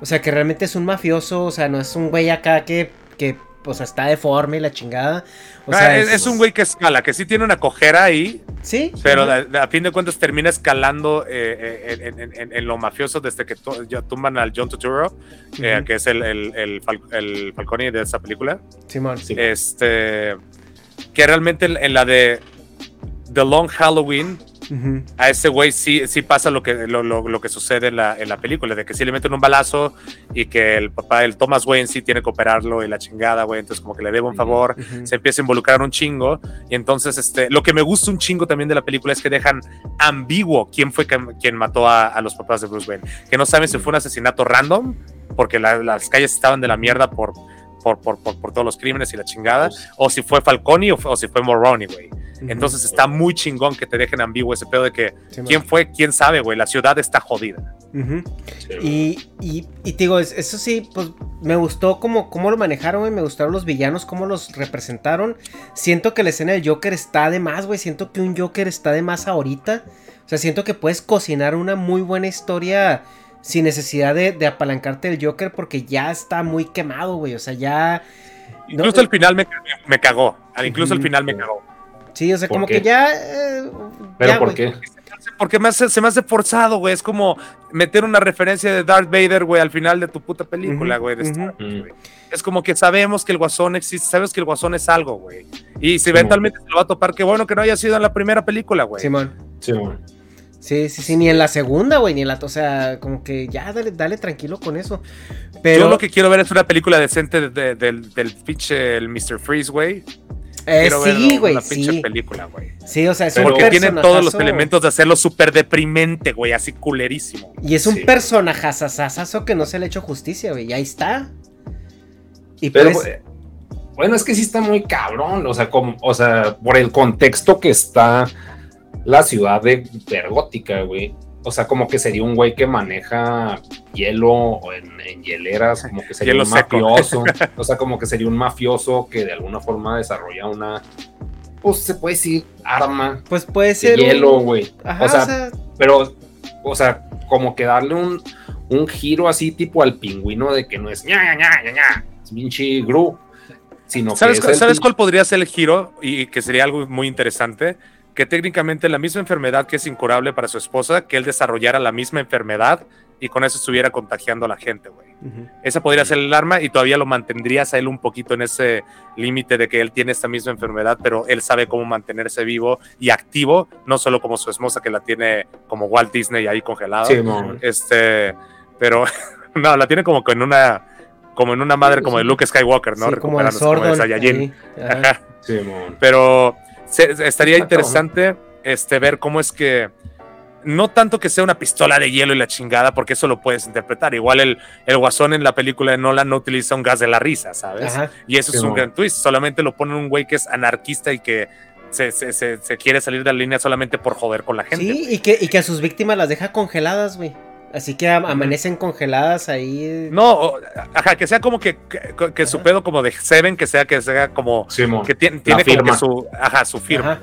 O sea, que realmente es un mafioso, o sea, no es un güey acá que, que o sea, está deforme y la chingada. O ah, sea, es, un güey que escala, que sí tiene una cojera ahí. Sí. Pero a, fin de cuentas termina escalando eh, eh, en, lo mafioso desde que ya tumban al John Turturro, eh, que es el, el, el, Falcone de esa película. Simón. Este. Que realmente en la de The Long Halloween a ese güey sí, sí pasa lo que, lo, que sucede en la, en la, película, de que sí le meten un balazo y que el papá, el Thomas Wayne, sí tiene que operarlo y la chingada, güey, entonces como que le debe un favor, se empieza a involucrar un chingo y entonces este, lo que me gusta un chingo también de la película es que dejan ambiguo quién fue quien mató a, los papás de Bruce Wayne, que no saben si fue un asesinato random, porque las calles estaban de la mierda por por, por, por, todos los crímenes y la chingada, pues. o si fue Falcone o, si fue Moroni, güey. Entonces está muy chingón que te dejen ambiguo ese pedo de que quién fue, quién sabe, güey. La ciudad está jodida. y, y, y, te digo, eso sí, pues me gustó cómo, cómo lo manejaron, güey. Me gustaron los villanos, cómo los representaron. Siento que la escena del Joker está de más, güey. Siento que un Joker está de más ahorita. O sea, siento que puedes cocinar una muy buena historia sin necesidad de, apalancarte el Joker porque ya está muy quemado, güey. O sea, ya. Incluso al final me, me cagó. Incluso al final me cagó. Sí, o sea, como que ya. Eh, ¿Pero por qué? Porque se me hace forzado, güey. Es como meter una referencia de Darth Vader, güey, al final de tu puta película, güey. Es como que sabemos que el guasón existe, sabes que el guasón es algo, güey. Y si eventualmente se lo va a topar, qué bueno que no haya sido en la primera película, güey. Simón. Simón. Sí, sí, sí, ni en la segunda, güey, ni en la. O sea, como que ya dale, dale tranquilo con eso. Pero. Yo lo que quiero ver es una película decente del, del pinche el Mr. Freeze, güey. Eh, sí, güey. Sí. película, güey. Sí, o sea, es un Porque tiene todos los elementos de hacerlo súper deprimente, güey, así culerísimo. Y es un personajazazazo que no se le ha hecho justicia, güey. Y ahí está. Y Pero, pues, bueno, es que sí está muy cabrón. O sea, como, o sea, por el contexto que está la ciudad de Vergótica, güey. O sea, como que sería un güey que maneja hielo en, en hieleras, como que sería un mafioso. o sea, como que sería un mafioso que de alguna forma desarrolla una, pues se puede decir, arma. Pues puede ser. hielo, güey. O, sea, pero, o sea, como que darle un, un giro así tipo al pingüino de que no es ña, ña, ña, ña, es Vinci Gru. Sino ¿Sabes, que ¿sabes cuál podría ser el giro? Y que sería algo muy interesante que técnicamente la misma enfermedad que es incurable para su esposa, que él desarrollara la misma enfermedad y con eso estuviera contagiando a la gente, güey. Esa podría ser el arma y todavía lo mantendrías a él un poquito en ese límite de que él tiene esta misma enfermedad, pero él sabe cómo mantenerse vivo y activo, no solo como su esposa que la tiene como Walt Disney ahí congelada. Sí, este, pero no, la tiene como en una como en una madre como de Luke Skywalker, ¿no? Sí, como el sordo, Sí, pero estaría interesante este, ver cómo es que no tanto que sea una pistola de hielo y la chingada, porque eso lo puedes interpretar. Igual el, el guasón en la película de Nolan no utiliza un gas de la risa, ¿sabes? Y eso es un gran twist. Solamente lo ponen un güey que es anarquista y que se, quiere salir de la línea solamente por joder con la gente. Sí, y que, y que a sus víctimas las deja congeladas, güey. Así que amanecen congeladas ahí. No, ajá, que sea como que, que, su pedo como de Seven, que sea que sea como que tiene, tiene como que su, ajá, su firma.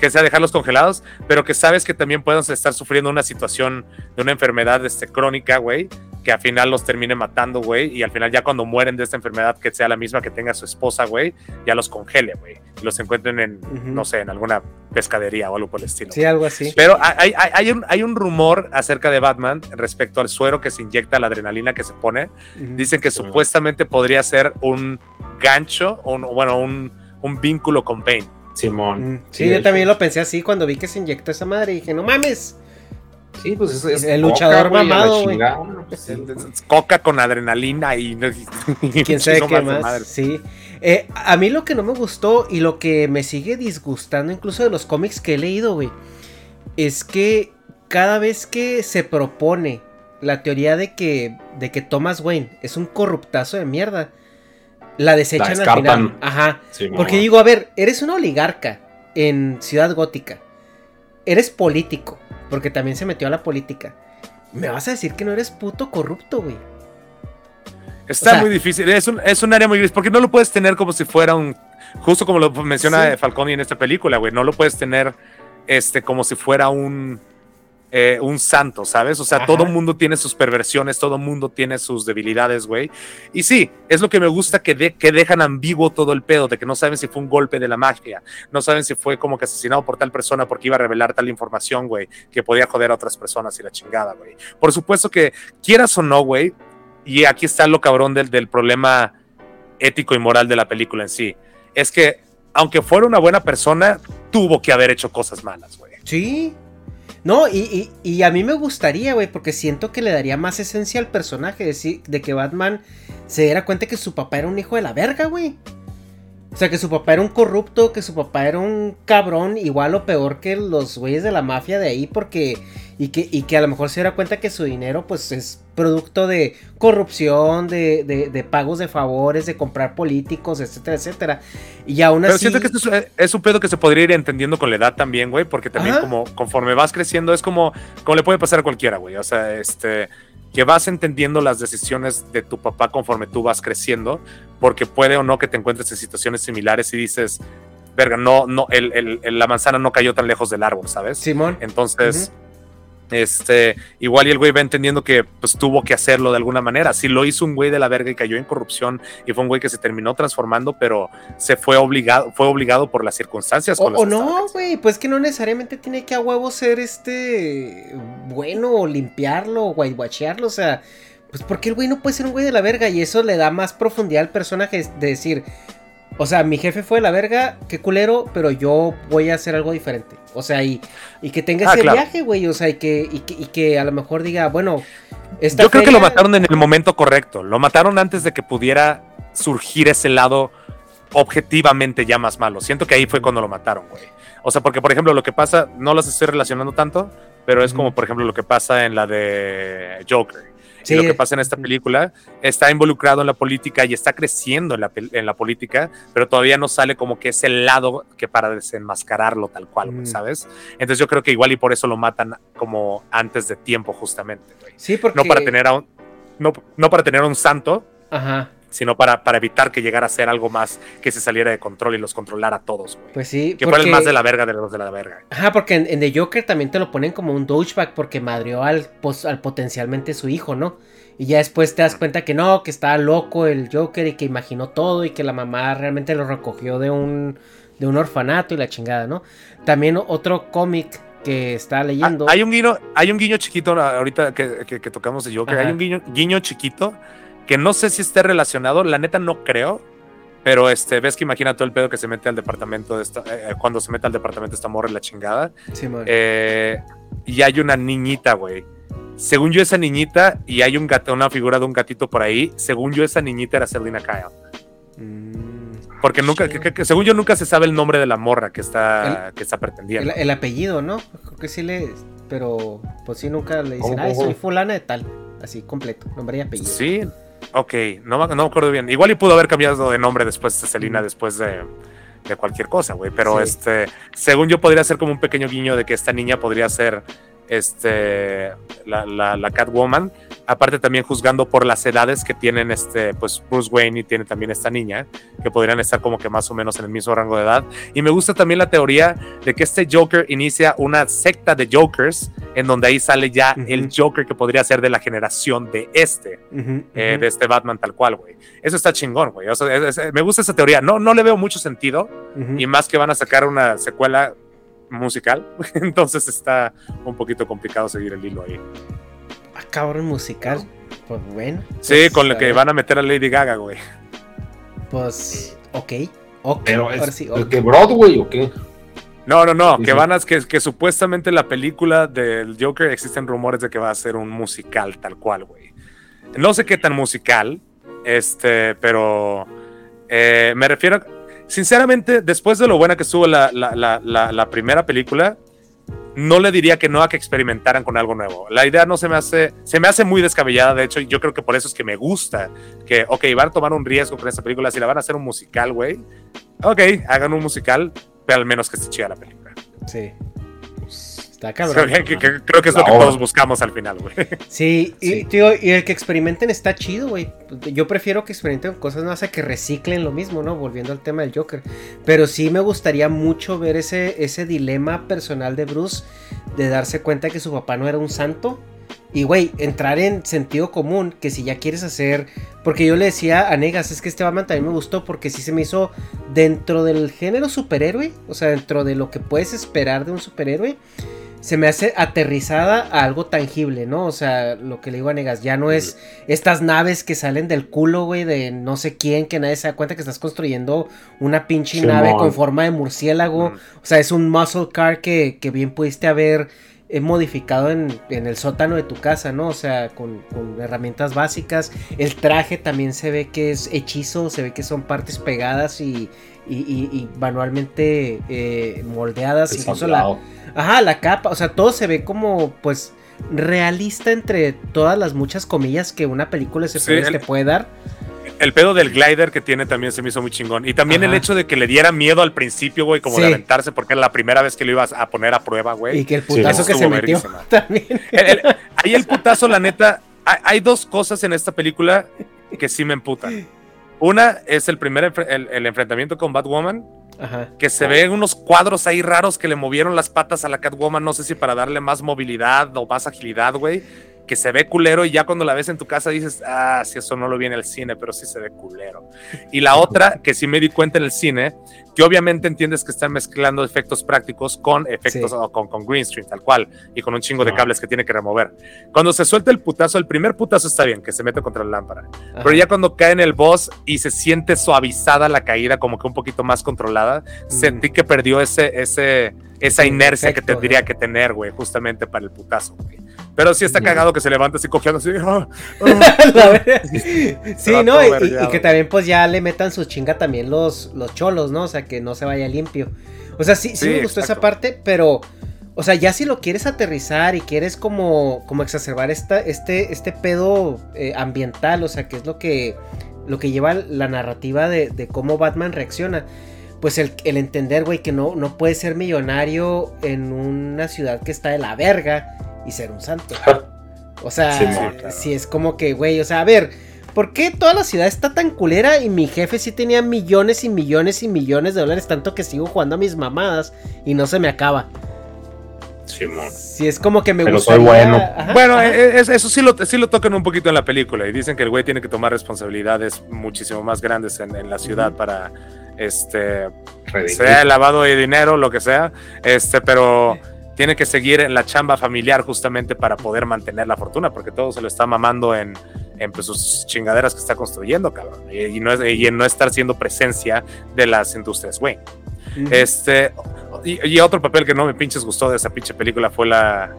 Que sea dejarlos congelados, pero que sabes que también pueden estar sufriendo una situación de una enfermedad este, crónica, güey, que al final los termine matando, güey, y al final ya cuando mueren de esta enfermedad que sea la misma que tenga su esposa, güey, ya los congele, güey, y los encuentren en, no sé, en alguna pescadería o algo por el estilo. Sí, algo así. Pero hay, hay, hay, un, hay un rumor acerca de Batman respecto al suero que se inyecta, la adrenalina que se pone. Dicen que supuestamente podría ser un gancho, o bueno, un, un vínculo con Bane. Simón. Sí, yo también lo pensé así cuando vi que se inyectó esa madre y dije, no mames. Sí, pues es, el luchador mamado, güey. Coca con adrenalina y, quién sabe qué más. Sí. Eh, a mí lo que no me gustó y lo que me sigue disgustando, incluso de los cómics que he leído, güey, es que cada vez que se propone la teoría de que, de que Thomas Wayne es un corruptazo de mierda, la desechan al final. Ajá. Porque digo, a ver, eres un oligarca en Ciudad Gótica. Eres político, porque también se metió a la política. Me vas a decir que no eres puto corrupto, güey. Está muy difícil, es un, es un área muy gris, porque no lo puedes tener como si fuera un, justo como lo menciona Falcone en esta película, güey, no lo puedes tener este, como si fuera un, eh, un santo, ¿sabes? O sea, todo mundo tiene sus perversiones, todo mundo tiene sus debilidades, güey. Y sí, es lo que me gusta que, que dejan ambiguo todo el pedo, de que no saben si fue un golpe de la magia, no saben si fue como que asesinado por tal persona porque iba a revelar tal información, güey, que podía joder a otras personas y la chingada, güey. Por supuesto que, quieras o no, güey, y aquí está lo cabrón del, del problema ético y moral de la película en sí, es que aunque fuera una buena persona, tuvo que haber hecho cosas malas, güey. Sí, no, y, y, a mí me gustaría, güey, porque siento que le daría más esencia al personaje de, de que Batman se diera cuenta que su papá era un hijo de la verga, güey. O sea, que su papá era un corrupto, que su papá era un cabrón, igual o peor que los güeyes de la mafia de ahí, porque. Y que, y que a lo mejor se diera cuenta que su dinero, pues, es producto de corrupción, de, de, pagos de favores, de comprar políticos, etcétera, etcétera. Y aún así. Pero siento que esto es, un pedo que se podría ir entendiendo con la edad también, güey, porque también, como conforme vas creciendo, es como, como le puede pasar a cualquiera, güey. O sea, este que vas entendiendo las decisiones de tu papá conforme tú vas creciendo, porque puede o no que te encuentres en situaciones similares y dices, verga, no, no, el, la manzana no cayó tan lejos del árbol, ¿sabes? Simón. Entonces, este, igual y el güey va entendiendo que pues tuvo que hacerlo de alguna manera. Si lo hizo un güey de la verga y cayó en corrupción y fue un güey que se terminó transformando, pero se fue obligado, fue obligado por las circunstancias. O, no, güey, pues que no necesariamente tiene que a huevo ser este bueno o limpiarlo o whitewashearlo, o sea, pues porque el güey no puede ser un güey de la verga y eso le da más profundidad al personaje de decir, o sea, mi jefe fue la verga, qué culero, pero yo voy a hacer algo diferente. O sea, y, y que tenga ah, ese viaje, güey. O sea, y que, y que, a lo mejor diga, bueno. yo creo que lo mataron en el momento correcto. Lo mataron antes de que pudiera surgir ese lado objetivamente ya más malo. Siento que ahí fue cuando lo mataron, güey. O sea, porque por ejemplo lo que pasa, no los estoy relacionando tanto, pero es como por ejemplo lo que pasa en la de Joker lo que pasa en esta película, está involucrado en la política y está creciendo en la, en la política, pero todavía no sale como que es el lado que para desenmascararlo tal cual, mm. ¿sabes? Entonces yo creo que igual y por eso lo matan como antes de tiempo justamente, Sí, porque... No para tener a un, no, no para tener a un santo, Ajá sino para, para evitar que llegara a ser algo más que se saliera de control y los controlara a todos, güey. Pues sí. Que fuera el más de la verga de los de la verga. Ajá, porque en, The Joker también te lo ponen como un douchebag porque madrió al, al potencialmente su hijo, ¿no? Y ya después te das cuenta que no, que estaba loco el Joker y que imaginó todo y que la mamá realmente lo recogió de un, de un orfanato y la chingada, ¿no? También otro cómic que está leyendo. Ah, hay un guiño, hay un guiño chiquito ahorita que, que, tocamos de Joker, hay un guiño, guiño chiquito que no sé si esté relacionado, la neta no creo, pero este, ves que imagina todo el pedo que se mete al departamento de esta, eh, cuando se mete al departamento esta morra la chingada. Sí, eh, y hay una niñita, güey. Según yo, esa niñita, y hay un gato, una figura de un gatito por ahí, según yo, esa niñita era Selina Kyle. Mm. Porque nunca, que, según yo, nunca se sabe el nombre de la morra que está, que está pretendiendo. El, apellido, ¿no? Creo que sí le. Pero, pues sí, nunca le dicen, ay, soy fulana de tal. Así, completo, nombre y apellido. Sí, Ok, no, no me acuerdo bien. Igual y pudo haber cambiado de nombre después de Selina, después de, de cualquier cosa, güey. Pero este, según yo podría ser como un pequeño guiño de que esta niña podría ser este, la, la, la, Catwoman. Aparte también juzgando por las edades que tienen este, pues Bruce Wayne y tiene también esta niña, que podrían estar como que más o menos en el mismo rango de edad. Y me gusta también la teoría de que este Joker inicia una secta de Jokers, en donde ahí sale ya el Joker que podría ser de la generación de este, eh, de este Batman tal cual, güey. Eso está chingón, güey. me gusta esa teoría. No, no le veo mucho sentido, y más que van a sacar una secuela musical, entonces está un poquito complicado seguir el hilo ahí. Ah, cabrón, musical. Pues bueno. sí, pues, con lo que van a meter a Lady Gaga, güey. Pues, ok. okay. Pero es que Broadway o qué? No, no, no, que van a que, que supuestamente la película del Joker existen rumores de que va a ser un musical tal cual, güey. No sé qué tan musical, este, pero eh, me refiero sinceramente, después de lo buena que estuvo la, primera película, no le diría que no a que experimentaran con algo nuevo. La idea no se me hace, se me hace muy descabellada, de hecho, yo creo que por eso es que me gusta que, ok, van a tomar un riesgo con esta película, si la van a hacer un musical, güey, ok, hagan un musical, pero al menos que esté chida la película. Sí. Está cabrón. Creo que, que- creo que es lo que todos buscamos al final, güey. Sí, y, Sí. tío, y el que experimenten está chido, güey. Yo prefiero que experimenten cosas más a que reciclen lo mismo, ¿no? Volviendo al tema del Joker. Pero sí me gustaría mucho ver ese, ese dilema personal de Bruce de darse cuenta que su papá no era un santo. Y, güey, entrar en sentido común, que si ya quieres hacer... Porque yo le decía a Negas, es que este Batman también me gustó porque sí se me hizo dentro del género superhéroe, o sea, dentro de lo que puedes esperar de un superhéroe, se me hace aterrizada a algo tangible, ¿no? O sea, lo que le digo a Negas, ya no es estas naves que salen del culo, güey, de no sé quién, que nadie se da cuenta que estás construyendo una pinche Simón. nave con forma de murciélago. Mm. O sea, es un muscle car que, que bien pudiste haber eh, modificado en, en el sótano de tu casa, ¿no? O sea, con, con herramientas básicas. El traje también se ve que es hechizo, se ve que son partes pegadas y, y, y- y manualmente eh, moldeadas. Incluso la. Ajá, la capa, o sea, todo se ve como, pues, realista entre todas las muchas comillas que una película de Sí, el- te puede dar. El pedo del glider que tiene también se me hizo muy chingón. Y también el hecho de que le diera miedo al principio, güey, como de Sí. aventarse, porque era la primera vez que lo ibas a poner a prueba, güey. Y que el Sí, putazo eso que se metió también. El- el- ahí el putazo, la neta, hay, hay dos cosas en esta película que sí me emputan. Una es el primer el, el enfrentamiento con Batwoman, Ajá. que se ven unos cuadros ahí raros que le movieron las patas a la Catwoman, no sé si para darle más movilidad o más agilidad, güey. Que se ve culero y ya cuando la ves en tu casa dices, ah, si eso no lo vi en el cine, pero sí se ve culero. Y la otra, que sí me di cuenta en el cine, que obviamente entiendes que están mezclando efectos prácticos con efectos Sí. o con, con green screen, tal cual, y con un chingo de cables que tiene que remover. Cuando se suelta el putazo, el primer putazo está bien, que se mete contra la lámpara. ajá. Pero ya cuando cae en el boss y se siente suavizada la caída, como que un poquito más controlada, sentí que perdió ese, ese, esa inercia que tendría ¿no? que tener, güey, justamente para el putazo, güey. Pero sí está cagado que se levanta así cojeando así. ah, ah. Sí, ¿no? Y- que también pues ya le metan su chinga también los, los cholos, ¿no? O sea, que no se vaya limpio. O sea, sí, sí, Sí, me gustó esa parte, pero... O sea, ya si lo quieres aterrizar y quieres como, como exacerbar esta, este, este pedo eh, ambiental, o sea, que es lo que, lo que lleva la narrativa de, de cómo Batman reacciona. Pues el, el entender, güey, que no, no puedes ser millonario en una ciudad que está de la verga y ser un santo. O sea, Sí, sí, claro. si es como que, güey, o sea, a ver, ¿por qué toda la ciudad está tan culera y mi jefe sí tenía millones y millones y millones de dólares, tanto que sigo jugando a mis mamadas y no se me acaba? Simón. Si es como que me Pero gusta. soy bueno. Bueno, eh, es- eso sí lo, sí lo tocan un poquito en la película y dicen que el güey tiene que tomar responsabilidades muchísimo más grandes en, en la ciudad para, este, sea el lavado de dinero, lo que sea, este, pero tiene que seguir en la chamba familiar justamente para poder mantener la fortuna, porque todo se lo está mamando en, en pues, sus chingaderas que está construyendo, cabrón, y, y no, es- y en no estar siendo presencia de las industrias, güey. Este, y, y otro papel que no me pinches gustó de esa pinche película fue la,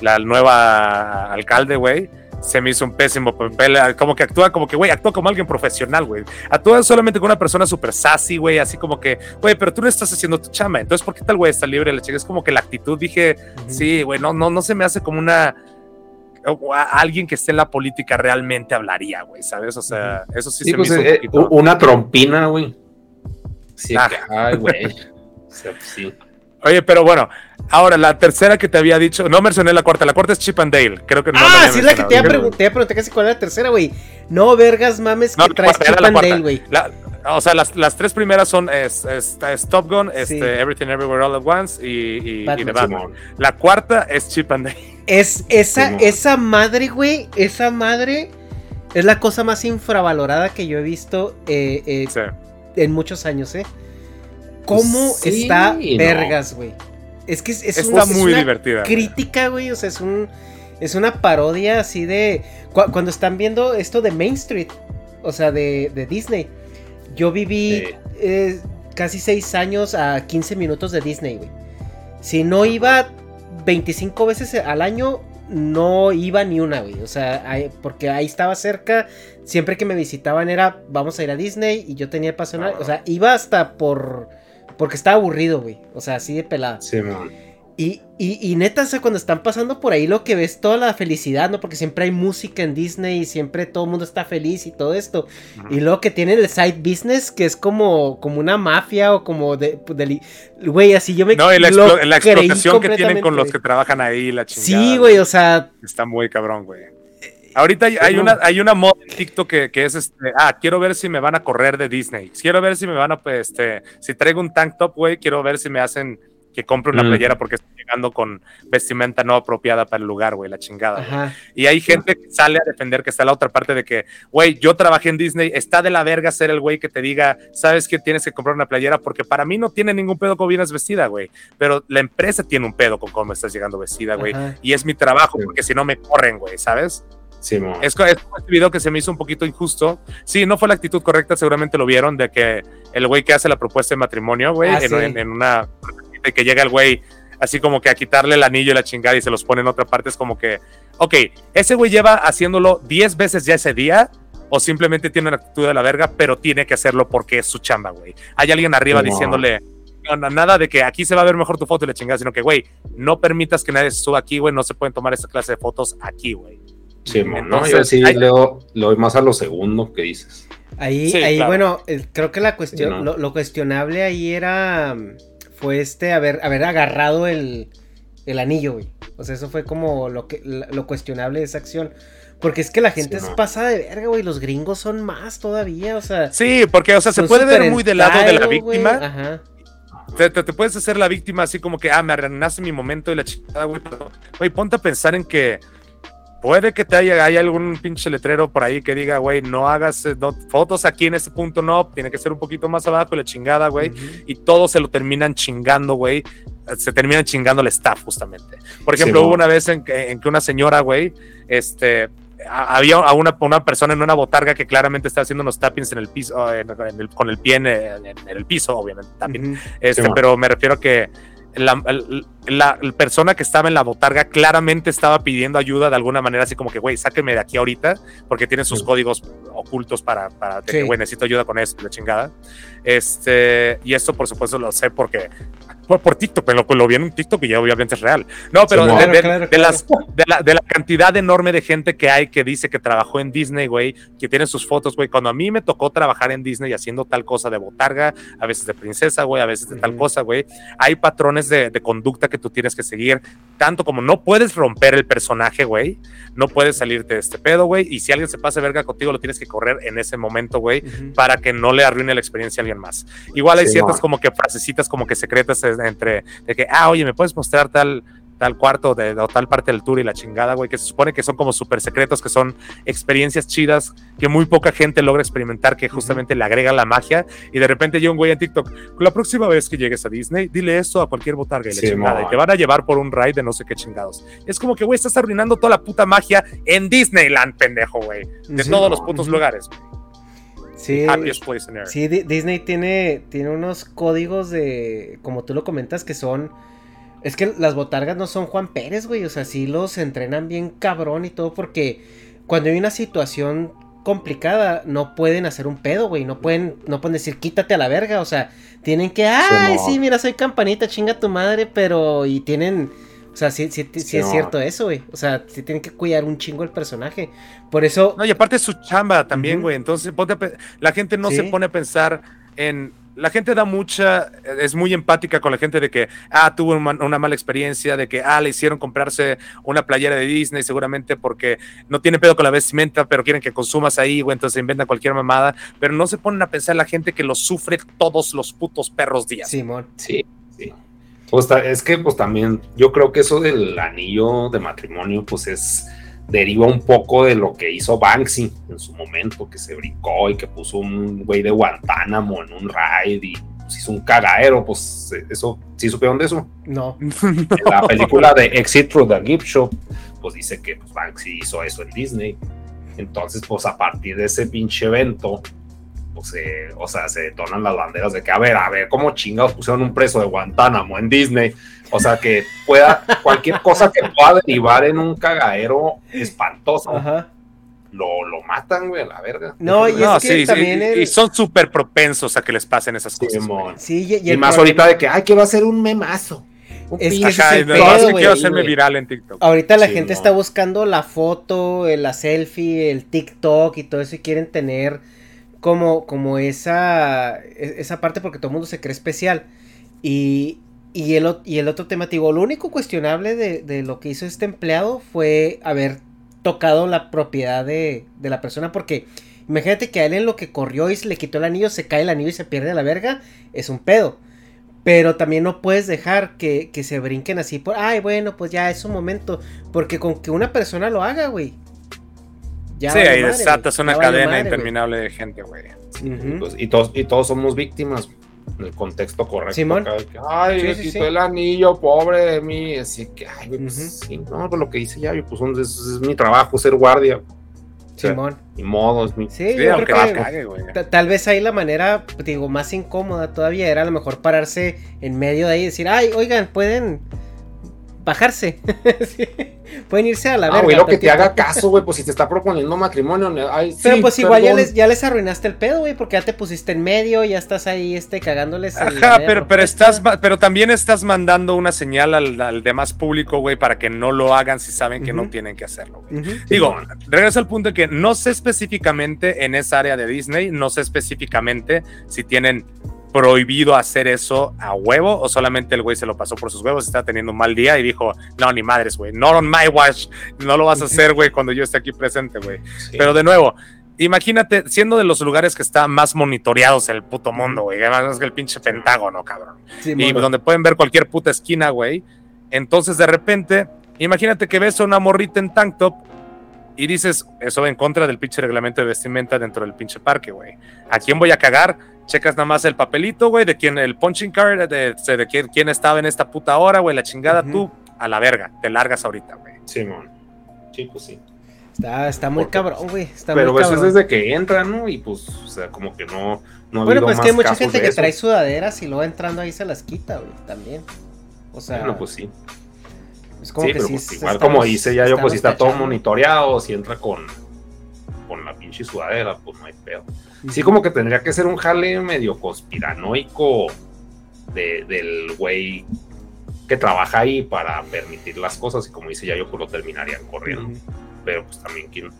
la nueva alcalde, güey. Se me hizo un pésimo papel, ah, como que actúa como que, güey, actúa como alguien profesional, güey. Actúa solamente con una persona súper sassy, güey, así como que, güey, pero tú no estás haciendo tu chamba, entonces, ¿por qué tal, güey, está libre? La chica es como que la actitud, dije, sí, güey, no, no, no se me hace como una... alguien que esté en la política realmente hablaría, güey, ¿sabes? O sea, eso sí, Sí, se pues, me hizo un eh, poquito... una trompina, güey. Sí, Ah. que, ay, güey. O sea, pues, sí. Oye, pero bueno, ahora la tercera que te había dicho, no mencioné la cuarta, la cuarta es Chip and Dale, creo que no la ah, había sí, es la que te iba a mencionado. preguntar, te iba a preguntar casi cuál era la tercera, güey. No, vergas, mames, No, que traes Chip la and. Dale, güey. La- o sea, las, las tres primeras son es, es- es Top Gun, este. Everything Everywhere All at Once y, y, y Batman. The Batman. La cuarta es Chip and Dale. Es esa, Simón. esa madre, güey, esa madre es la cosa más infravalorada que yo he visto eh, eh, Sí. en muchos años, ¿eh? ¿Cómo Sí está no. vergas, güey? Es que es, es Está un- es muy una divertida. crítica, güey, o sea, es un es una parodia así de cu- cuando están viendo esto de Main Street, o sea, de, de Disney. Yo viví Sí. eh, casi seis años a 15 minutos de Disney, güey. Si no iba 25 veces al año, no iba ni una, güey. O sea, ahí- porque ahí estaba cerca. Siempre que me visitaban era, vamos a ir a Disney y yo tenía. Ah. O sea, iba hasta por... Porque estaba aburrido, güey. O sea, así de pelada. Simón. Y, y, y, neta, o sea, cuando están pasando por ahí lo que ves toda la felicidad, ¿no? Porque siempre hay música en Disney y siempre todo el mundo está feliz y todo esto. Y luego que tienen el side business, que es como, como una mafia o como de... Güey, así yo me... No, y la, la explotación que tienen con los que trabajan ahí, la chingada. Sí, güey, o sea... Está muy cabrón, güey. Ahorita hay, una, hay una moda en TikTok que, que, es este, ah, quiero ver si me van a correr de Disney. Quiero ver si me van a, pues, este, si traigo un tank top, güey, quiero ver si me hacen que compre una mm. playera porque está llegando con vestimenta no apropiada para el lugar, güey, la chingada. Y hay gente que sale a defender que está la otra parte de que, güey, yo trabajé en Disney, está de la verga ser el güey que te diga, sabes que tienes que comprar una playera porque para mí no tiene ningún pedo con vienes vestida, güey, pero la empresa tiene un pedo con cómo estás llegando vestida, güey, y es mi trabajo porque si no me corren, güey, ¿sabes? Sí, es, es este video que se me hizo un poquito injusto. Sí, no fue la actitud correcta, seguramente lo vieron, de que el güey que hace la propuesta de matrimonio, güey, ah, en, una de que llega el güey así como que a quitarle el anillo y la chingada y se los pone en otra parte, es como que, ok, ese güey lleva haciéndolo 10 veces ya ese día o simplemente tiene una actitud de la verga, pero tiene que hacerlo porque es su chamba, güey. Hay alguien arriba diciéndole, no, nada de que aquí se va a ver mejor tu foto y la chingada, sino que, güey, no permitas que nadie se suba aquí, güey, no se pueden tomar esta clase de fotos aquí, güey. Sí, no, yo sí leo, leo más a lo segundo que dices. Ahí, ahí bueno, creo que la cuestión, lo, cuestionable ahí era fue este haber, haber agarrado el, el anillo, güey. O sea, eso fue como lo, que, lo cuestionable de esa acción. Porque es que la gente es pasada de verga, güey. Los gringos son más todavía, o sea. Sí, porque, o sea, se puede ver muy del lado de la víctima. Ajá. Te, te, puedes hacer la víctima así como que, ah, me arruinaste mi momento y la chica, güey. Güey, ponte a pensar en que Puede que te haya, algún pinche letrero por ahí que diga, güey, no hagas eh, fotos aquí en este punto, no, tiene que ser un poquito más abajo, la chingada, güey. Y todos se lo terminan chingando, güey. Se terminan chingando el staff, justamente. Por ejemplo, hubo una vez en que, en que una señora, güey, este, había a una, una, persona en una botarga que claramente estaba haciendo unos tappings en el piso, con el pie en, el piso, obviamente, también. este, pero me refiero a que la, la, persona que estaba en la botarga claramente estaba pidiendo ayuda de alguna manera, así como que, güey, sáqueme de aquí ahorita, porque tiene sus códigos ocultos para, para que, güey, necesito ayuda con eso, la chingada. Este, y esto, por supuesto, lo sé porque por, por TikTok, pero lo, lo, vi en un TikTok y ya obviamente es real. No, pero de, la, de la cantidad enorme de gente que hay que dice que trabajó en Disney, güey, que tiene sus fotos, güey. Cuando a mí me tocó trabajar en Disney haciendo tal cosa de botarga, a veces de princesa, güey, a veces de tal cosa, güey, hay patrones de, de conducta que tú tienes que seguir, tanto como no puedes romper el personaje, güey, no puedes salirte de este pedo, güey, y si alguien se pasa verga contigo, lo tienes que correr en ese momento, güey, para que no le arruine la experiencia a alguien más. Igual hay ciertas como que frasecitas como que secretas entre, de que, ah, oye, ¿me puedes mostrar tal tal cuarto de, o tal parte del tour y la chingada, güey, que se supone que son como súper secretos, que son experiencias chidas que muy poca gente logra experimentar, que justamente le agrega la magia. Y de repente yo un güey en TikTok, la próxima vez que llegues a Disney, dile eso a cualquier botarga y la chingada, y te van a llevar por un ride de no sé qué chingados. Es como que, güey, estás arruinando toda la puta magia en Disneyland, pendejo, güey, de todos los putos lugares, Sí, sí, Disney tiene, tiene unos códigos de, como tú lo comentas, que son es que las botargas no son Juan Pérez, güey. O sea, sí los entrenan bien cabrón y todo porque cuando hay una situación complicada no pueden hacer un pedo, güey. No pueden, no pueden decir quítate a la verga. O sea, tienen que, ay, sí, mira, soy campanita, chinga tu madre, pero y tienen... O sea, sí, sí, sí, es cierto eso, güey. O sea, sí tienen que cuidar un chingo el personaje. Por eso. No, y aparte es su chamba también, güey. Entonces, la gente no se pone a pensar en la gente da mucha, es muy empática con la gente de que, ah, tuvo una, mala experiencia, de que, ah, le hicieron comprarse una playera de Disney seguramente porque no tiene pedo con la vestimenta, pero quieren que consumas ahí, güey, entonces inventan cualquier mamada, pero no se ponen a pensar la gente que lo sufre todos los putos perros días. Simón. Sí, sí. Pues es que, pues también, yo creo que eso del anillo de matrimonio, pues es deriva un poco de lo que hizo Banksy en su momento, que se brincó y que puso un güey de Guantánamo en un raid y pues, hizo un cagadero, pues eso, ¿sí supieron de eso? No. En la película de Exit through the Gift Shop, pues dice que pues, Banksy hizo eso en Disney. Entonces, pues a partir de ese pinche evento, pues, o sea, se detonan las banderas de que, a ver, a ver, ¿cómo chingados pusieron un preso de Guantánamo en Disney? O sea, que pueda, cualquier cosa que pueda derivar en un cagadero espantoso. Lo, lo, matan, güey, a la verga. No, y es que también y son súper propensos a que les pasen esas cosas. Sí, y, más ahorita de que, ay, que va a ser un memazo. Es que Ajá, es el pedo, quiero hacerme viral en TikTok. Ahorita la Sí, gente no. está buscando la foto, eh, la selfie, el TikTok y todo eso y quieren tener como, como esa, e- esa parte porque todo el mundo se cree especial. Y, y, el, y el otro tema, te digo, lo único cuestionable de, de lo que hizo este empleado fue haber tocado la propiedad de, de la persona porque imagínate que a él en lo que corrió y se le quitó el anillo, se cae el anillo y se pierde a la verga, es un pedo. Pero también no puedes dejar que, que se brinquen así por, ay, bueno, pues ya es un momento. Porque con que una persona lo haga, güey. ya sí, ahí desatas una ya cadena madre, interminable de gente, güey. Pues, y, todos, y todos somos víctimas en el contexto correcto. Simón. acá de que, ay, Sí, quitó sí. el anillo, pobre de mí. Así que, ay, pues, sí, no, pues lo que hice ya, yo, pues es, es mi trabajo ser guardia. sea, Simón. Ni modo, es mi. Sí, yo creo cague, güey. ta- tal vez ahí la manera, digo, más incómoda todavía era a lo mejor pararse en medio de ahí y decir, ay, oigan, pueden bajarse. Sí, Pueden irse a la Ah, verga. güey, lo que te tantito". haga caso, güey, pues si te está proponiendo matrimonio, ay, Pero sí, pues igual ya les, ya les arruinaste el pedo, güey, porque ya te pusiste en medio, ya estás ahí, este, cagándoles. Ajá, pero, pero propuesta. estás, pero también estás mandando una señal al, al demás público, güey, para que no lo hagan si saben que no tienen que hacerlo. Digo, regreso al punto de que no sé específicamente en esa área de Disney, no sé específicamente si tienen prohibido hacer eso a huevo o solamente el güey se lo pasó por sus huevos, está teniendo un mal día y dijo, no, ni madres, güey, no on my watch, no lo vas a hacer, güey, cuando yo esté aquí presente, güey. Sí. Pero de nuevo, imagínate, siendo de los lugares que están más monitoreados el puto mundo, güey, además que el pinche Pentágono, cabrón y Simón. donde pueden ver cualquier puta esquina, güey. Entonces, de repente, imagínate que ves a una morrita en tank top y dices, eso va en contra del pinche reglamento de vestimenta dentro del pinche parque, güey. ¿A quién voy a cagar? Checas nada más el papelito, güey, de quién, el punching card, de, de, de quién, quién estaba en esta puta hora, güey, la chingada, tú, a la verga, te largas ahorita, güey. Simón. Sí, pues sí. Está, está muy Porque- cabrón, güey. Está Pero muy eso es cabrón. desde que entran, ¿no? Y pues, o sea, como que no. no ha Bueno, pues más que hay mucha gente que eso. trae sudaderas y luego entrando ahí se las quita, güey, también. O sea, Bueno, pues sí. es como sí, que pero sí. pues igual estamos- como dice ya yo, pues si está todo monitoreado, si entra con, con la pinche sudadera, pues no hay pedo. Sí, como que tendría que ser un jale medio conspiranoico de, del güey que trabaja ahí para permitir las cosas y como dice ya yo, pues lo terminarían corriendo. Pero pues también, quién,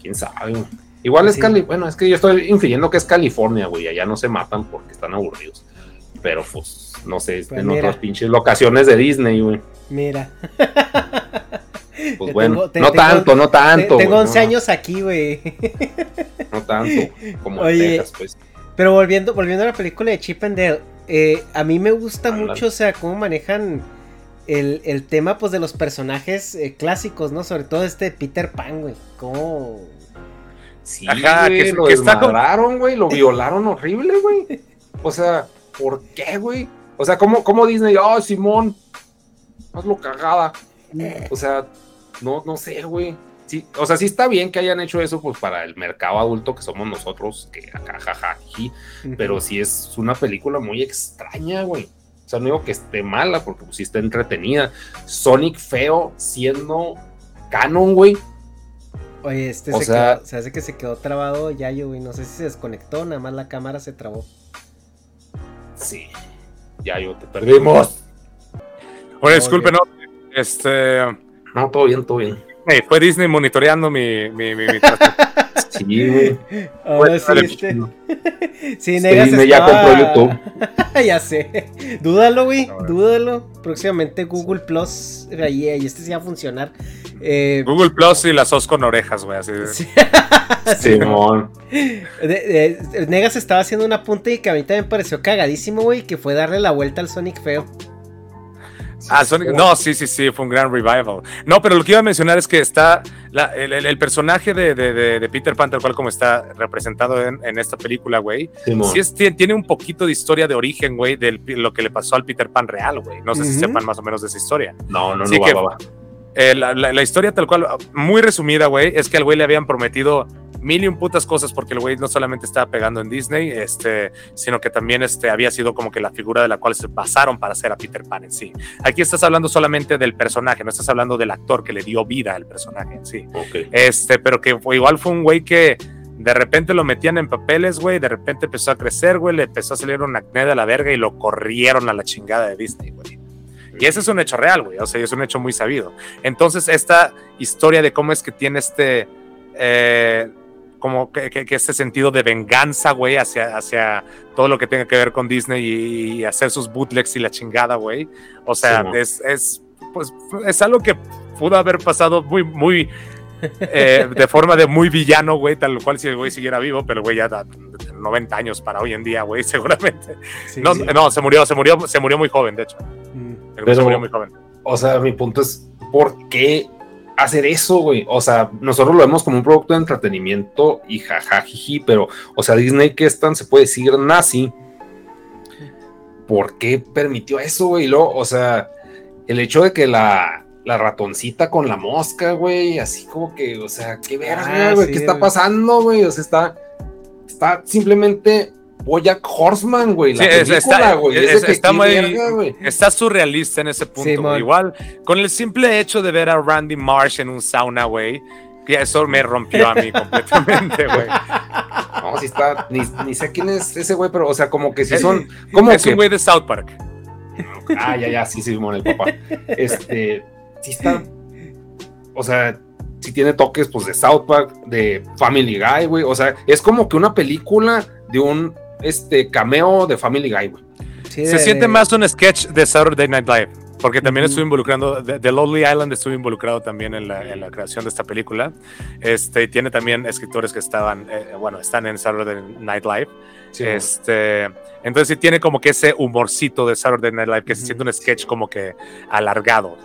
quién sabe. Igual es Sí. Cali, bueno, es que yo estoy infiriendo que es California, güey, allá no se matan porque están aburridos. Pero pues, no sé, Pues en mira. otras pinches locaciones de Disney, güey. Mira. Pues bueno, tengo- te- no tengo- tanto, no tanto. Te- tengo güey, 11 no, años aquí, güey. No tanto, como Oye. en Texas, pues. Pero volviendo, volviendo a la película de Chip and Dale, eh, a mí me gusta mucho, o sea, cómo manejan el, el tema, pues, de los personajes eh, clásicos, ¿no? Sobre todo este Peter Pan, güey. Cómo... Sí, Ajá, güey, que- lo que desmadraron, güey, lo violaron horrible, güey. O sea, ¿por qué, güey? O sea, ¿cómo, cómo Disney? Oh, Simón, hazlo cagada. O sea, no, no sé, güey. Sí, o sea, sí está bien que hayan hecho eso, pues, para el mercado adulto que somos nosotros, que acá, jaja, jiji, pero sí es una película muy extraña, güey. O sea, no digo que esté mala, porque pues sí está entretenida. Sonic feo siendo canon, güey. Oye, este O se, sea- quedó, se hace que se quedó trabado Yayo, güey. No sé si se desconectó, nada más la cámara se trabó. Sí. Ya yo te perdimos. Oye, Muy disculpe, bien. no, este, No, todo bien, todo bien. hey, fue Disney monitoreando mi, mi, mi, mi Sí, güey. Ahora sí, este... sí, Sí, Negas Disney ya compró YouTube. ya sé. Dúdalo, güey. Dúdalo. Próximamente Google Plus. Ahí, ahí este sí va a funcionar. Eh, Google Plus y las os con orejas, güey, así de- sí. Simón. De- de- Negas estaba haciendo un apunte y que a mí también me pareció cagadísimo, güey. Que fue darle la vuelta al Sonic feo. Ah, Sonic- no, sí, sí, sí, fue un gran revival. No, pero lo que iba a mencionar es que está la- el, el- el personaje de, de- de- de Peter Pan, tal cual como está representado en, en esta película, güey. Sí es- tiene, tiene un poquito de historia de origen, güey, de lo que le pasó al Peter Pan real, güey. No sé si sepan más o menos de esa historia. No, no, no, Sí va, que- va, va. Eh, la, la- la historia tal cual, muy resumida, güey, es que al güey le habían prometido mil y un putas cosas porque el güey no solamente estaba pegando en Disney, este, sino que también este, había sido como que la figura de la cual se basaron para hacer a Peter Pan en sí. Aquí estás hablando solamente del personaje, no estás hablando del actor que le dio vida al personaje en sí. Ok. Este, pero que fue, igual fue un güey que de repente lo metían en papeles, güey, de repente empezó a crecer, güey, le empezó a salir un acné de la verga y lo corrieron a la chingada de Disney, güey. Y ese es un hecho real, güey. O sea, es un hecho muy sabido. Entonces, esta historia de cómo es que tiene este. Eh, como que, que, este sentido de venganza, güey, hacia, hacia todo lo que tenga que ver con Disney y, hacer sus bootlegs y la chingada, güey. O sea, es, es, pues, es algo que pudo haber pasado muy, muy, eh, de forma de muy villano, güey, tal cual si el güey siguiera vivo, pero güey ya da 90 años para hoy en día, güey, seguramente. no, no, se murió, se murió, se murió muy joven, de hecho. Mm. se murió muy joven. O sea, mi punto es, ¿por qué hacer eso, güey. O sea, nosotros lo vemos como un producto de entretenimiento y jajajiji, pero, o sea, Disney que es tan, se puede decir nazi. ¿Por qué permitió eso, güey? Luego, o sea, el hecho de que la, la ratoncita con la mosca, güey, así como que, o sea, qué verga, ah, güey, ¿qué está pasando, güey? O sea, está, está simplemente Bojack Horseman, güey. La está, güey. está, muy, está surrealista en ese punto. Igual, con el simple hecho de ver a Randy Marsh en un sauna, güey, eso me rompió a mí completamente, güey. No, si está, ni, ni, sé quién es ese güey, pero, o sea, como que si son. Como es un güey de South Park. Ah, ya, ya, sí, sí, mon, el papá. Este, sí está. O sea, si tiene toques, pues, de South Park, de Family Guy, güey. O sea, es como que una película de un este cameo de Family Guy, Se siente más un sketch de Saturday Night Live, porque también estuve involucrando, The Lonely Island estuve involucrado también en la, en la, creación de esta película. Este, tiene también escritores que estaban, eh, bueno, están en Saturday Night Live. este, entonces sí tiene como que ese humorcito de Saturday Night Live, que se siente un sketch como que alargado.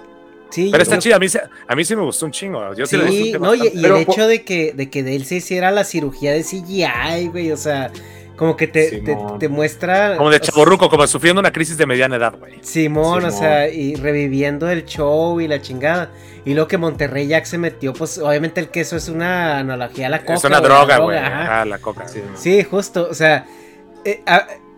Sí, pero está chido, a mí, a mí sí me gustó un chingo. Yo sí, no, y, el hecho de que, de que de él se hiciera la cirugía de CGI, güey, o sea, como que te, te, muestra. Como de chaborruco, como sufriendo una crisis de mediana edad, güey. Simón, o sea, y reviviendo el show y la chingada. Y lo que Monterrey Jack se metió, pues obviamente el queso es una analogía a la coca. Es una droga, güey. Ah, la coca. Sí, sí justo, o sea. Eh,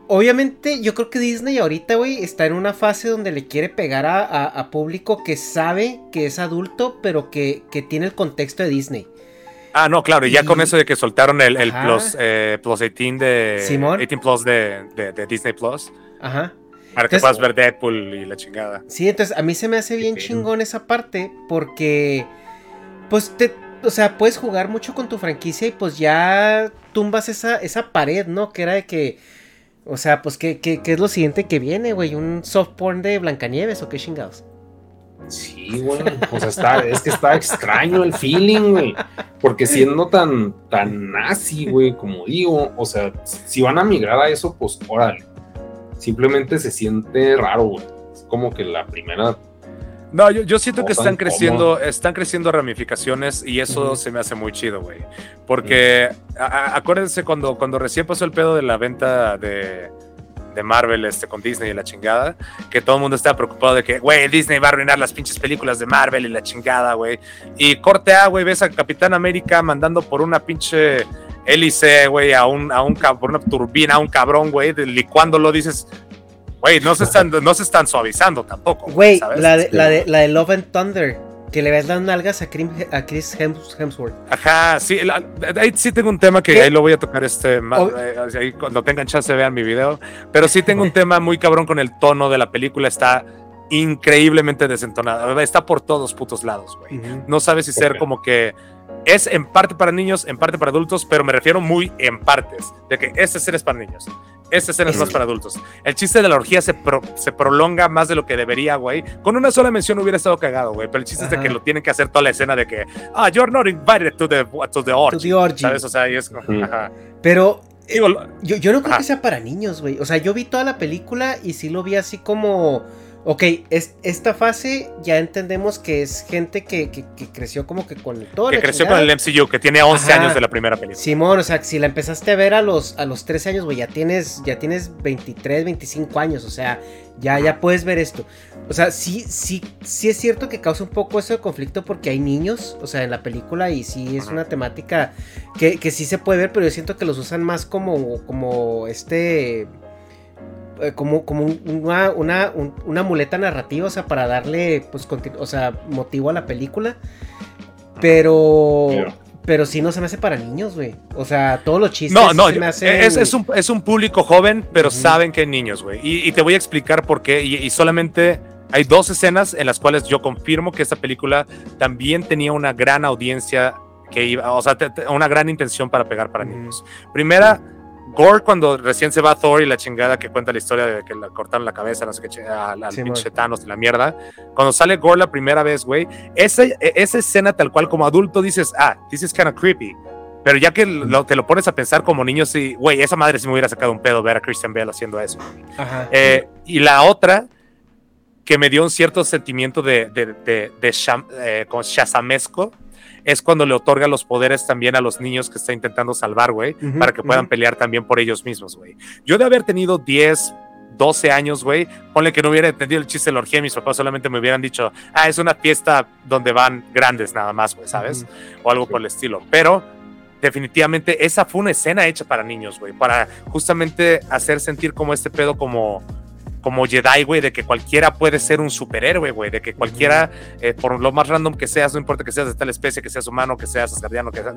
obviamente, yo creo que Disney ahorita, güey, está en una fase donde le quiere pegar a, público que sabe que es adulto, pero que, que tiene el contexto de Disney. Ah, no, claro, y ya con eso de que soltaron el, Plus, eh, Plus 18 de. 18 Plus de, Disney Plus. Ajá. Para que puedas ver Deadpool y la chingada. Sí, entonces a mí se me hace bien chingón esa parte porque. Pues te. O sea, puedes jugar mucho con tu franquicia y pues ya tumbas esa, esa pared, ¿no? Que era de que. O sea, pues, ¿qué, qué, qué es lo siguiente que viene, güey? ¿Un soft porn de Blancanieves o qué chingados? Sí, güey. O sea, está, es que está extraño el feeling, güey. Porque siendo tan, tan nazi, güey, como digo, o sea, si van a migrar a eso, pues órale. Simplemente se siente raro, güey. Es como que la primera. No, yo, siento que están creciendo, están creciendo ramificaciones y eso se me hace muy chido, güey. Porque acuérdense cuando, cuando recién pasó el pedo de la venta de de Marvel este, con Disney y la chingada, que todo el mundo estaba preocupado de que, güey, Disney va a arruinar las pinches películas de Marvel y la chingada, güey. Y corte A, güey, ves a Capitán América mandando por una pinche hélice, güey, a un, a un, por una turbina a un cabrón, güey, licuándolo, dices, güey, no se están, no se están suavizando tampoco. Güey, la de, la, de, la de Love and Thunder que le ves las nalgas a, Chris Hemsworth. Ajá, sí, ahí sí tengo un tema que ahí lo voy a tocar este, eh, ahí cuando tengan chance vean mi video, pero sí tengo un tema muy cabrón con el tono de la película, está increíblemente desentonada, está por todos putos lados, güey. No sabes si ser como que es en parte para niños, en parte para adultos, pero me refiero muy en partes, de que este ser es para niños, esta escena es más para adultos. El chiste de la orgía se, se prolonga más de lo que debería, güey. Con una sola mención hubiera estado cagado, güey. Pero el chiste es de que lo tienen que hacer toda la escena de que, ah, you're not invited to the, to the orgy. ¿Sabes? O sea, y es Pero eh, yo, yo no creo que sea para niños, güey. O sea, yo vi toda la película y sí lo vi así como Ok, es, esta fase ya entendemos que es gente que, creció como que con todo. Que creció con el MCU, que tiene 11 años de la primera película. Simón, o sea, si la empezaste a ver a los, a los 13 años, güey, ya tienes, ya tienes 23, 25 años, o sea, ya, ya puedes ver esto. O sea, sí, sí, sí es cierto que causa un poco eso de conflicto porque hay niños, o sea, en la película y sí es una temática que, que sí se puede ver, pero yo siento que los usan más como, como este eh, como, como una, una, una, muleta narrativa, o sea, para darle, pues, o sea, motivo a la película. Pero, pero sí no se me hace para niños, güey. O sea, todos los chistes no, no, me hacen... es, es, un, es, un, público joven, pero saben que hay niños, güey. Y, te voy a explicar por qué. Y, solamente hay dos escenas en las cuales yo confirmo que esta película también tenía una gran audiencia que iba, o sea, una gran intención para pegar para niños. Primera, Gore cuando recién se va Thor y la chingada que cuenta la historia de que le cortaron la cabeza, no sé qué, al, pinche Thanos y la mierda. Cuando sale Gore la primera vez, güey, esa, e, esa escena tal cual como adulto dices, ah, this is kind of creepy. Pero ya que te lo pones a pensar como niño, sí, güey, esa madre sí me hubiera sacado un pedo ver a Christian Bale haciendo eso. Eh, y la otra, que me dio un cierto sentimiento de, de, de, de eh, shazamesco, es cuando le otorga los poderes también a los niños que está intentando salvar, güey, para que puedan pelear también por ellos mismos, güey. Yo de haber tenido 10, 12 años, güey, ponle que no hubiera entendido el chiste de la orgía, mis papás solamente me hubieran dicho, ah, es una fiesta donde van grandes nada más, güey, ¿sabes? O algo por el estilo. Pero definitivamente esa fue una escena hecha para niños, güey, para justamente hacer sentir como este pedo como como Jedi, güey, de que cualquiera puede ser un superhéroe, güey, de que cualquiera, eh, por lo más random que seas, no importa que seas de tal especie, que seas humano, que seas asgardiano, que seas,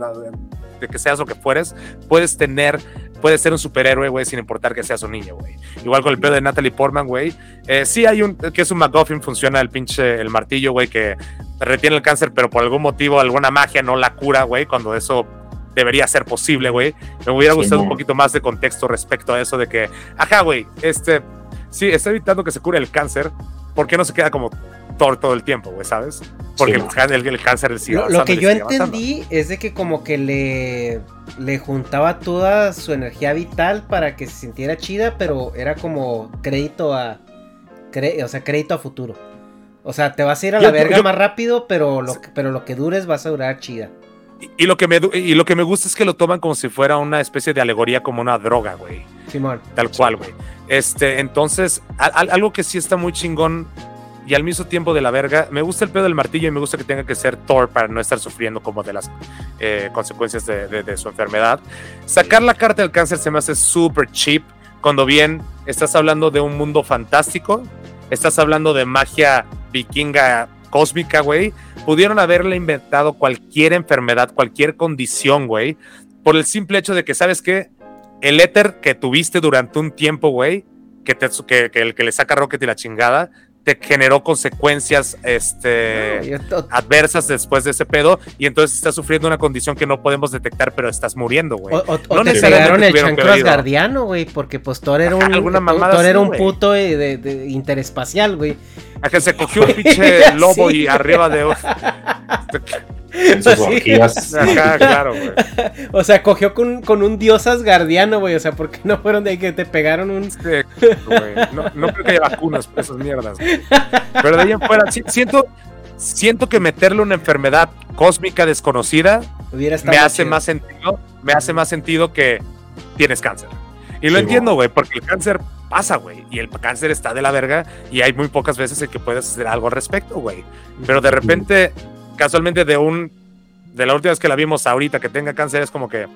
de que seas lo que fueres, puedes tener, puedes ser un superhéroe, güey, sin importar que seas un niño, güey. Igual con el pedo de Natalie Portman, güey. Eh, sí hay un, que es un McGuffin, funciona el pinche, el martillo, güey, que retiene el cáncer, pero por algún motivo, alguna magia no la cura, güey, cuando eso debería ser posible, güey. Me hubiera gustado un poquito más de contexto respecto a eso de que, ajá, güey, este, sí, está evitando que se cure el cáncer, ¿por qué no se queda como Thor todo el tiempo, güey, sabes? Porque el, cáncer sigue Lo, lo que yo entendí es de que como que le, le juntaba toda su energía vital para que se sintiera chida, pero era como crédito a... o sea, crédito a futuro. O sea, te vas a ir a la verga más rápido, pero lo, pero lo que dures vas a durar chida. Y, lo que me, y lo que me gusta es que lo toman como si fuera una especie de alegoría, como una droga, güey. Simón. Tal cual, güey. Este, entonces, algo que sí está muy chingón y al mismo tiempo de la verga, me gusta el pedo del martillo y me gusta que tenga que ser Thor para no estar sufriendo como de las eh, consecuencias de, su enfermedad. Sacar la carta del cáncer se me hace súper cheap, cuando bien estás hablando de un mundo fantástico, estás hablando de magia vikinga cósmica, güey, pudieron haberle inventado cualquier enfermedad, cualquier condición, güey, por el simple hecho de que, ¿sabes qué? El éter que tuviste durante un tiempo, güey, que, que, que, el que le saca Rocket y la chingada, te generó consecuencias este, adversas después de ese pedo y entonces estás sufriendo una condición que no podemos detectar, pero estás muriendo, güey. O, no te necesariamente el chancro asgardiano, güey, porque pues Thor era un, Thor era un puto de, de interespacial, güey. A que se cogió un pinche lobo y arriba de... En sus orgías. claro, güey. O sea, cogió con, con un dios asgardiano, güey. O sea, ¿por qué no fueron de ahí que te pegaron un. Sí, güey. No, no, creo que haya vacunas para esas mierdas. Pero de ahí en fuera, siento, siento que meterle una enfermedad cósmica desconocida me hace más sentido. Me hace más sentido que tienes cáncer. Y lo entiendo, güey, porque el cáncer pasa, güey. Y el cáncer está de la verga y hay muy pocas veces en que puedes hacer algo al respecto, güey. Pero de repente casualmente de un de la última vez que la vimos ahorita que tenga cáncer es como que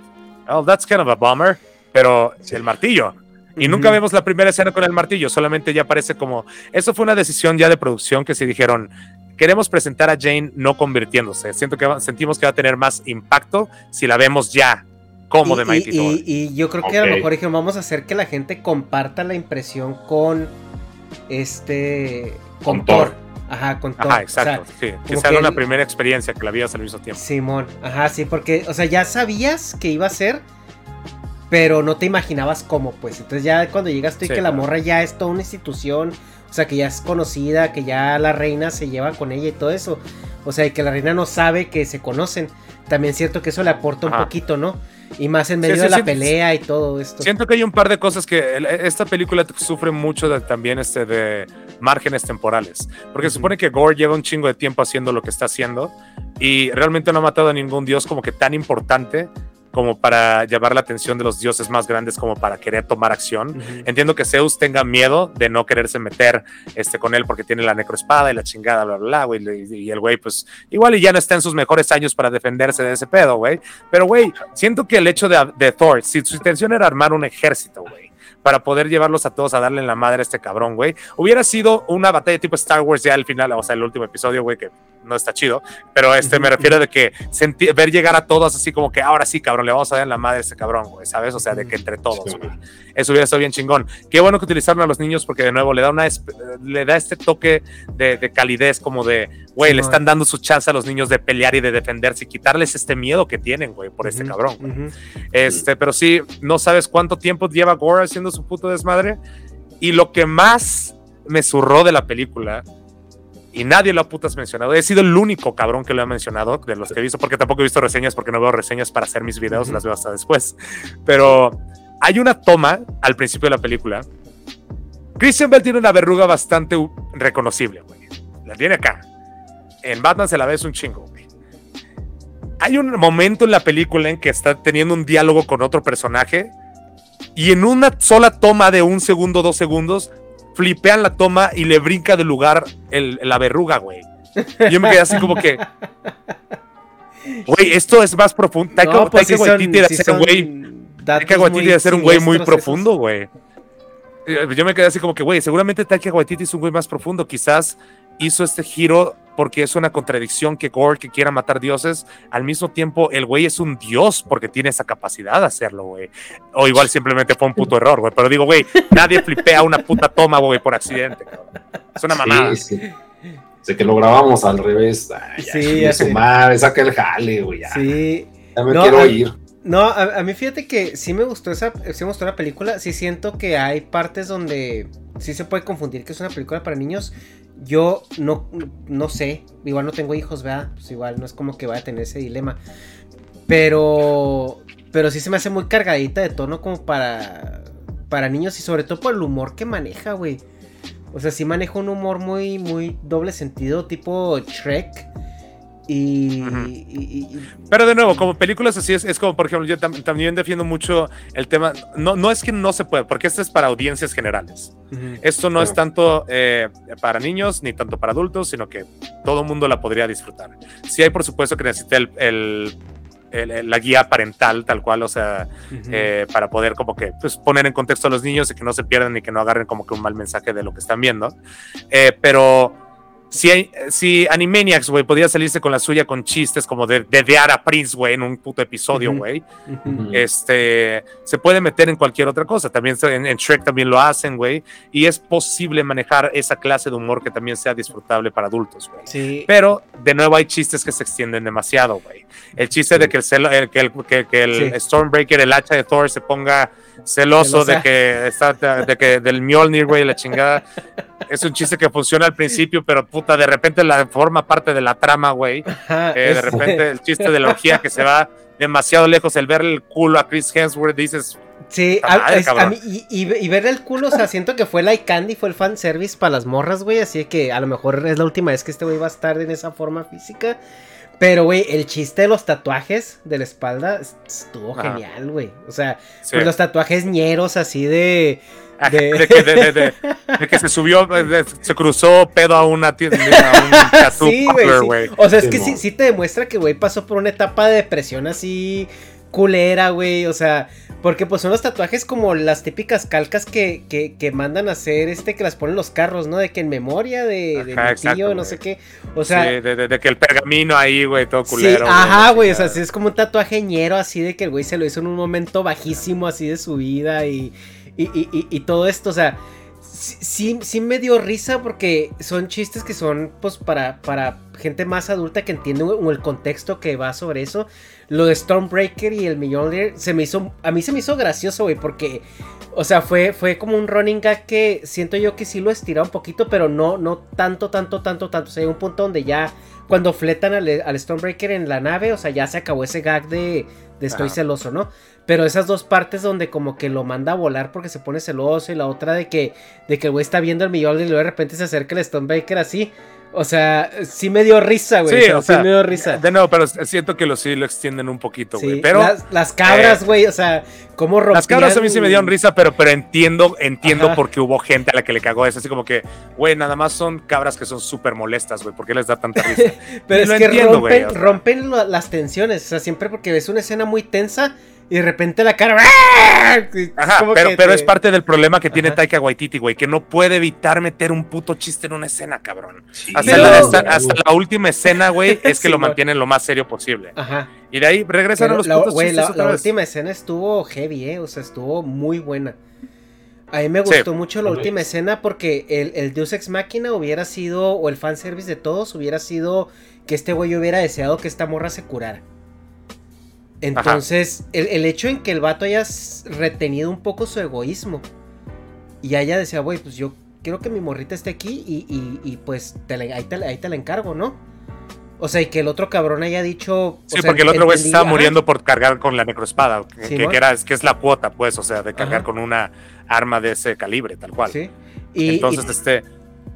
oh that's kind of a bummer pero el martillo. Y nunca vemos la primera escena con el martillo solamente ya parece como eso fue una decisión ya de producción que se dijeron queremos presentar a Jane no convirtiéndose. Siento que sentimos que va a tener más impacto si la vemos ya como de Mighty Thor y, y, yo creo que a lo mejor dijeron vamos a hacer que la gente comparta la impresión con este con, Thor Ajá, con todo. Ajá, exacto. sí, que sea una primera experiencia que la vieras al mismo tiempo. Simón, ajá, sí, porque, o sea, ya sabías que iba a ser, pero no te imaginabas cómo, pues. Entonces ya cuando llegaste y que la morra ya es toda una institución, o sea, que ya es conocida, que ya la reina se lleva con ella y todo eso. O sea, y que la reina no sabe que se conocen. También es cierto que eso le aporta un poquito, ¿no? Y más en medio de la pelea y todo esto. Siento que hay un par de cosas que esta película sufre mucho de, también este de márgenes temporales. Porque se supone que Gore lleva un chingo de tiempo haciendo lo que está haciendo y realmente no ha matado a ningún dios como que tan importante como para llamar la atención de los dioses más grandes como para querer tomar acción. Entiendo que Zeus tenga miedo de no quererse meter este, con él porque tiene la necroespada y la chingada, bla, bla, bla, Y, el güey, pues, igual y ya no está en sus mejores años para defenderse de ese pedo, güey. Pero, güey, siento que el hecho de, de Thor, si su intención era armar un ejército, güey, para poder llevarlos a todos a darle en la madre a este cabrón, güey, hubiera sido una batalla tipo Star Wars ya al final, o sea, el último episodio, güey, que no está chido, pero este me refiero de que ver llegar a todos así como que ahora sí, cabrón, le vamos a dar en la madre a ese cabrón, güey, ¿sabes? O sea, de que entre todos, güey. Eso hubiera estado bien chingón. Qué bueno que utilizaron a los niños porque de nuevo le da una le da este toque de, calidez como de, güey, le están dando su chance a los niños de pelear y de defenderse y quitarles este miedo que tienen, güey, por ese cabrón. Este, pero sí, no sabes cuánto tiempo lleva Gore haciendo su puto desmadre y lo que más me zurró de la película y nadie lo ha putas mencionado. He sido el único cabrón que lo ha mencionado de los que he visto, porque tampoco he visto reseñas, porque no veo reseñas para hacer mis videos, las veo hasta después. Pero hay una toma al principio de la película. Christian Bell tiene una verruga bastante reconocible, güey. La tiene acá. En Batman se la ves un chingo, güey. Hay un momento en la película en que está teniendo un diálogo con otro personaje y en una sola toma de un segundo, dos segundos, flipean la toma y le brinca de lugar la verruga, güey. Yo me quedé así como que. Güey, esto es más profundo. Taika, no, pues Waititi debe ser un güey. Debe ser un güey muy profundo, güey. Eh, yo me quedé así como que, güey, seguramente Taika Waititi es un güey más profundo. Quizás hizo este giro porque es una contradicción que Gore que quiera matar dioses, al mismo tiempo el güey es un dios porque tiene esa capacidad de hacerlo, güey. O igual simplemente fue un puto error, güey. Pero digo, güey, nadie flipea una puta toma, güey, por accidente, Es una mamada. Sí, sí. que lo grabamos al revés. sí, ya su madre, saca el jale, güey. Sí. Ya me quiero ir. No, a, mí fíjate que sí me gustó esa, sí me gustó la película. Sí siento que hay partes donde sí se puede confundir que es una película para niños. Yo no, no sé, igual no tengo hijos, ¿verdad? Pues igual no es como que vaya a tener ese dilema. Pero, pero sí se me hace muy cargadita de tono como para, para niños y sobre todo por el humor que maneja, güey. O sea, sí maneja un humor muy, muy doble sentido, tipo Shrek. Y, Pero de nuevo, como películas así es, es como, por ejemplo, yo también defiendo mucho el tema, no, no es que no se pueda, porque esto es para audiencias generales. Esto no es tanto eh, para niños ni tanto para adultos, sino que todo mundo la podría disfrutar. Sí hay, por supuesto, que necesita el, la guía parental tal cual, o sea, eh, para poder como que pues, poner en contexto a los niños y que no se pierdan y que no agarren como que un mal mensaje de lo que están viendo. Eh, pero si, si Animaniacs, güey, podía salirse con la suya con chistes como de, de, a Prince, güey, en un puto episodio, güey, este, se puede meter en cualquier otra cosa. También en, en Shrek también lo hacen, güey, y es posible manejar esa clase de humor que también sea disfrutable para adultos, güey. Sí. Pero, de nuevo, hay chistes que se extienden demasiado, güey. El chiste de que el, que el, que, que el Stormbreaker, el hacha de Thor, se ponga celoso de que está, de que del Mjolnir, güey, la chingada. Es un chiste que funciona al principio, pero puta, de repente la forma parte de la trama, güey. de repente el chiste de la orgía que se va demasiado lejos, el ver el culo a Chris Hemsworth, dices. Sí, a, mí, y, y, ver el culo, o sea, siento que fue like candy, fue el fan service para las morras, güey. Así que a lo mejor es la última vez que este güey va a estar en esa forma física. Pero, güey, el chiste de los tatuajes de la espalda estuvo genial, güey. O sea, pues los tatuajes ñeros así de... De... que se subió, se cruzó pedo a una tienda. sí, güey. O sea, es que sí, sí te demuestra que, güey, pasó por una etapa de depresión así culera, güey. O sea, porque pues son los tatuajes como las típicas calcas que, que, mandan a hacer, este, que las ponen los carros, ¿no? De que en memoria de, de mi tío, no sé qué. O sea. Sí, de, que el pergamino ahí, güey, todo culero. Sí, ajá, güey. O sea, es como un tatuajeñero así de que el güey se lo hizo en un momento bajísimo así de su vida y, y, y, y todo esto. O sea, sí, sí me dio risa porque son chistes que son, pues, para, para gente más adulta que entiende el contexto que va sobre eso. Lo de Stormbreaker y el Mjolnir se me hizo, a mí se me hizo gracioso, güey, porque, o sea, fue, fue como un running gag que siento yo que sí lo estiró un poquito, pero no, no tanto, tanto, tanto, tanto. O sea, hay un punto donde ya, cuando fletan al, al Stormbreaker en la nave, o sea, ya se acabó ese gag de, de estoy celoso, ¿no? Pero esas dos partes donde como que lo manda a volar porque se pone celoso y la otra de que, de que el güey está viendo el millón y luego de repente se acerca el Stonebreaker así. O sea, sí me dio risa, güey. Sí, o sea, sí me dio risa. De nuevo, pero siento que lo sí lo extienden un poquito, güey. pero las, cabras, eh, güey, o sea, cómo rompían, Las cabras a mí sí me dieron risa, pero, pero entiendo, entiendo por qué hubo gente a la que le cagó eso. Así como que, güey, nada más son cabras que son súper molestas, güey. ¿Por qué les da tanta risa? pero es que rompen, rompen las tensiones. O sea, siempre porque ves una escena muy tensa Y de repente la cara. Ajá, pero, pero es parte del problema que tiene Taika Waititi, güey, que no puede evitar meter un puto chiste en una escena, cabrón. hasta, la, última escena, güey, es que lo mantienen lo más serio posible. Ajá. Y de ahí regresan a los putos chistes. La, última escena estuvo heavy, eh. O sea, estuvo muy buena. A mí me gustó mucho la última escena porque el, el Deus Ex Máquina hubiera sido, o el fanservice de todos, hubiera sido que este güey hubiera deseado que esta morra se curara. Entonces, el, hecho en que el vato haya retenido un poco su egoísmo y haya deseado, güey, pues yo quiero que mi morrita esté aquí y, pues ahí, te, la encargo, ¿no? O sea, y que el otro cabrón haya dicho. Sí, porque el otro güey se estaba muriendo por cargar con la necroespada, que, que, era, que es la cuota, pues, o sea, de cargar con una arma de ese calibre, tal cual. Sí. Y, Entonces, este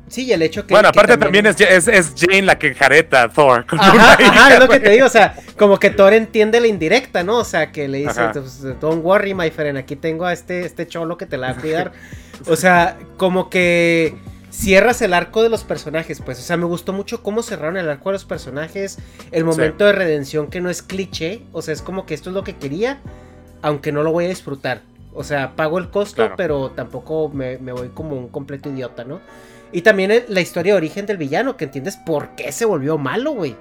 Sí, el hecho que. Bueno, aparte también, es, es, Jane la que jareta a Thor. ajá, es lo que te digo, o sea, como que Thor entiende la indirecta, ¿no? O sea, que le dice, pues, don't worry, my friend, aquí tengo a este, este cholo que te la va a cuidar. o sea, como que cierras el arco de los personajes, pues. O sea, me gustó mucho cómo cerraron el arco de los personajes, el momento de redención que no es cliché, o sea, es como que esto es lo que quería, aunque no lo voy a disfrutar. O sea, pago el costo, pero tampoco me, me voy como un completo idiota, ¿no? Y también la historia de origen del villano, que entiendes por qué se volvió malo, güey.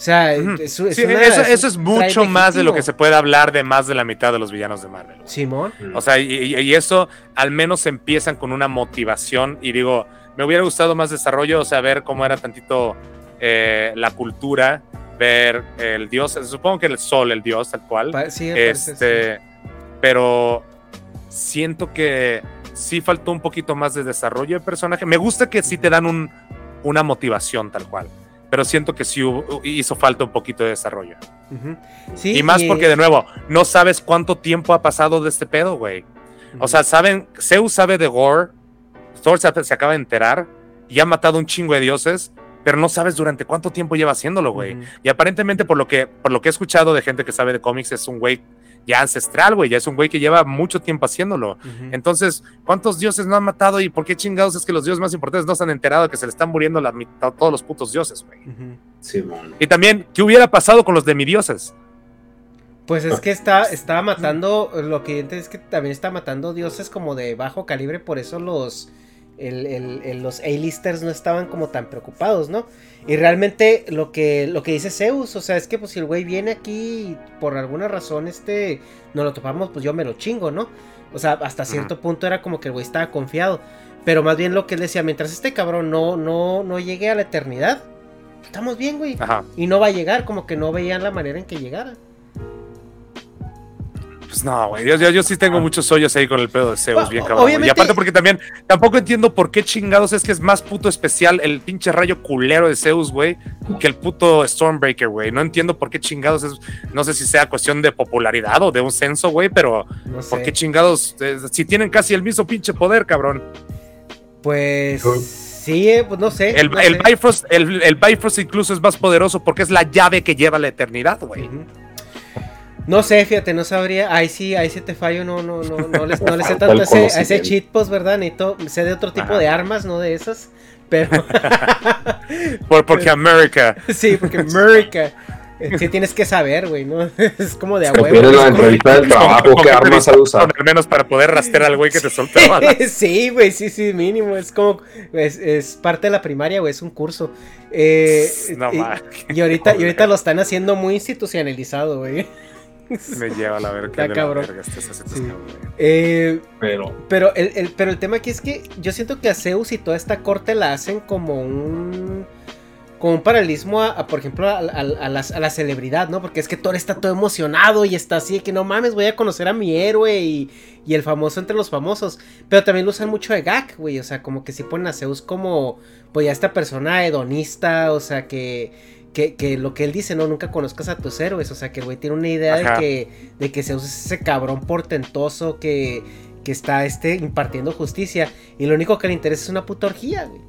O sea, eso, es mucho más de lo que se puede hablar de más de la mitad de los villanos de Marvel. Simón. O sea, y, eso al menos empiezan con una motivación. Y digo, me hubiera gustado más desarrollo, o sea, ver cómo era tantito eh, la cultura, ver el dios, supongo que el sol, el dios, tal cual. Sí, este, pero siento que sí faltó un poquito más de desarrollo de personaje. Me gusta que sí te dan un, una motivación tal cual, pero siento que sí hizo falta un poquito de desarrollo. sí, y más porque, de nuevo, no sabes cuánto tiempo ha pasado de este pedo, güey. O sea, saben, Zeus sabe de Gore, Thor se, acaba de enterar y ha matado un chingo de dioses, pero no sabes durante cuánto tiempo lleva haciéndolo, güey. Y aparentemente, por lo, que, por lo que he escuchado de gente que sabe de cómics, es un güey ya ancestral, güey, ya es un güey que lleva mucho tiempo haciéndolo. Entonces, ¿cuántos dioses no han matado y por qué chingados es que los dioses más importantes no se han enterado que se le están muriendo la mitad, todos los putos dioses, güey? sí, Y también, ¿qué hubiera pasado con los demidioses? Pues es que está, estaba matando, lo que es que también está matando dioses como de bajo calibre, por eso los el, los A-listers no estaban como tan preocupados, ¿no? Y realmente lo que, lo que dice Zeus, o sea, es que pues si el güey viene aquí por alguna razón este, no lo topamos, pues yo me lo chingo, ¿no? O sea, hasta cierto punto era como que el güey estaba confiado. Pero más bien lo que él decía, mientras este cabrón no, no, no llegue a la eternidad, estamos bien, güey. Y no va a llegar, como que no veían la manera en que llegara. Pues no, güey. Yo, yo, sí tengo muchos hoyos ahí con el pedo de Zeus, bien cabrón. Y aparte, porque también tampoco entiendo por qué chingados es que es más puto especial el pinche rayo culero de Zeus, güey, que el puto Stormbreaker, güey. No entiendo por qué chingados es. No sé si sea cuestión de popularidad o de un censo, güey, pero por qué chingados. Eh, si tienen casi el mismo pinche poder, cabrón. Pues. Sí, eh, pues no sé. El, el, Bifrost, el, Bifrost incluso es más poderoso porque es la llave que lleva la eternidad, güey. No sé, fíjate, no sabría. Ahí sí, ahí sí te fallo, no, no, no, no les, no les sé tanto a ese, ese cheat post, ¿verdad? Necesito, sé de otro tipo de armas, no de esas. Pero. Por, porque América. Sí, porque América. Sí tienes que saber, güey, ¿no? Es como de a huevo. Pero la entrevista del trabajo, ¿qué armas a usar? Al menos para poder rastrear al güey que te soltó Sí, güey, sí, sí, mínimo. Es como, es, es parte de la primaria, güey, es un curso. Eh, no, y, y, ahorita, y ahorita lo están haciendo muy institucionalizado, güey. Me lleva a la verga. de cabrón. Eh, pero, pero el, pero el tema aquí es que yo siento que a Zeus y toda esta corte la hacen como un como un paralelismo a, por ejemplo, a, la, celebridad, ¿no? Porque es que Thor está todo emocionado y está así de que no mames, voy a conocer a mi héroe y, y el famoso entre los famosos. Pero también lo usan mucho de gag, güey. O sea, como que si ponen a Zeus como, pues ya esta persona hedonista, o sea, que que, lo que él dice, no, nunca conozcas a tus héroes. O sea, que el güey tiene una idea de que, de que Zeus es ese cabrón portentoso que, que está este, impartiendo justicia. Y lo único que le interesa es una puta orgía, güey.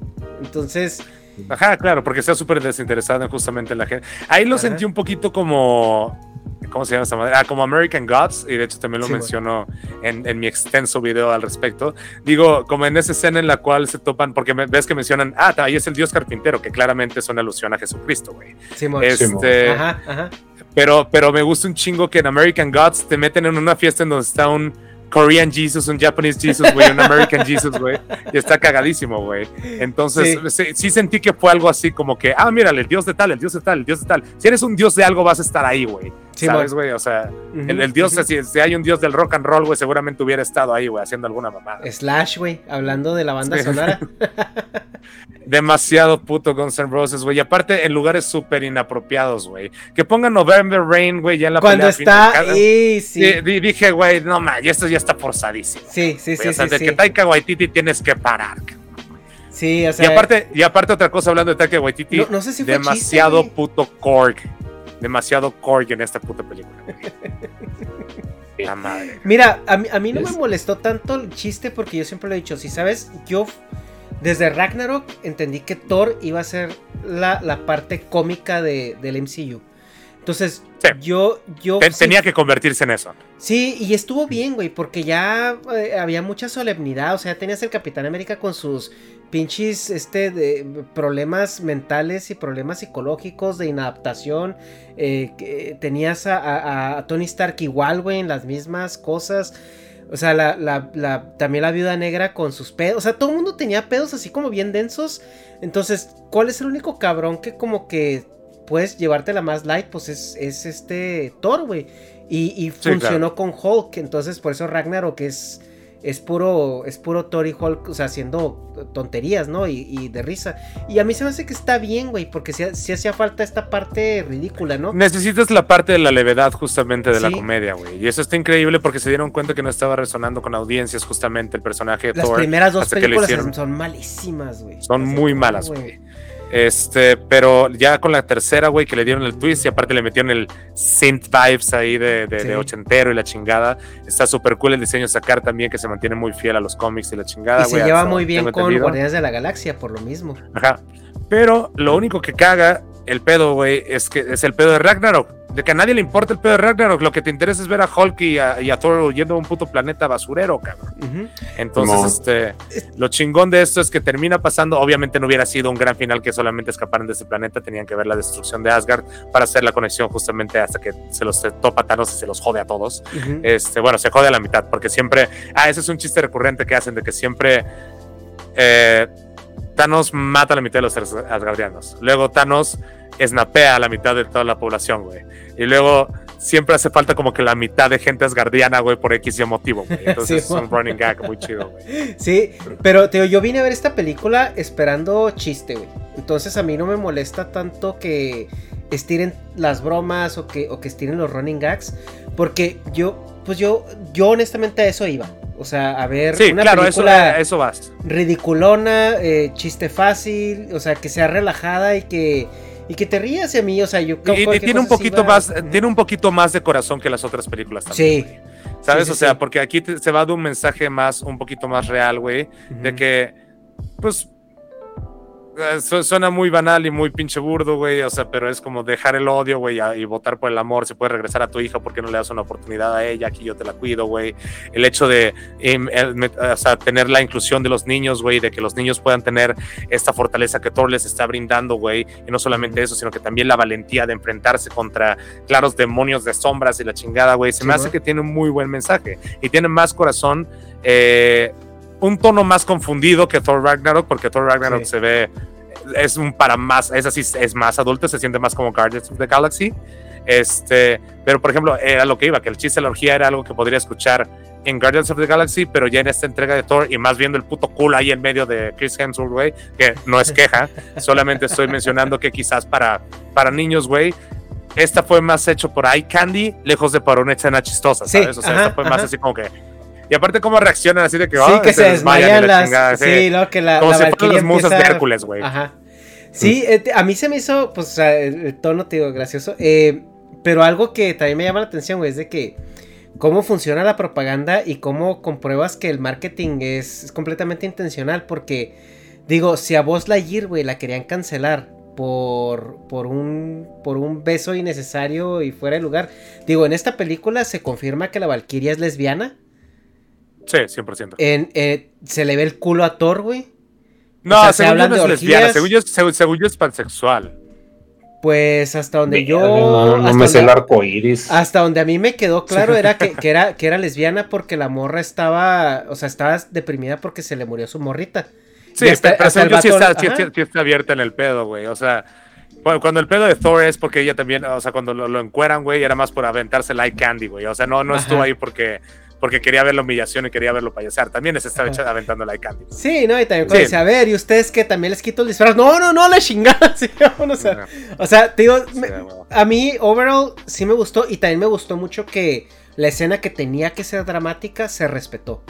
Entonces. Ajá, claro, porque está súper desinteresado en justamente la gente. Ahí lo sentí un poquito como ¿cómo se llama esa madre? Ah, como American Gods, y de hecho también lo Sí, menciono en, en mi extenso video al respecto. Digo, como en esa escena en la cual se topan, porque me- ves que mencionan, ah, ahí es el dios carpintero, que claramente es una alusión a Jesucristo, güey. Simón. Este, Ajá, ajá. pero, pero me gusta un chingo que en American Gods te meten en una fiesta en donde está un Korean Jesus, un Japanese Jesus, güey, un American Jesus, güey. Y está cagadísimo, güey. Entonces, sí. sí sentí que fue algo así como que, ah, mírale, el dios de tal, el dios de tal, el dios de tal. Si eres un dios de algo, vas a estar ahí, güey. Sí, ¿Sabes, güey? O sea, el, el dios, si, si hay un dios del rock and roll, güey, seguramente hubiera estado ahí, güey, haciendo alguna mamada. Slash, güey, hablando de la banda Sí. sonora. Demasiado puto Guns N' Roses, güey. Y aparte, en lugares súper inapropiados, güey. Que pongan November Rain, güey, ya en la Cuando final. está. Y sí. Di- di- dije, güey, no man, esto ya está forzadísimo. Sí, sí, sí. o sea, sí, de sí. que Taika Waititi tienes que parar. Sí, o sea. y aparte, y aparte otra cosa hablando de Taika Waititi, no, no sé si fue demasiado chiste, puto Korg. Demasiado Korg en esta puta película. La madre. Mira, a mí, a mí no me molestó tanto el chiste porque yo siempre lo he dicho, si sabes, yo desde Ragnarok entendí que Thor iba a ser la, la parte cómica de, del MCU. Entonces, Sí. yo, yo Ten- sí- Tenía que convertirse en eso. Sí, y estuvo bien, güey, porque ya eh, había mucha solemnidad, o sea, tenías el Capitán América con sus pinches este de problemas mentales y problemas psicológicos de inadaptación. eh, que tenías a, a- a Tony Stark igual, güey, en las mismas cosas. O sea, la, la- la- también la viuda negra con sus pedos. O sea, todo el mundo tenía pedos así como bien densos. Entonces, ¿cuál es el único cabrón que como que puedes llevarte la más light? Pues es, es este Thor, güey. Y, y Sí, funcionó con Hulk. Entonces, por eso Ragnarok es, es puro. Es puro Thor y Hulk. O sea, haciendo tonterías, ¿no? Y, y de risa. Y a mí se me hace que está bien, güey. Porque sí, sí hacía falta esta parte ridícula, ¿no? Necesitas la parte de la levedad justamente de la comedia, güey. Y eso está increíble porque se dieron cuenta que no estaba resonando con audiencias justamente el personaje de Las Thor. primeras dos películas son malísimas, güey. Son Las muy malas, güey. Este, pero ya con la tercera, güey, que le dieron el twist y aparte le metieron el synth vibes ahí de, de, Sí. de ochentero y la chingada. Está súper cool el diseño de sacar también, que se mantiene muy fiel a los cómics y la chingada, Y se lleva muy bien con. Guardianes de la Galaxia, por lo mismo. Ajá. Pero lo único que caga el pedo, güey, es que es el pedo de Ragnarok. De que a nadie le importa el pedo de Ragnarok. Lo que te interesa es ver a Hulk y a, y a Thor yendo a un puto planeta basurero, cabrón. Entonces, este, lo chingón de esto es que termina pasando. Obviamente no hubiera sido un gran final que solamente escaparan de ese planeta. Tenían que ver la destrucción de Asgard para hacer la conexión justamente hasta que se los topa Thanos y se los jode a todos. Este, bueno, se jode a la mitad, porque siempre. Ah, ese es un chiste recurrente que hacen de que siempre. eh, Thanos mata a la mitad de los As- Asgardianos. Luego Thanos snapea a la mitad de toda la población, güey. Y luego siempre hace falta como que la mitad de gente asgardiana, güey, por X y motivo, güey. Entonces Sí, es un running gag muy chido, güey. Sí, pero yo vine a ver esta película esperando chiste, güey. Entonces a mí no me molesta tanto que estiren las bromas o que, o que estiren los running gags. Porque yo, pues yo, yo honestamente a eso iba. O sea, a ver Sí, una claro, eso, película eso vas. ridiculona, eh, chiste fácil, o sea, que sea relajada y que, y que te rías y a mí, o sea, yo Y, y tiene un poquito iba- más, tiene un poquito más de corazón que las otras películas también. Sí. güey. ¿Sabes? Sí, sí, o sea, porque aquí te- se va de un mensaje más, un poquito más real, güey. de que, pues, suena muy banal y muy pinche burdo, güey, o sea, pero es como dejar el odio, güey, y votar por el amor, se puede regresar a tu hija porque no le das una oportunidad a ella, aquí yo te la cuido, güey, el hecho de, em, o sea, tener la inclusión de los niños, güey, de que los niños puedan tener esta fortaleza que Thor les está brindando, güey, y no solamente eso, sino que también la valentía de enfrentarse contra claros demonios de sombras y la chingada, güey, se Sí, me ¿no? hace que tiene un muy buen mensaje y tiene más corazón, eh, un tono más confundido que Thor Ragnarok, porque Thor Ragnarok Sí. se ve, es un para más, es así, es más adulto, se siente más como Guardians of the Galaxy. Este, pero por ejemplo, era lo que iba, que el chiste de la orgía era algo que podría escuchar en Guardians of the Galaxy, pero ya en esta entrega de Thor y más viendo el puto culo ahí en medio de Chris Hemsworth, güey, que no es queja, solamente estoy mencionando que quizás para, para niños, güey, esta fue más hecho por eye candy, lejos de para una escena chistosa, Sí, ¿sabes? O sea, ajá, esta fue más así como que. Y aparte, cómo reaccionan así de que. Sí, que se desmayan desmayan la las. chingada, sí, ¿no? Que la. Como la si fueran las musas de Hércules, güey. Ajá. Sí, eh, te- a mí se me hizo, pues, o sea, el, tono, te digo, gracioso. eh, pero algo que también me llama la atención, güey, es de que cómo funciona la propaganda y cómo compruebas que el marketing es, es completamente intencional. Porque, digo, si a vos la güey, la querían cancelar por, por, un, por un beso innecesario y fuera de lugar. Digo, en esta película se confirma que la Valkyria es lesbiana. Sí, 100%. En, eh, se le ve el culo a Thor, güey. No, o sea, según yo no es lesbiana, según yo, según, yo es pansexual. Pues hasta donde yo. No, no me sé el arco iris. Hasta donde a mí me quedó claro era que, que, era que era lesbiana porque la morra estaba. O sea, estaba deprimida porque se le murió su morrita. Sí, hasta, pero hasta sí, está, sí, sí, está, abierta en el pedo, güey. O sea, cuando el pedo de Thor es porque ella también, o sea, cuando lo, lo encueran, güey, era más por aventarse like candy, güey. O sea, no, no estuvo ahí porque porque quería ver la humillación y quería verlo payasar. También se estaba aventando la candy. Sí, no, y también cuando dice, a ver, ¿y ustedes que también les quito el disfraz? No, no, no, la chingada. Sí, o, sea, o sea, te digo, a mí, overall, sí me gustó y también me gustó mucho que la escena que tenía que ser dramática se respetó.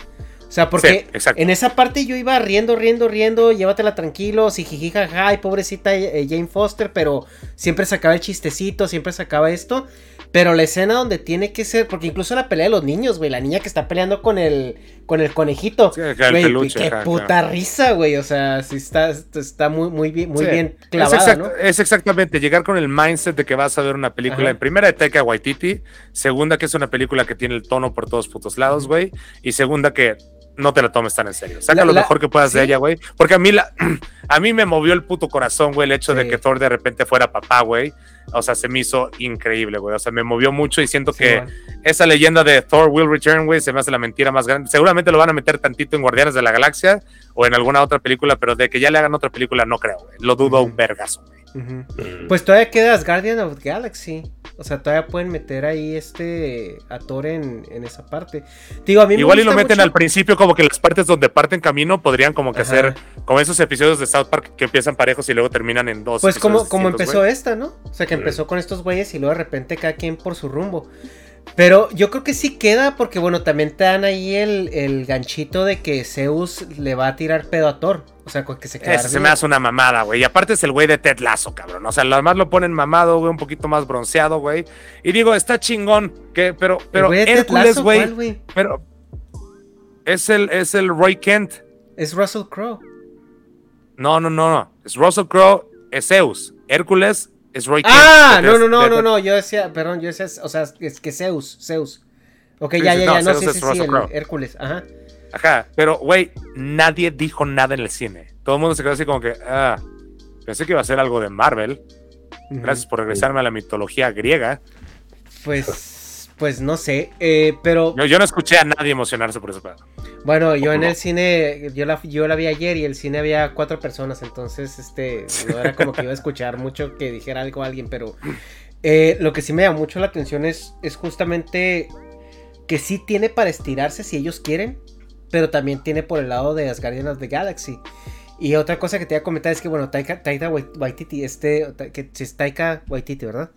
O sea, porque en esa parte yo iba riendo, riendo, riendo, llévatela tranquilo, si jajaja, y pobrecita eh, Jane Foster, pero siempre sacaba el chistecito, siempre sacaba esto. Pero la escena donde tiene que ser, porque incluso la pelea de los niños, güey, la niña que está peleando con el con el conejito, güey, qué puta risa, güey, o sea, sí está, está muy muy bien, muy bien clavada, es, ¿no? es exactamente llegar con el mindset de que vas a ver una película en primera de Taika Waititi, segunda que es una película que tiene el tono por todos putos lados, güey, y segunda que no te la tomes tan en serio. Saca lo mejor que puedas de ella, güey. Porque a mí, la, a mí me movió el puto corazón, güey, el hecho de que Thor de repente fuera papá, güey. O sea, se me hizo increíble, güey. O sea, me movió mucho y siento que esa leyenda de Thor will return, güey, se me hace la mentira más grande. Seguramente lo van a meter tantito en Guardianes de la Galaxia o en alguna otra película, pero de que ya le hagan otra película no creo, güey. Lo dudo un vergazo, güey. Pues todavía quedas Guardian of the Galaxy. O sea, todavía pueden meter ahí este actor en, esa parte. Digo, a mí Igual y lo meten al principio como que las partes donde parten camino podrían como que hacer como esos episodios de South Park que empiezan parejos y luego terminan en dos. Pues como, como empezó esta, ¿no? O sea, que empezó con estos güeyes y luego de repente cada quien por su rumbo. Pero yo creo que sí queda porque, bueno, también te dan ahí el, ganchito de que Zeus le va a tirar pedo a Thor. O sea, que se queda. Ese se me hace una mamada, güey. Y aparte es el güey de Ted Lasso, cabrón. O sea, además lo ponen mamado, güey, un poquito más bronceado, güey. Y digo, está chingón, que, pero, pero Hércules, güey. Pero es el, es el Roy Kent. Es Russell Crowe. No, no, no, no. Es Russell Crowe, es Zeus. Hércules es Roy Ah, no, no, no, no, no. Yo decía, perdón, yo decía, o sea, es que Zeus, Zeus. Ok, ya, ya, ya, no, sí, sí, sí, el Hércules, ajá. Ajá, pero, güey, nadie dijo nada en el cine. Todo el mundo se quedó así como que, ah, pensé que iba a ser algo de Marvel. Gracias por regresarme a la mitología griega. Pues, pues no sé, eh, pero... Yo, no escuché a nadie emocionarse por eso. Bueno, yo en el cine, yo la, yo la vi ayer y el cine había cuatro personas, entonces este, no era como que iba a escuchar mucho que dijera algo a alguien, pero eh, lo que sí me llama mucho la atención es, es justamente que sí tiene para estirarse si ellos quieren, pero también tiene por el lado de Asgardian of the Galaxy. Y otra cosa que te voy a comentar es que, bueno, Taika, Taika Waititi, este, que es Taika Waititi, ¿verdad?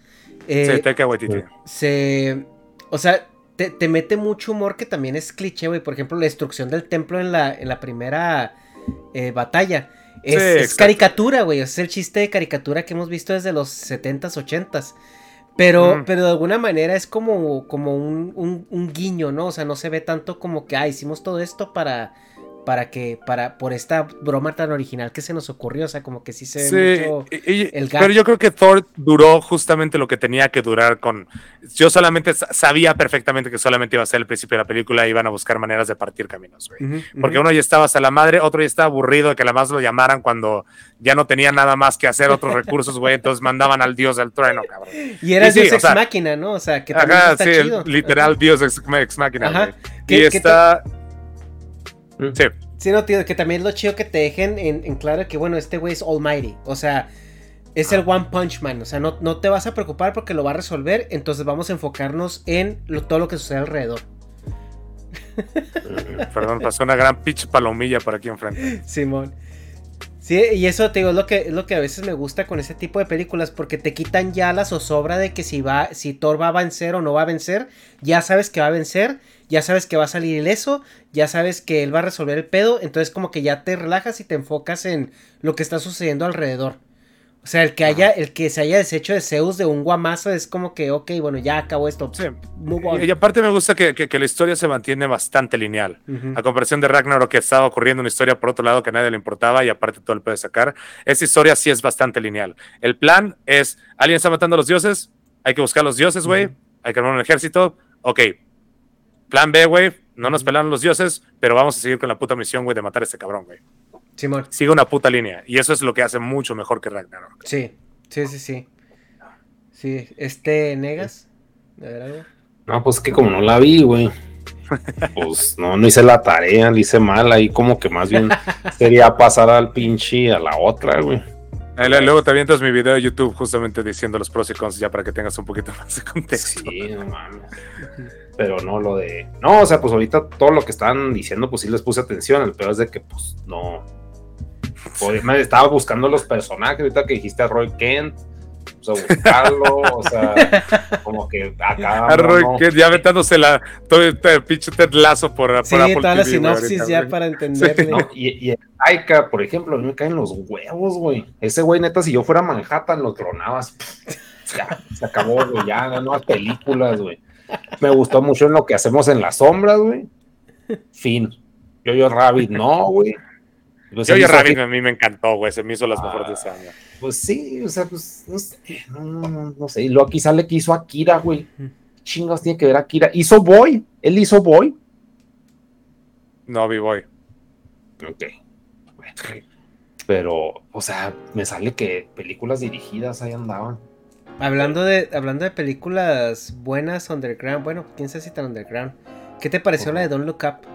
Eh, sí, Taika Waititi. Se, o sea, te, mete mucho humor que también es cliché, güey. Por ejemplo, la destrucción del templo en la, en la primera eh, batalla. Es, caricatura, güey. Es el chiste de caricatura que hemos visto desde los 70s, 80s. Pero, pero de alguna manera es como, como un, un, un, guiño, ¿no? O sea, no se ve tanto como que, ah, hicimos todo esto para, para que, para, por esta broma tan original que se nos ocurrió, o sea, como que sí se ve mucho el Pero yo creo que Thor duró justamente lo que tenía que durar con, yo solamente sabía perfectamente que solamente iba a ser el principio de la película y iban a buscar maneras de partir caminos, güey. Porque uno ya estaba hasta la madre, otro ya estaba aburrido de que la más lo llamaran cuando ya no tenía nada más que hacer, otros recursos, güey, entonces mandaban al dios del trueno, cabrón. Y era el dios ex máquina, ¿no? O sea, que ajá, sí, literal dios ex, máquina, güey. Y está... Sí. Sí, no, tío, que también es lo chido que te dejen en, claro que, bueno, este güey es Almighty. O sea, es el One Punch Man. O sea, no, no, te vas a preocupar porque lo va a resolver. Entonces vamos a enfocarnos en todo lo que sucede alrededor. Eh, perdón, pasó una gran pitch palomilla por aquí enfrente. Simón. Sí, y eso te digo, es lo que, es lo que a veces me gusta con ese tipo de películas, porque te quitan ya la zozobra de que si va, si Thor va a vencer o no va a vencer, ya sabes que va a vencer, ya sabes que va a salir ileso, ya sabes que él va a resolver el pedo, entonces como que ya te relajas y te enfocas en lo que está sucediendo alrededor. O sea, el que haya, el que se haya deshecho de Zeus de un guamazo es como que, ok, bueno, ya acabó esto. Sí. Y, aparte me gusta que, que, la historia se mantiene bastante lineal. A comparación de Ragnarok, que estaba ocurriendo una historia por otro lado que a nadie le importaba y aparte todo el puede sacar. Esta historia sí es bastante lineal. El plan es, alguien está matando a los dioses, hay que buscar a los dioses, güey, hay que armar un ejército. Ok, plan B, güey, no nos pelaron los dioses, pero vamos a seguir con la puta misión, güey, de matar a este cabrón, güey. Sigue una puta línea. Y eso es lo que hace mucho mejor que Ragnarok. Sí, sí, sí, sí. Sí, este Negas. No, pues que como no la vi, güey. Pues no, no hice la tarea, le hice mal ahí, como que más bien sería pasar al pinche a la otra, güey. Luego te avientas mi video de YouTube justamente diciendo los pros y cons ya para que tengas un poquito más de contexto. Sí, no mames. Pero no lo de. No, o sea, pues ahorita todo lo que están diciendo, pues sí les puse atención. El peor es de que, pues, no me estaba buscando los personajes, ahorita que dijiste a Roy Kent, o sea, buscarlo, o sea, como que acá. A Roy Kent, ya metándose la, todo el pinche Ted Lazo por, sí, toda la sinopsis ya para entenderlo. y, en Aika, por ejemplo, a mí me caen los huevos, güey. Ese güey, neta, si yo fuera Manhattan, lo tronabas. ya, se acabó, güey, ya, nuevas películas, güey. Me gustó mucho en lo que hacemos en las sombras, güey. Fin. Yo, yo, Rabbit, no, güey. Pues Yo, Rabbit a mí me encantó, güey. Se me hizo las mejores de ese año. Pues sí, o sea, pues no sé, no, no, sé. Y luego aquí sale que hizo Akira, güey. Chingos tiene que ver Akira. Hizo Boy. Él hizo Boy. No, vi Boy. Ok. Pero, o sea, me sale que películas dirigidas ahí andaban. Hablando de, hablando de películas buenas underground, bueno, quién sabe si tan underground. ¿Qué te pareció la de Don't Look Up?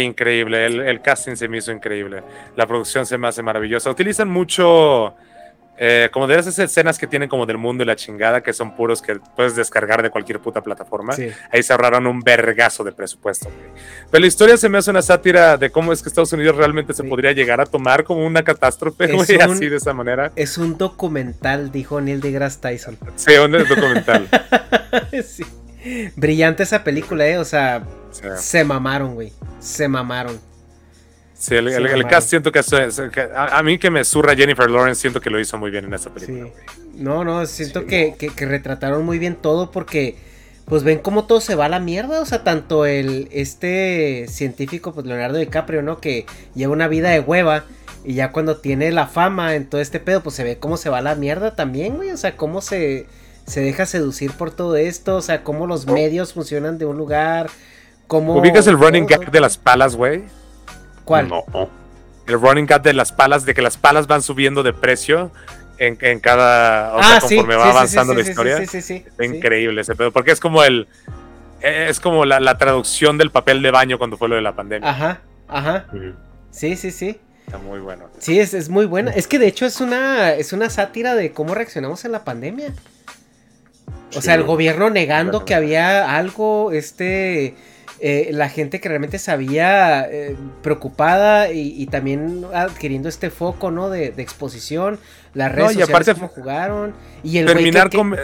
Increíble, el, casting se me hizo increíble, la producción se me hace maravillosa. Utilizan mucho, eh, como de esas escenas que tienen como del mundo y la chingada, que son puros que puedes descargar de cualquier puta plataforma. Ahí se ahorraron un vergazo de presupuesto. Pero la historia se me hace una sátira de cómo es que Estados Unidos realmente se podría llegar a tomar como una catástrofe, así de esa manera. Es un documental, dijo Neil deGrasse Tyson. Sí, un documental. sí. Brillante esa película, eh, o sea, se mamaron, güey. Se mamaron. Sí, el, cast siento que, a, mí que me surra Jennifer Lawrence, siento que lo hizo muy bien en esta película. No, no, siento que, retrataron muy bien todo porque, pues ven cómo todo se va a la mierda. O sea, tanto el este científico, pues Leonardo DiCaprio, ¿no? Que lleva una vida de hueva y ya cuando tiene la fama en todo este pedo, pues se ve cómo se va a la mierda también, güey. O sea, cómo se, se deja seducir por todo esto. O sea, cómo los medios funcionan de un lugar ¿Ubicas el running gag de las palas, güey? ¿Cuál? No. El running gag de las palas, de que las palas van subiendo de precio en, cada. O ah, sea, conforme va avanzando la historia. Sí, sí, sí. increíble ese pedo. Porque es como el. Es como la, traducción del papel de baño cuando fue lo de la pandemia. Ajá, ajá. Sí, sí, sí. Está muy bueno. Sí, es, es, muy buena. Es que de hecho es una, es una sátira de cómo reaccionamos en la pandemia. O sea, el gobierno negando que había algo, este eh, la gente que realmente sabía eh, preocupada y, también adquiriendo este foco, ¿no? De, exposición, las redes no, y aparte, cómo jugaron y el terminar con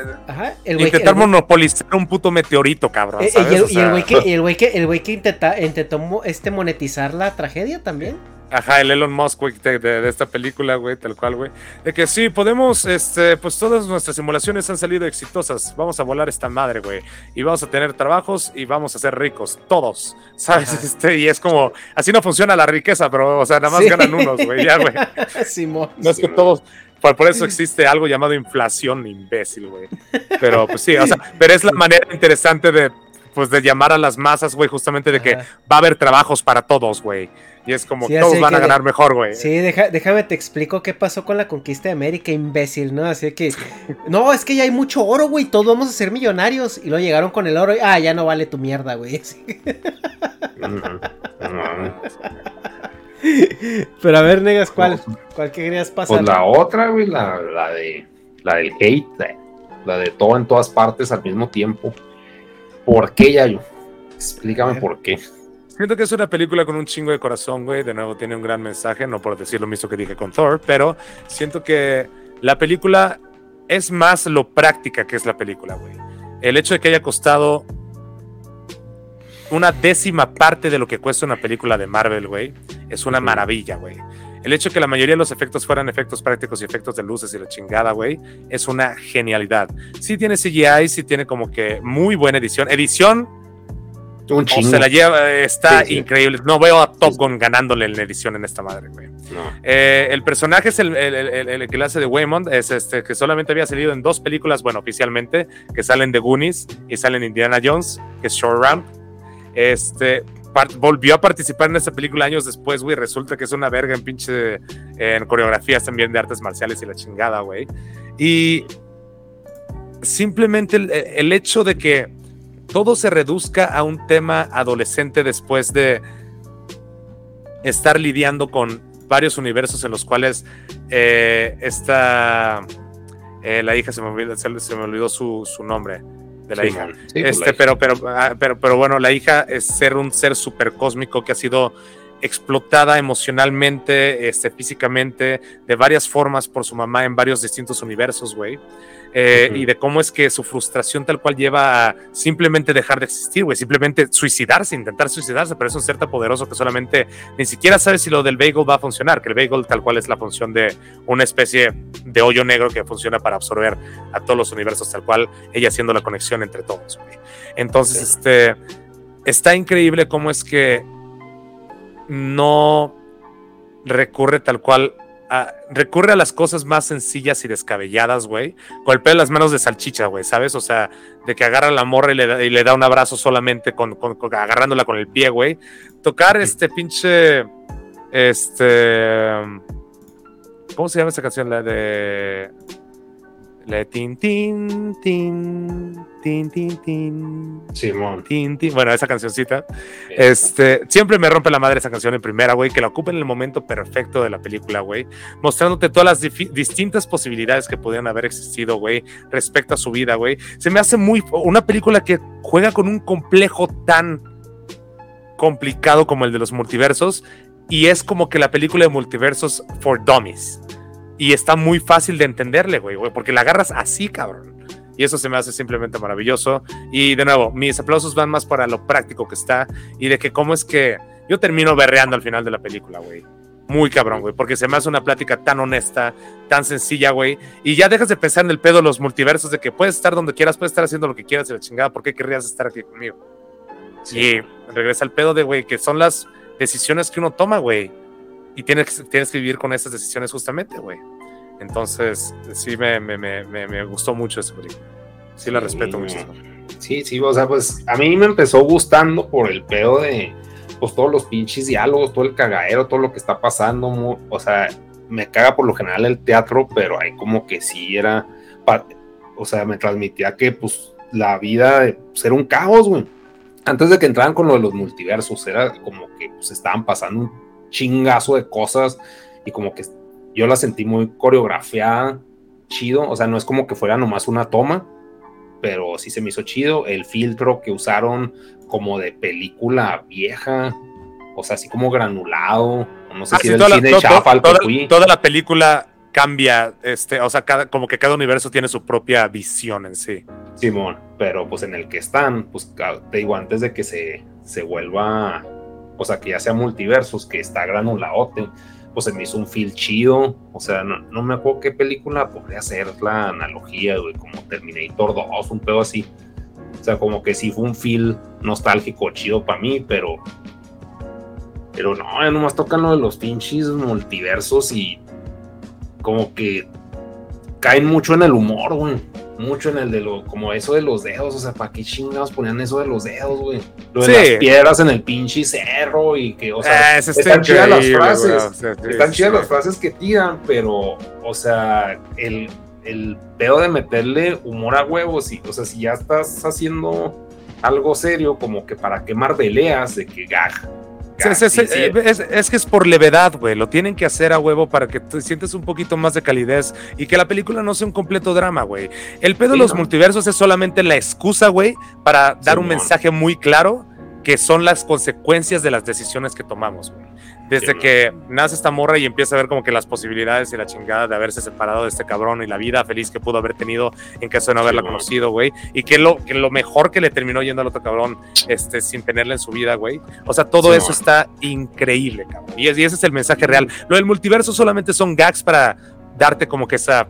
intentar monopolizar un puto meteorito, cabrón. Eh, y el güey que el güey que el güey que intenta, intentó este monetizar la tragedia también. Ajá, el Elon Musk, güey, de, esta película, güey, tal cual, güey. De que sí, podemos, este, pues todas nuestras simulaciones han salido exitosas. Vamos a volar esta madre, güey. Y vamos a tener trabajos y vamos a ser ricos, todos. ¿Sabes? Este, y es como, así no funciona la riqueza, pero, o sea, nada más ganan unos, güey, ya, güey. no es que todos, por, eso existe algo llamado inflación, imbécil, güey. Pero, pues sí, o sea, pero es la manera interesante de, pues, de llamar a las masas, güey, justamente de que va a haber trabajos para todos, güey. Y es como todos van a ganar mejor, güey. Sí, déjame te explico qué pasó con la conquista de América, imbécil, ¿no? Así que, no, es que ya hay mucho oro, güey, todos vamos a ser millonarios. Y luego llegaron con el oro y, ah, ya no vale tu mierda, güey. Pero a ver, negas, ¿cuál? ¿Cuál que querías pasar? Pues la otra, güey, la, la de la del hate, la, de todo en todas partes al mismo tiempo. ¿Por qué, Yayo? Explícame por qué. Siento que es una película con un chingo de corazón, güey. De nuevo, tiene un gran mensaje, no por decir lo mismo que dije con Thor, pero siento que la película es más lo práctica que es la película, güey. El hecho de que haya costado una décima parte de lo que cuesta una película de Marvel, güey, es una maravilla, güey. El hecho de que la mayoría de los efectos fueran efectos prácticos y efectos de luces y la chingada, güey, es una genialidad. Sí tiene CGI, sí tiene como que muy buena edición. Edición Un o chingo. se la lleva, está Sí, sí. increíble. No veo a Top Gun ganándole en la edición en esta madre, güey. No. Eh, el personaje es el, el, el- el que le hace de Waymond, es este que solamente había salido en dos películas, bueno, oficialmente, que salen de Goonies y salen Indiana Jones, que es Short Ramp. Este volvió a participar en esta película años después, güey. Resulta que es una verga en pinche en coreografías también de artes marciales y la chingada, güey. Y simplemente el, hecho de que todo se reduzca a un tema adolescente después de estar lidiando con varios universos en los cuales eh, eh, la hija se me olvidó, se, me olvidó su nombre de la Sí, hija. Sí, pues, Este, la pero, pero, ah, pero, pero bueno, la hija es ser un ser super cósmico que ha sido explotada emocionalmente, este, físicamente, de varias formas por su mamá en varios distintos universos, güey. Eh. Y de cómo es que su frustración tal cual lleva a simplemente dejar de existir, güey, simplemente suicidarse, intentar suicidarse, pero es un ser tan poderoso que solamente ni siquiera sabe si lo del bagel va a funcionar, que el bagel tal cual es la función de una especie de hoyo negro que funciona para absorber a todos los universos, tal cual ella haciendo la conexión entre todos, güey. Entonces, este, está increíble cómo es que no recurre tal cual a- recurre a las cosas más sencillas y descabelladas, güey. En las manos de salchicha, güey, ¿sabes? O sea, de que agarra a la morra y le da, y le da un abrazo solamente con, con- con- agarrándola con el pie, güey. Tocar este pinche. Este. ¿Cómo se llama esa canción? La de. La de tin, tin, tin, tin, tin, tin. Simón. Tin, tin. Bueno, esa cancioncita. Este, siempre me rompe la madre esa canción en primera, güey, que la ocupa en el momento perfecto de la película, güey, mostrándote todas las distintas posibilidades que podían haber existido, güey, respecto a su vida, güey. Se me hace muy una película que juega con un complejo tan complicado como el de los multiversos y es como que la película de multiversos for dummies. Y está muy fácil de entenderle, güey, güey, porque la agarras así, cabrón. Y eso se me hace simplemente maravilloso. Y de nuevo, mis aplausos van más para lo práctico que está y de que cómo es que yo termino berreando al final de la película, güey. Muy cabrón, güey, porque se me hace una plática tan honesta, tan sencilla, güey. Y ya dejas de pensar en el pedo de los multiversos, de que puedes estar donde quieras, puedes estar haciendo lo que quieras y la chingada, ¿por qué querrías estar aquí conmigo? Y regresa al pedo de, güey, que son las decisiones que uno toma, güey. Y tienes, tienes que vivir con esas decisiones justamente, güey. Entonces, sí me, me, me, me, me gustó mucho esa película. Sí la respeto mucho. Sí, sí, o sea, pues a mí me empezó gustando por el pedo de, pues todos los pinches diálogos, todo el cagadero, todo lo que está pasando, o sea, me caga por lo general el teatro, pero ahí como que sí era, o sea, me transmitía que pues la vida de, pues, era un caos, güey. Antes de que entraran con lo de los multiversos, era como que pues estaban pasando un chingazo de cosas y como que yo la sentí muy coreografiada, chido, o sea, no es como que fuera nomás una toma, pero sí se me hizo chido. El filtro que usaron como de película vieja, o sea, así como granulado. No sé Ah, si sí, era toda, el la, cine chafa que toda- la película cambia, este, o sea, cada, como que cada universo tiene su propia visión en sí. Simón, pero pues en el que están, pues te digo, antes de que se, se vuelva, o sea, que ya sea multiversos, que está granuladote, pues se me hizo un feel chido. O sea, no, no me acuerdo qué película podría ser la analogía, güey, como Terminator 2, un pedo así. O sea, como que sí fue un feel nostálgico chido para mí, pero. Pero no, ya nomás tocan lo de los pinches multiversos y. Como que caen mucho en el humor, güey. Mucho en el de lo, como eso de los dedos, o sea, ¿para qué chingados ponían eso de los dedos, güey? Lo de Sí. las piedras en el pinche cerro y que, o sea, Ah, están chidas las frases, güey, o sea, sí, están chidas las frases que tiran, pero, o sea, el, el pedo de meterle humor a huevos, y, o sea, si ya estás haciendo algo serio, como que para qué marbeleas de que gag. Eh, es, es que es por levedad, güey. Lo tienen que hacer a huevo para que te sientes un poquito más de calidez y que la película no sea un completo drama, güey. El pedo de los ¿no? multiversos es solamente la excusa, güey, para dar un mensaje muy claro que son las consecuencias de las decisiones que tomamos, güey. Desde Sí, que nace esta morra y empieza a ver como que las posibilidades y la chingada de haberse separado de este cabrón y la vida feliz que pudo haber tenido en caso de no haberla conocido, güey. Y que lo, que lo mejor que le terminó yendo al otro cabrón este, sin tenerla en su vida, güey. O sea, todo Sí, eso está increíble, cabrón. Y, es- y ese es el mensaje real. Lo del multiverso solamente son gags para darte como que esa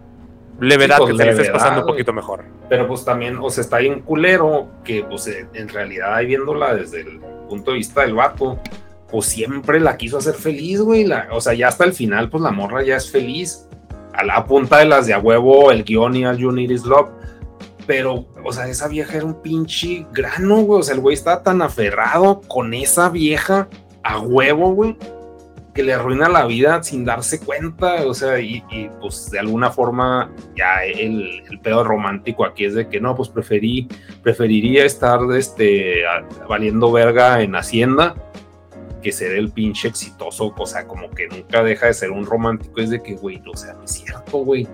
levedad Sí, pues, que te estés pasando un poquito mejor. Pero pues también, o sea, está bien culero que pues eh, en realidad ahí viéndola desde el punto de vista del vato, pues siempre la quiso hacer feliz, güey. la- o sea, ya hasta el final, pues la morra ya es feliz. A la punta de las de a huevo, el guion y al You Need Is Love. Pero, o sea, esa vieja era un pinche grano, güey. O sea, el güey estaba tan aferrado con esa vieja a huevo, güey, que le arruina la vida sin darse cuenta. O sea, y, pues de alguna forma ya el, el pedo romántico aquí es de que no, pues preferí, preferiría estar este, valiendo verga en Hacienda que ser el pinche exitoso, o sea, como que nunca deja de ser un romántico, es de que, güey, o sea, no es cierto, güey,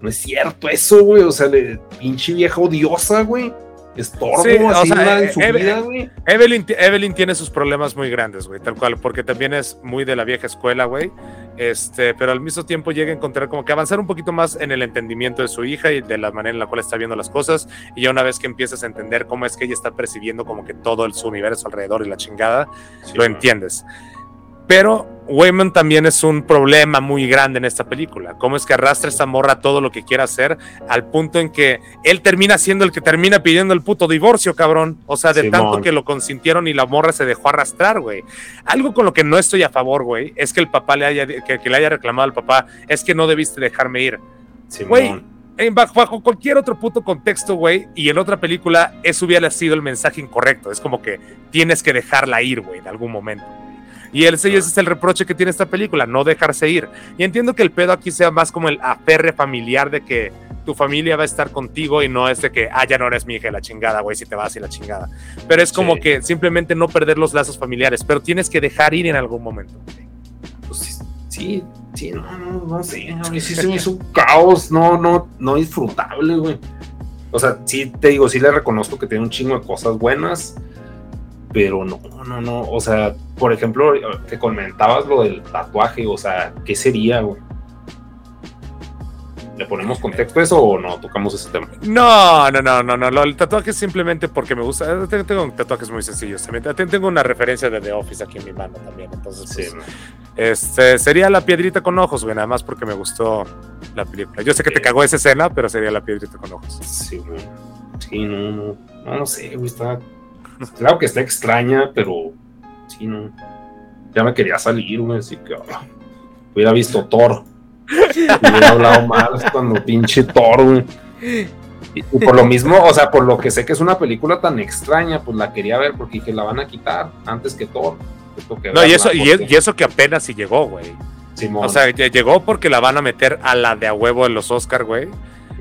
no es cierto eso, güey, o sea, pinche vieja odiosa, güey, estorbo, Sí, o sea, eh, en su vida, güey. Evelyn, Evelyn tiene sus problemas muy grandes, güey, tal cual, porque también es muy de la vieja escuela, güey. Este, pero al mismo tiempo llega a encontrar como que avanzar un poquito más en el entendimiento de su hija y de la manera en la cual está viendo las cosas. Y ya una vez que empiezas a entender cómo es que ella está percibiendo como que todo el, su universo alrededor y la chingada, lo entiendes. Pero Wayman también es un problema muy grande en esta película. Cómo es que arrastra a esta morra todo lo que quiera hacer al punto en que él termina siendo el que termina pidiendo el puto divorcio, cabrón. O sea, de Simón. tanto que lo consintieron y la morra se dejó arrastrar, güey. Algo con lo que no estoy a favor, güey, es que el papá le haya, que, que le haya reclamado al papá, es que no debiste dejarme ir. Güey, en bajo, bajo cualquier otro puto contexto, güey, y en otra película, eso hubiera sido el mensaje incorrecto. Es como que tienes que dejarla ir, güey, en algún momento. Y él, ese es el reproche que tiene esta película, no dejarse ir. Y entiendo que el pedo aquí sea más como el aferre familiar de que tu familia va a estar contigo y no es de que, ah, ya no eres mi hija la chingada, güey, si te vas y la chingada. Pero es como Sí. que simplemente no perder los lazos familiares, pero tienes que dejar ir en algún momento. Pues sí, sí, no, no, no sé, a mí sí se me hizo un caos, no, no, no disfrutable, güey. O sea, sí te digo, sí le reconozco que tiene un chingo de cosas buenas, pero no, no, no, o sea, por ejemplo, que comentabas lo del tatuaje, o sea, ¿qué sería, güey? ¿Le ponemos contexto a eso o no tocamos ese tema? No, no, no, no, no. El tatuaje es simplemente porque me gusta. eh, Tengo, tatuajes muy sencillos también. Ten- Tengo una referencia de The Office aquí en mi mano también. Entonces, Sí, pues, este sería la piedrita con ojos, güey, nada más porque me gustó la película. Yo sé que te cagó esa escena, pero sería la piedrita con ojos. Sí, güey. Sí, no, no, no, no sé, güey, está... Claro que está extraña, pero sí, no. Ya me quería salir, güey, así que ah, hubiera visto Thor. hubiera hablado mal cuando pinche Thor, güey. Y, y por lo mismo, o sea, por lo que sé que es una película tan extraña, pues la quería ver porque dije, la van a quitar antes que Thor. Que No, y eso, y, porque- es- y eso que apenas si llegó, güey. Simón, O sea, lle- llegó porque la van a meter a la de a huevo en los Oscar, güey.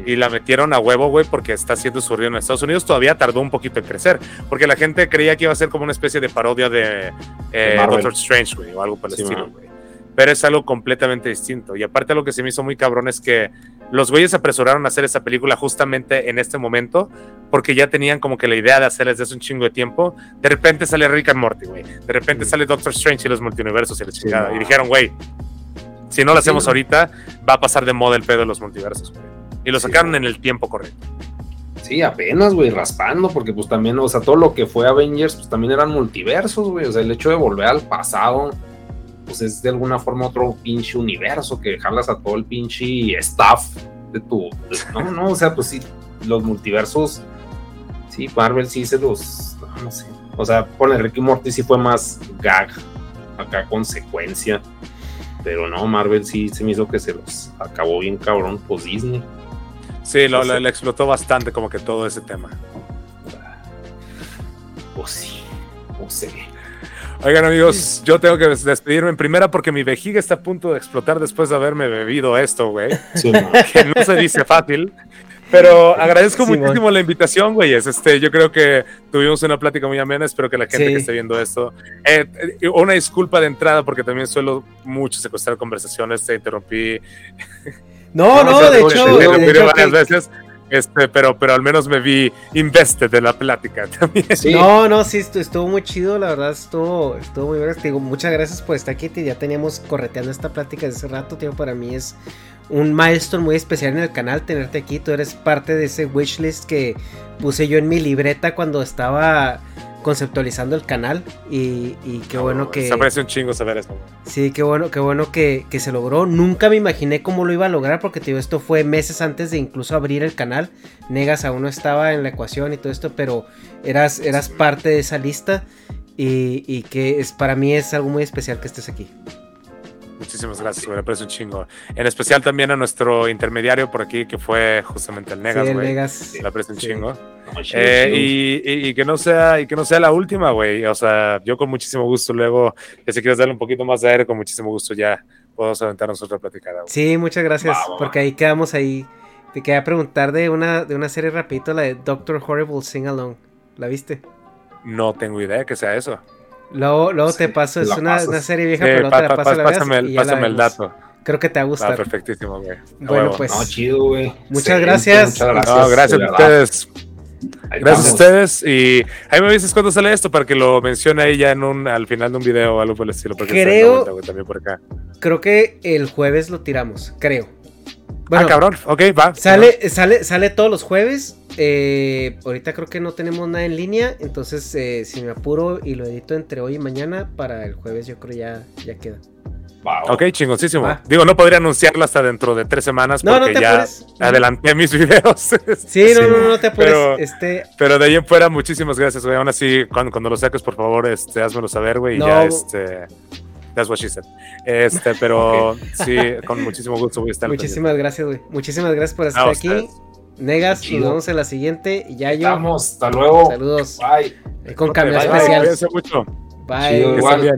Y la metieron a huevo, güey, porque está haciendo su río en Estados Unidos. Todavía tardó un poquito en crecer. Porque la gente creía que iba a ser como una especie de parodia de eh, De. Doctor Strange, güey, o algo por el Sí, estilo, güey. Pero es algo completamente distinto. Y aparte, lo que se me hizo muy cabrón es que los güeyes apresuraron a hacer esa película justamente en este momento, porque ya tenían como que la idea de hacerles desde hace un chingo de tiempo. De repente sale Rick and Morty, güey. De repente Mm. sale Doctor Strange y los multiversos y la Sí, chingada. man. y dijeron, güey, si no lo Sí, hacemos ahorita, va a pasar de moda el pedo de los multiversos, güey. Y lo sacaron en el tiempo correcto. Sí, apenas, güey, raspando, porque pues también, o sea, todo lo que fue Avengers, pues también eran multiversos, güey, o sea, el hecho de volver al pasado, pues es de alguna forma otro pinche universo que jalas a todo el pinche staff de tu... no, no, o sea, pues sí, los multiversos, sí, Marvel sí se los... no, no sé, o sea, con el Ricky Morty sí fue más gag, acá consecuencia, pero no, Marvel sí se me hizo que se los acabó bien cabrón, pues Disney. Sí, lo, Sí, lo- sí. le explotó bastante como que todo ese tema. Pues sí, no sé. Oigan amigos, yo tengo que des- despedirme en primera porque mi vejiga está a punto de explotar después de haberme bebido esto, güey. Sí. Que no se dice fácil. Pero agradezco Simón. muchísimo la invitación, güeyes. Este, yo creo que tuvimos una plática muy amena. Espero que la gente Sí. que esté viendo esto. eh, eh, una disculpa de entrada porque también suelo mucho secuestrar conversaciones. Te interrumpí. No, No, de hecho, te de Te interrumpí hecho, varias que- veces. Este, pero, pero al menos me vi invested de la plática también. No, no, sí, estuvo muy chido, la verdad, estuvo, estuvo muy bien. digo, muchas gracias por estar aquí, ya teníamos correteando esta plática desde hace rato, tío, para mí es un milestone muy especial en el canal tenerte aquí, tú eres parte de ese wishlist que puse yo en mi libreta cuando estaba conceptualizando el canal y, qué bueno que... Se un chingo saber esto. Sí, qué bueno, qué bueno que, se logró. Nunca me imaginé cómo lo iba a lograr porque digo, esto fue meses antes de incluso abrir el canal. Negas aún no estaba en la ecuación y todo esto, pero eras, eras parte de esa lista y, y que es, para mí es algo muy especial que estés aquí. Muchísimas gracias, me parece un chingo. En especial también a nuestro intermediario por aquí, que fue justamente el Negas, güey. Sí, Negas. Le aprecio un chingo. Eh, y, y, que no sea, y que no sea la última, güey. O sea, yo con muchísimo gusto luego, que si quieres darle un poquito más de aire, con muchísimo gusto ya podemos aventarnos otra platicada. Sí, muchas gracias, porque ahí quedamos ahí. Te quería preguntar de una, de una serie rapidito, la de Doctor Horrible Sing Along. ¿La viste? No tengo idea que sea eso. Luego, luego te paso, es una, una, serie vieja, pero te la paso Pásame, el, pásame el dato. Creo que te va a gustar. Ah, perfectísimo, güey. Bueno, pues. No, chido, güey. Muchas gracias. Muchas gracias. No, gracias a ustedes. gracias a ustedes. Y ahí me dices cuándo sale esto para que lo mencione ahí ya en un, al final de un video o algo por el estilo. Creo. también por acá. Creo que el jueves lo tiramos, creo. Bueno, ah, cabrón. Ok, va. Sale, sale, sale todos los jueves. Eh, ahorita creo que no tenemos nada en línea. Entonces, eh, si me apuro y lo edito entre hoy y mañana, para el jueves yo creo ya, ya queda. Ok, chingoncísimo. Digo, no podría anunciarlo hasta dentro de tres semanas porque ya adelanté mis videos. Sí, no, no, no te apures. Pero, este... pero de ahí en fuera, muchísimas gracias, güey. Aún así, cuando, cuando lo saques, por favor, este, házmelo saber, güey. Y ya, este. That's what she said. Este, pero sí, con muchísimo gusto voy a estar. Muchísimas gracias, güey. Muchísimas gracias por estar aquí. Negas, nos vemos en la siguiente. Y ya yo. Vamos, hasta luego. Saludos. Bye. Con cambio especial. mucho. Bye. Chido,